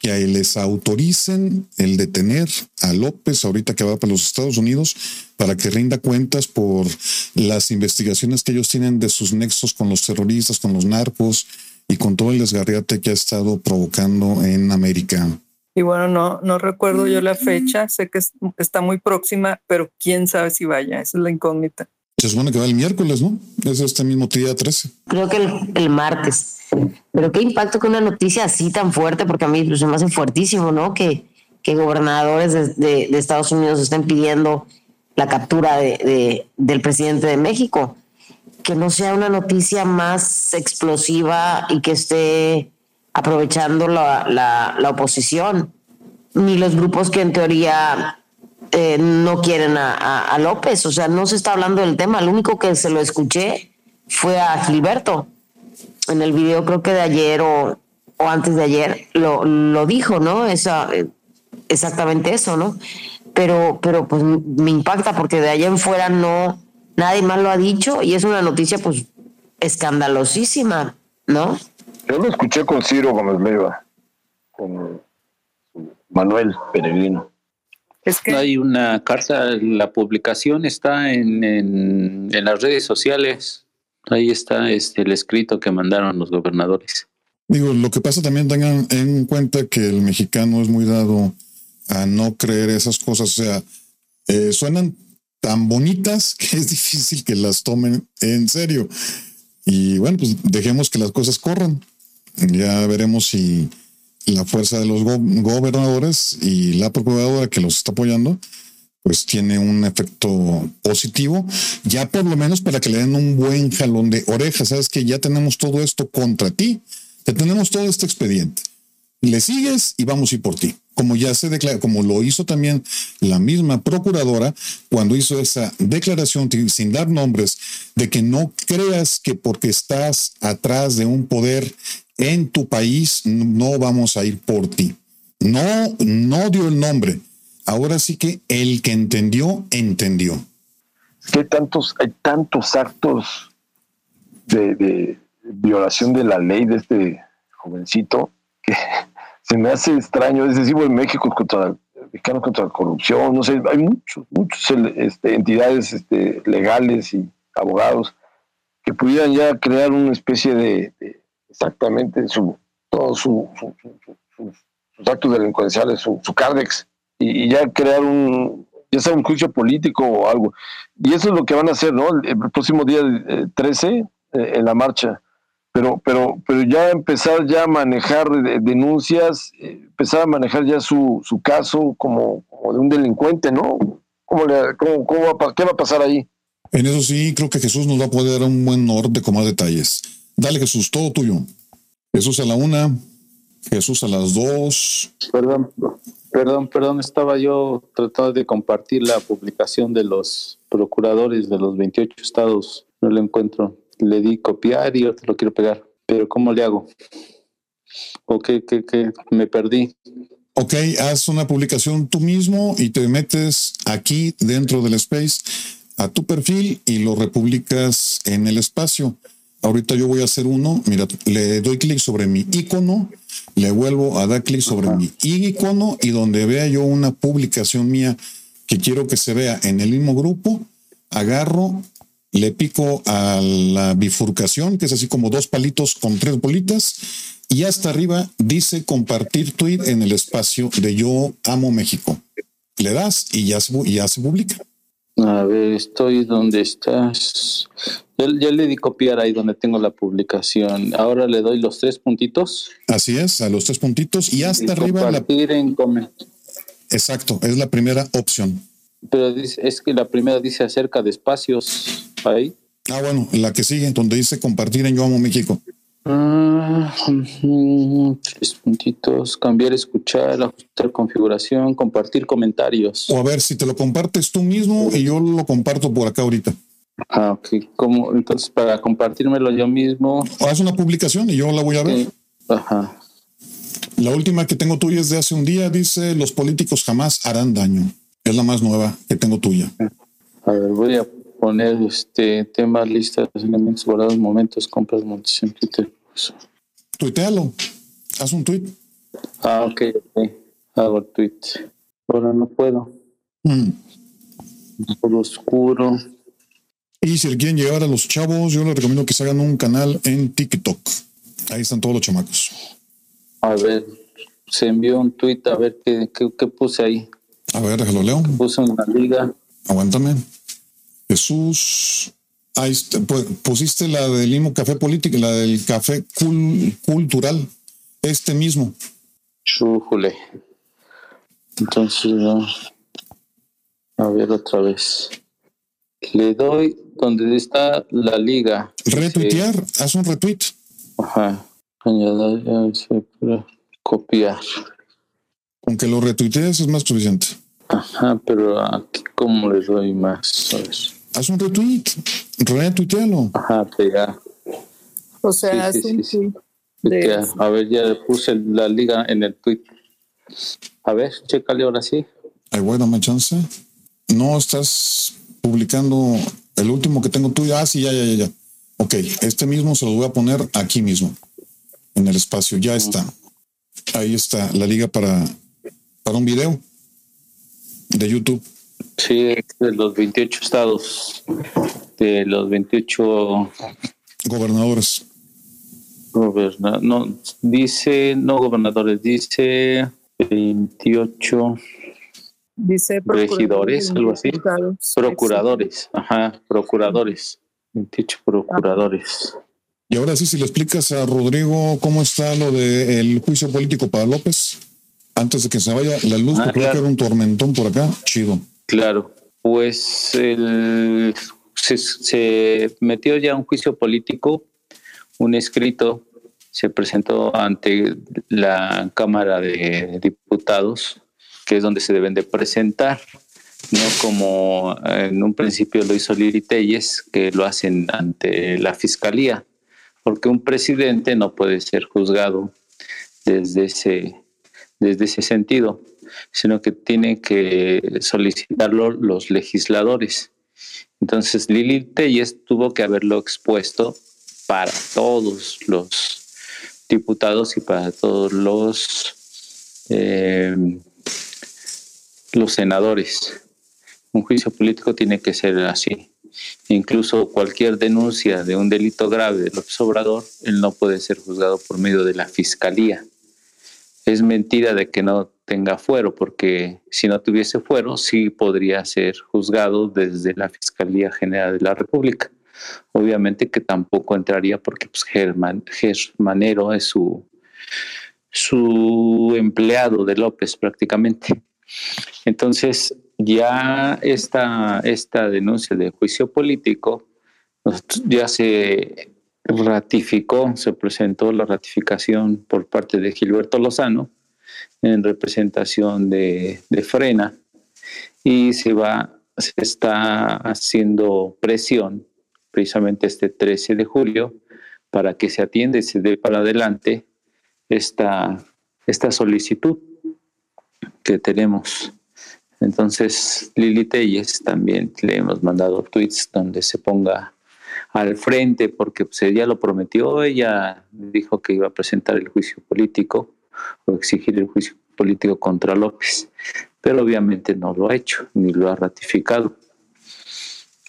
que les autoricen el detener a López ahorita que va para los Estados Unidos para que rinda cuentas por las investigaciones que ellos tienen de sus nexos con los terroristas, con los narcos y con todo el desgarriate que ha estado provocando en América. Y bueno, no, no recuerdo yo la fecha, sé que está muy próxima, pero quién sabe si vaya, esa es la incógnita. Se supone que va el miércoles, ¿no? Es este mismo día 13. Creo que el, martes. Pero qué impacto que una noticia así tan fuerte, porque a mí pues, se me hace fuertísimo, ¿no? Que, que gobernadores de, Estados Unidos estén pidiendo la captura de, del presidente de México. Que no sea una noticia más explosiva y que esté aprovechando la, la, oposición, ni los grupos que en teoría eh, no quieren a, López. O sea, no se está hablando del tema. Lo único que se lo escuché fue a Gilberto. En el video, creo que de ayer o, o antes de ayer, lo, lo dijo, ¿no? Esa, exactamente eso, ¿no? Pero, pero pues me impacta porque de allá en fuera no, nadie más lo ha dicho y es una noticia pues escandalosísima, ¿no? Yo lo escuché con Ciro Gómez Leiva, con Manuel Peregrino. Es que hay una carta, la publicación está en, en, las redes sociales. Ahí está este, el escrito que mandaron los gobernadores. Digo, lo que pasa también tengan en cuenta que el mexicano es muy dado a no creer esas cosas. O sea, eh, suenan tan bonitas que es difícil que las tomen en serio. Y bueno, pues dejemos que las cosas corran. Ya veremos si la fuerza de los gobernadores y la procuradora que los está apoyando, pues tiene un efecto positivo, ya por lo menos para que le den un buen jalón de orejas. Sabes que ya tenemos todo esto contra ti, te tenemos todo este expediente. Le sigues y vamos a ir por ti. Como ya se declara, como lo hizo también la misma procuradora cuando hizo esa declaración sin dar nombres de que no creas que porque estás atrás de un poder en tu país no vamos a ir por ti. No, no dio el nombre. Ahora sí que el que entendió, entendió. que tantos, hay tantos actos de, violación de la ley de este jovencito que se me hace extraño. Es decir, en México contra mexicano contra la corrupción, no sé, hay muchos, muchas este, entidades este, legales y abogados que pudieran ya crear una especie de exactamente su, todos su, sus actos delincuenciales, su, su CARDEX, y, ya crear un, ya sea un juicio político o algo. Y eso es lo que van a hacer, ¿no? El, próximo día 13 eh, eh, en la marcha. Pero, pero, pero ya empezar ya a manejar denuncias, eh, empezar a manejar ya su, su caso como, de un delincuente, ¿no? ¿Cómo le, cómo, cómo va, ¿Qué va a pasar ahí? En eso sí, creo que Jesús nos va a poder dar un buen norte con más detalles. Dale Jesús, todo tuyo. Jesús a la una, Jesús a las dos. Perdón, perdón, perdón, estaba yo tratando de compartir la publicación de los procuradores de los 28 estados. No lo encuentro. Le di copiar y ahora lo quiero pegar. Pero ¿cómo le hago? ¿O qué, qué, qué? Me perdí. Ok, haz una publicación tú mismo y te metes aquí dentro del space a tu perfil y lo republicas en el espacio. Ahorita yo voy a hacer uno. Mira, le doy clic sobre mi icono, le vuelvo a dar clic sobre mi icono y donde vea yo una publicación mía que quiero que se vea en el mismo grupo, agarro, le pico a la bifurcación, que es así como dos palitos con tres bolitas, y hasta arriba dice compartir tweet en el espacio de Yo Amo México. Le das y ya y ya se publica. A ver, estoy donde estás. Ya, le di copiar ahí donde tengo la publicación. Ahora le doy los tres puntitos. Así es, a los tres puntitos y hasta arriba. La... en Exacto, es la primera opción. Pero es que la primera dice acerca de espacios ahí. Ah, bueno, la que sigue, donde dice compartir en Yo Amo México. Ah, tres puntitos, cambiar, escuchar, ajustar configuración, compartir comentarios. O a ver si te lo compartes tú mismo y yo lo comparto por acá ahorita. Ah, ok. ¿Cómo? Entonces, para compartírmelo yo mismo. Haz una publicación y yo la voy a ver. Ajá. La última que tengo tuya es de hace un día, dice, los políticos jamás harán daño. Es la más nueva que tengo tuya. A ver, voy a poner este temas, listas, elementos guardados, momentos, compras, montes en Twitter. Tuitealo. Haz un tweet. Ah, ok, ok. Hago tweet. Ahora no puedo. Mm. Por oscuro. Y si quieren llegar a los chavos, yo les recomiendo que se hagan un canal en TikTok. Ahí están todos los chamacos. A ver, se envió un tweet a ver qué, qué, qué puse ahí. A ver, déjalo leo. Puse una liga. Aguántame. Jesús. Ahí está, pu- pusiste la del Limo Café Político, la del Café cul- Cultural. Este mismo. Chújule. Entonces, no. a ver otra vez. Le doy donde está la liga. Retuitear, haz un retweet. Ajá. Añadir, copiar. Aunque lo retuitees es más suficiente. Ajá, pero aquí cómo le doy más. Ver. Haz un retweet. Retuitealo. Ajá, pegar. O sea, Sí, es sí, un tweet de a ver, ya le puse la liga en el tweet. A ver, chécale ahora sí. Ay, bueno, dame chance. No estás publicando el último que tengo tuyo. Ah, sí, ya, ya, ya, ya. Ok, este mismo se lo voy a poner aquí mismo, en el espacio. Ya está. Ahí está la liga para, para un video de YouTube. Sí, de los 28 estados, de los 28 Gobernadores. gobernadores, no, dice, no gobernadores, dice 28 Dice regidores, algo así. procuradores, ajá, procuradores, 28 procuradores. Y ahora sí, si le explicas a Rodrigo cómo está lo del juicio político para López, antes de que se vaya la luz, Ah, porque creo claro. que era un tormentón por acá. Chido. Claro, pues se metió ya un juicio político, un escrito se presentó ante la Cámara de Diputados, que es donde se deben de presentar, no como en un principio lo hizo Liri Telles, que lo hacen ante la Fiscalía, porque un presidente no puede ser juzgado desde ese, desde ese sentido sino que tienen que solicitarlo los legisladores. Entonces Lili Telles tuvo que haberlo expuesto para todos los diputados y para todos los eh, los senadores. Un juicio político tiene que ser así. Incluso cualquier denuncia de un delito grave de López él no puede ser juzgado por medio de la fiscalía es mentira de que no tenga fuero, porque si no tuviese fuero, sí podría ser juzgado desde la Fiscalía General de la República. Obviamente que tampoco entraría porque pues, Germán, Germanero es su, su empleado de López prácticamente. Entonces, ya esta, esta denuncia de juicio político ya se ratificó, se presentó la ratificación por parte de Gilberto Lozano en representación de, de Frena y se va, se está haciendo presión precisamente este 13 de julio para que se atienda y se dé para adelante esta, esta solicitud que tenemos. Entonces, Lili Telles también le hemos mandado tweets donde se ponga al frente porque pues, ella lo prometió, ella dijo que iba a presentar el juicio político o exigir el juicio político contra López, pero obviamente no lo ha hecho ni lo ha ratificado.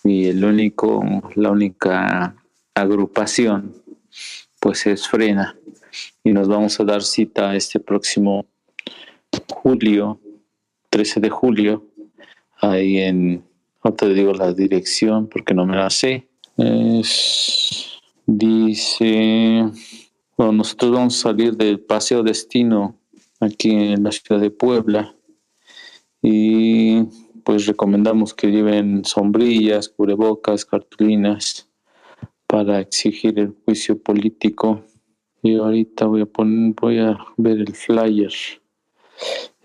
Y el único, la única agrupación pues es Frena y nos vamos a dar cita este próximo julio, 13 de julio, ahí en, no te digo la dirección porque no me la sé, es, dice, nosotros vamos a salir del Paseo Destino aquí en la ciudad de Puebla y pues recomendamos que lleven sombrillas, cubrebocas, cartulinas para exigir el juicio político. Y ahorita voy a poner, voy a ver el flyer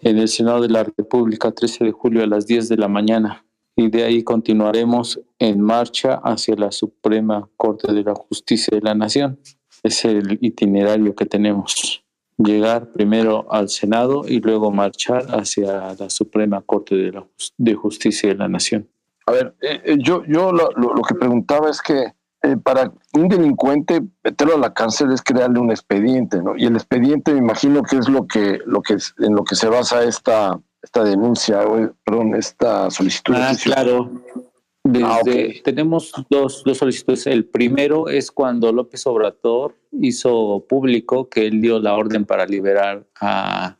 en el Senado de la República, 13 de julio a las 10 de la mañana y de ahí continuaremos en marcha hacia la Suprema Corte de la Justicia de la Nación. Es el itinerario que tenemos. Llegar primero al Senado y luego marchar hacia la Suprema Corte de, la, de Justicia de la Nación. A ver, eh, yo, yo lo, lo, lo, que preguntaba es que eh, para un delincuente meterlo a la cárcel es crearle un expediente, ¿no? Y el expediente me imagino que es lo que, lo que en lo que se basa esta esta denuncia, perdón, esta solicitud. Ah, claro. Ah, tenemos dos, dos solicitudes. El primero es cuando López Obrador hizo público que él dio la orden para liberar a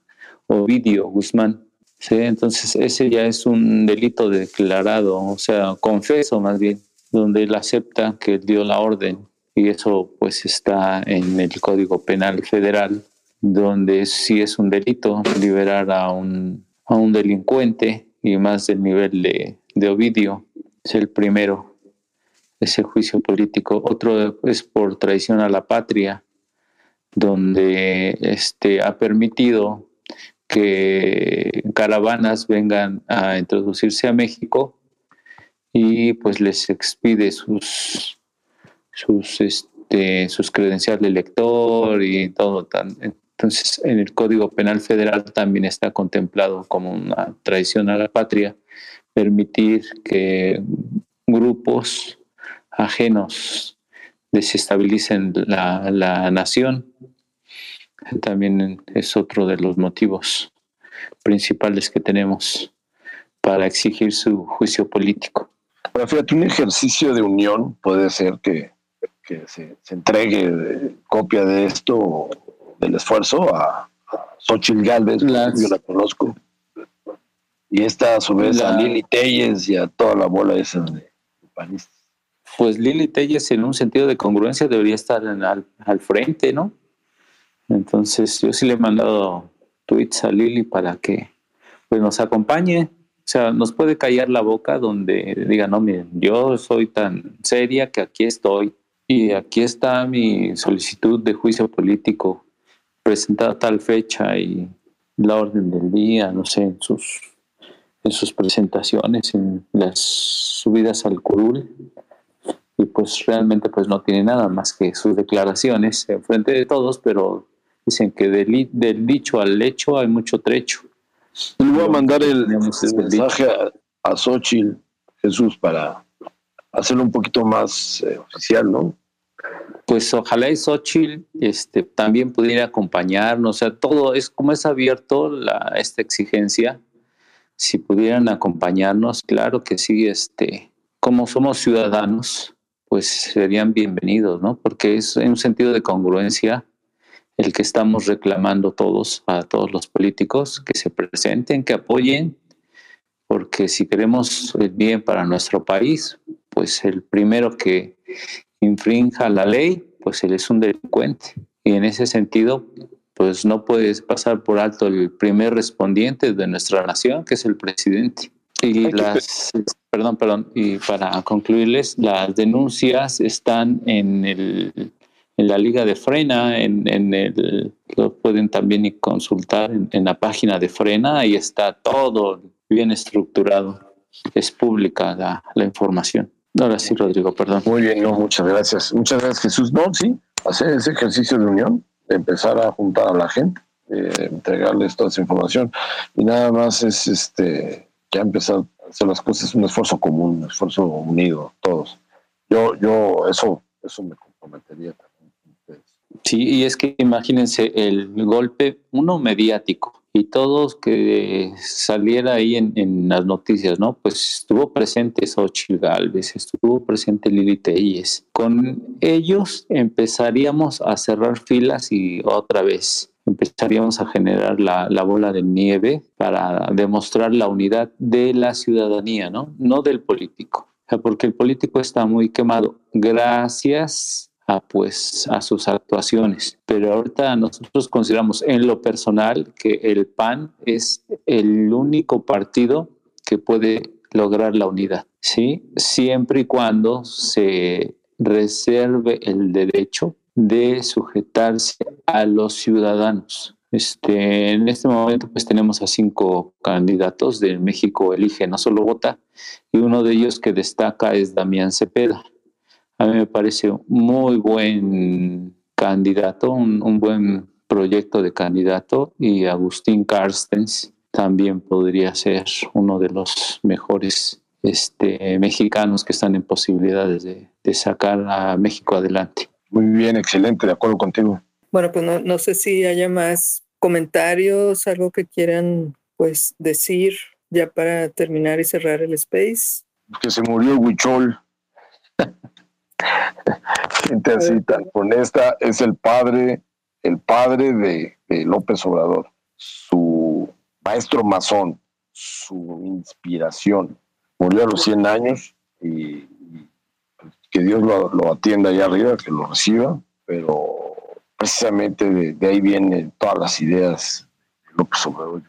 Ovidio Guzmán. ¿sí? Entonces ese ya es un delito declarado, o sea, confeso más bien, donde él acepta que dio la orden y eso pues está en el Código Penal Federal, donde sí es un delito liberar a un, a un delincuente y más del nivel de Ovidio es el primero, ese juicio político. Otro es por traición a la patria, donde este, ha permitido que caravanas vengan a introducirse a México y pues les expide sus sus este, sus credenciales de lector y todo entonces en el Código Penal Federal también está contemplado como una traición a la patria permitir que grupos ajenos desestabilicen la, la nación. También es otro de los motivos principales que tenemos para exigir su juicio político. Pero fíjate, un ejercicio de unión puede ser que, que se, entregue copia de esto, del esfuerzo, a, a Xochitl Galvez, yo la conozco, y esta a su vez a Lili Telles y a toda la bola esa de panistas. Pues Lili Telles en un sentido de congruencia debería estar al, al, frente, ¿no? Entonces yo sí le he mandado tweets a Lili para que pues, nos acompañe. O sea, nos puede callar la boca donde diga, no, miren, yo soy tan seria que aquí estoy y aquí está mi solicitud de juicio político presentada tal fecha y la orden del día, no sé, en sus en sus presentaciones, en las subidas al curul, y pues realmente pues no tiene nada más que sus declaraciones en frente de todos, pero dicen que del, del dicho al hecho hay mucho trecho. Le voy a mandar el, mensaje a, a Xochitl, Jesús, para hacerlo un poquito más eh, oficial, ¿no? Pues ojalá y Xochitl este, también pudiera acompañarnos, o sea, todo es como es abierto la, esta exigencia, si pudieran acompañarnos, claro que sí, este, como somos ciudadanos, pues serían bienvenidos, ¿no? Porque es en un sentido de congruencia el que estamos reclamando todos, a todos los políticos, que se presenten, que apoyen, porque si queremos el bien para nuestro país, pues el primero que infrinja la ley, pues él es un delincuente. Y en ese sentido, pues no puedes pasar por alto el primer respondiente de nuestra nación, que es el presidente. Y las, perdón, perdón, y para concluirles, las denuncias están en el en la liga de Frena, en, en el, lo pueden también consultar en, la página de Frena, ahí está todo bien estructurado, es pública la, la información. Ahora sí, Rodrigo, perdón. Muy bien, no, muchas gracias. Muchas gracias, Jesús. No, sí, hacer ese ejercicio de unión empezar a juntar a la gente, eh, entregarles toda esa información y nada más es este ya empezar a hacer las cosas, un esfuerzo común, un esfuerzo unido, todos. Yo, yo, eso, eso me comprometería también. Sí, y es que imagínense el golpe, uno mediático, y todos que saliera ahí en, las noticias, ¿no? Pues estuvo presente Xochitl Galvez, estuvo presente Lili Telles. Con ellos empezaríamos a cerrar filas y otra vez empezaríamos a generar la, bola de nieve para demostrar la unidad de la ciudadanía, ¿no? No del político. porque el político está muy quemado. Gracias a, pues, a sus actuaciones. Pero ahorita nosotros consideramos en lo personal que el PAN es el único partido que puede lograr la unidad, ¿sí? Siempre y cuando se reserve el derecho de sujetarse a los ciudadanos. Este, en este momento pues tenemos a cinco candidatos de México Elige No Solo Vota y uno de ellos que destaca es Damián Cepeda. A mí me parece muy buen candidato, un, buen proyecto de candidato y Agustín Carstens también podría ser uno de los mejores este, mexicanos que están en posibilidades de, sacar a México adelante. Muy bien, excelente, de acuerdo contigo. Bueno, pues no, no sé si haya más comentarios, algo que quieran pues decir ya para terminar y cerrar el space? Que se murió el Así tan honesta, es el padre, el padre de, de López Obrador, su maestro masón, su inspiración. Murió a los 100 años y, y que Dios lo, lo atienda allá arriba, que lo reciba, pero precisamente de, de ahí vienen todas las ideas de López Obrador.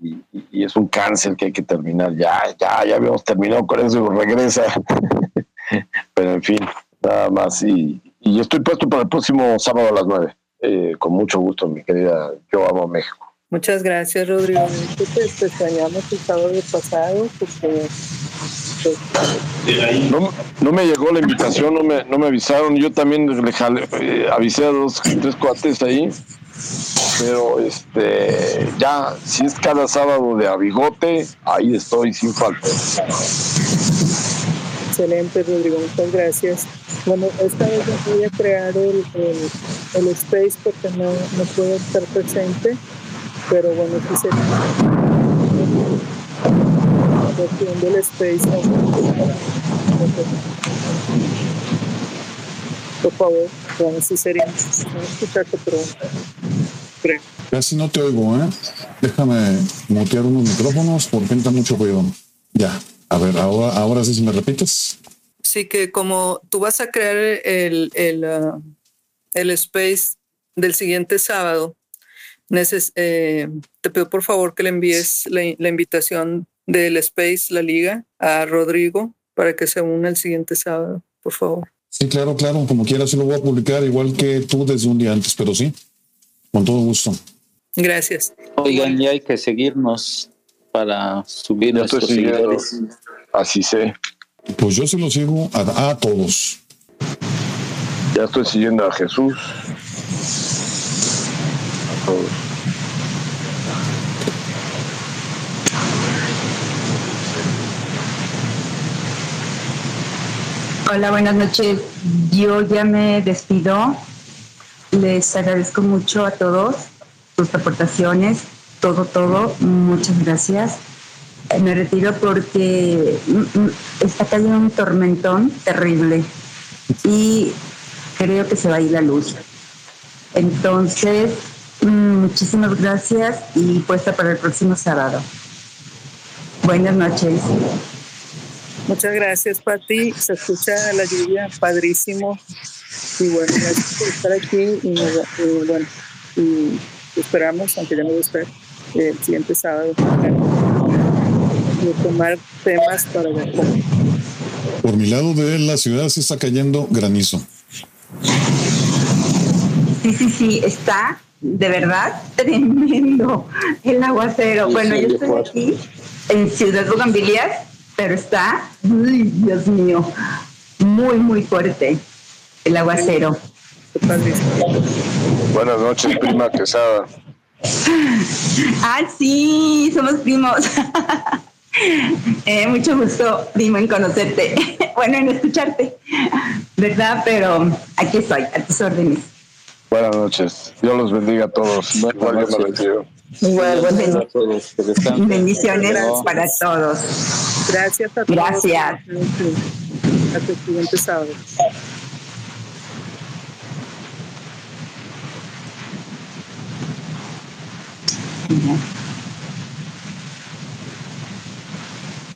Y, y- y es un cáncer que hay que terminar. Ya, ya, ya habíamos terminado con eso, regresa. pero en fin, nada más. Y, y estoy puesto para el próximo sábado a las 9. Eh, con mucho gusto, mi querida. Yo amo México. Muchas gracias, Rodrigo. Te extrañamos el sábado pasado porque pues, No, no me llegó la invitación, no me, no me avisaron. Yo también le jale- eh, avisé a dos, tres cuates ahí. Pero este, ya, si es cada sábado de abigote, ahí estoy sin falta. Excelente, Rodrigo, muchas gracias. Bueno, esta vez voy a crear el, el, el space porque no, no puedo estar presente, pero bueno, sería haciendo el space. Por favor, bueno, sí sería. No escucharte, pero creo. Casi no te oigo, ¿eh? Déjame mutear unos micrófonos porque entra mucho ruido. Ya. A ver, ahora, ahora sí, si me repites. Sí, que como tú vas a crear el, el, ah, el space del siguiente sábado, neces- eh, te pido por favor que le envíes la, la invitación del space, la liga, a Rodrigo para que se una el siguiente sábado, por favor. Sí, claro, claro. Como quieras, sí lo voy a publicar igual que tú desde un día antes, pero sí, con todo gusto. Gracias. Oigan, ya hay que seguirnos para subir nuestros siguiendo. seguidores. Así sé. Pues yo se lo sigo a, a todos. Ya estoy siguiendo a Jesús. A todos. Hola, buenas noches. Yo ya me despido. Les agradezco mucho a todos sus aportaciones, todo, todo. Muchas gracias. Me retiro porque está cayendo un tormentón terrible y creo que se va a ir la luz. Entonces, muchísimas gracias y puesta para el próximo sábado. Buenas noches. Muchas gracias, Pati. Se escucha la lluvia, padrísimo. Y bueno, gracias por estar aquí. Y, y bueno, esperamos, aunque ya no a estar, el siguiente sábado. Y tomar temas para ver. Por mi lado de la ciudad sí está cayendo granizo. Sí, sí, sí, está de verdad tremendo el aguacero. Sí, bueno, sí, yo estoy aquí en Ciudad Bugambilias, pero está, uy, Dios mío, muy, muy fuerte el aguacero. Buenas noches, prima Quesada. Ah, sí, somos primos. Eh, mucho gusto, primo, en conocerte. bueno, en escucharte, ¿verdad? Pero aquí estoy, a tus órdenes. Buenas noches. Dios los bendiga a todos. Buenas Igual yo me noches. Igual, buenas a todos. Bendiciones No. para todos. Gracias a todos. Gracias. Hasta el siguiente sábado. Bien.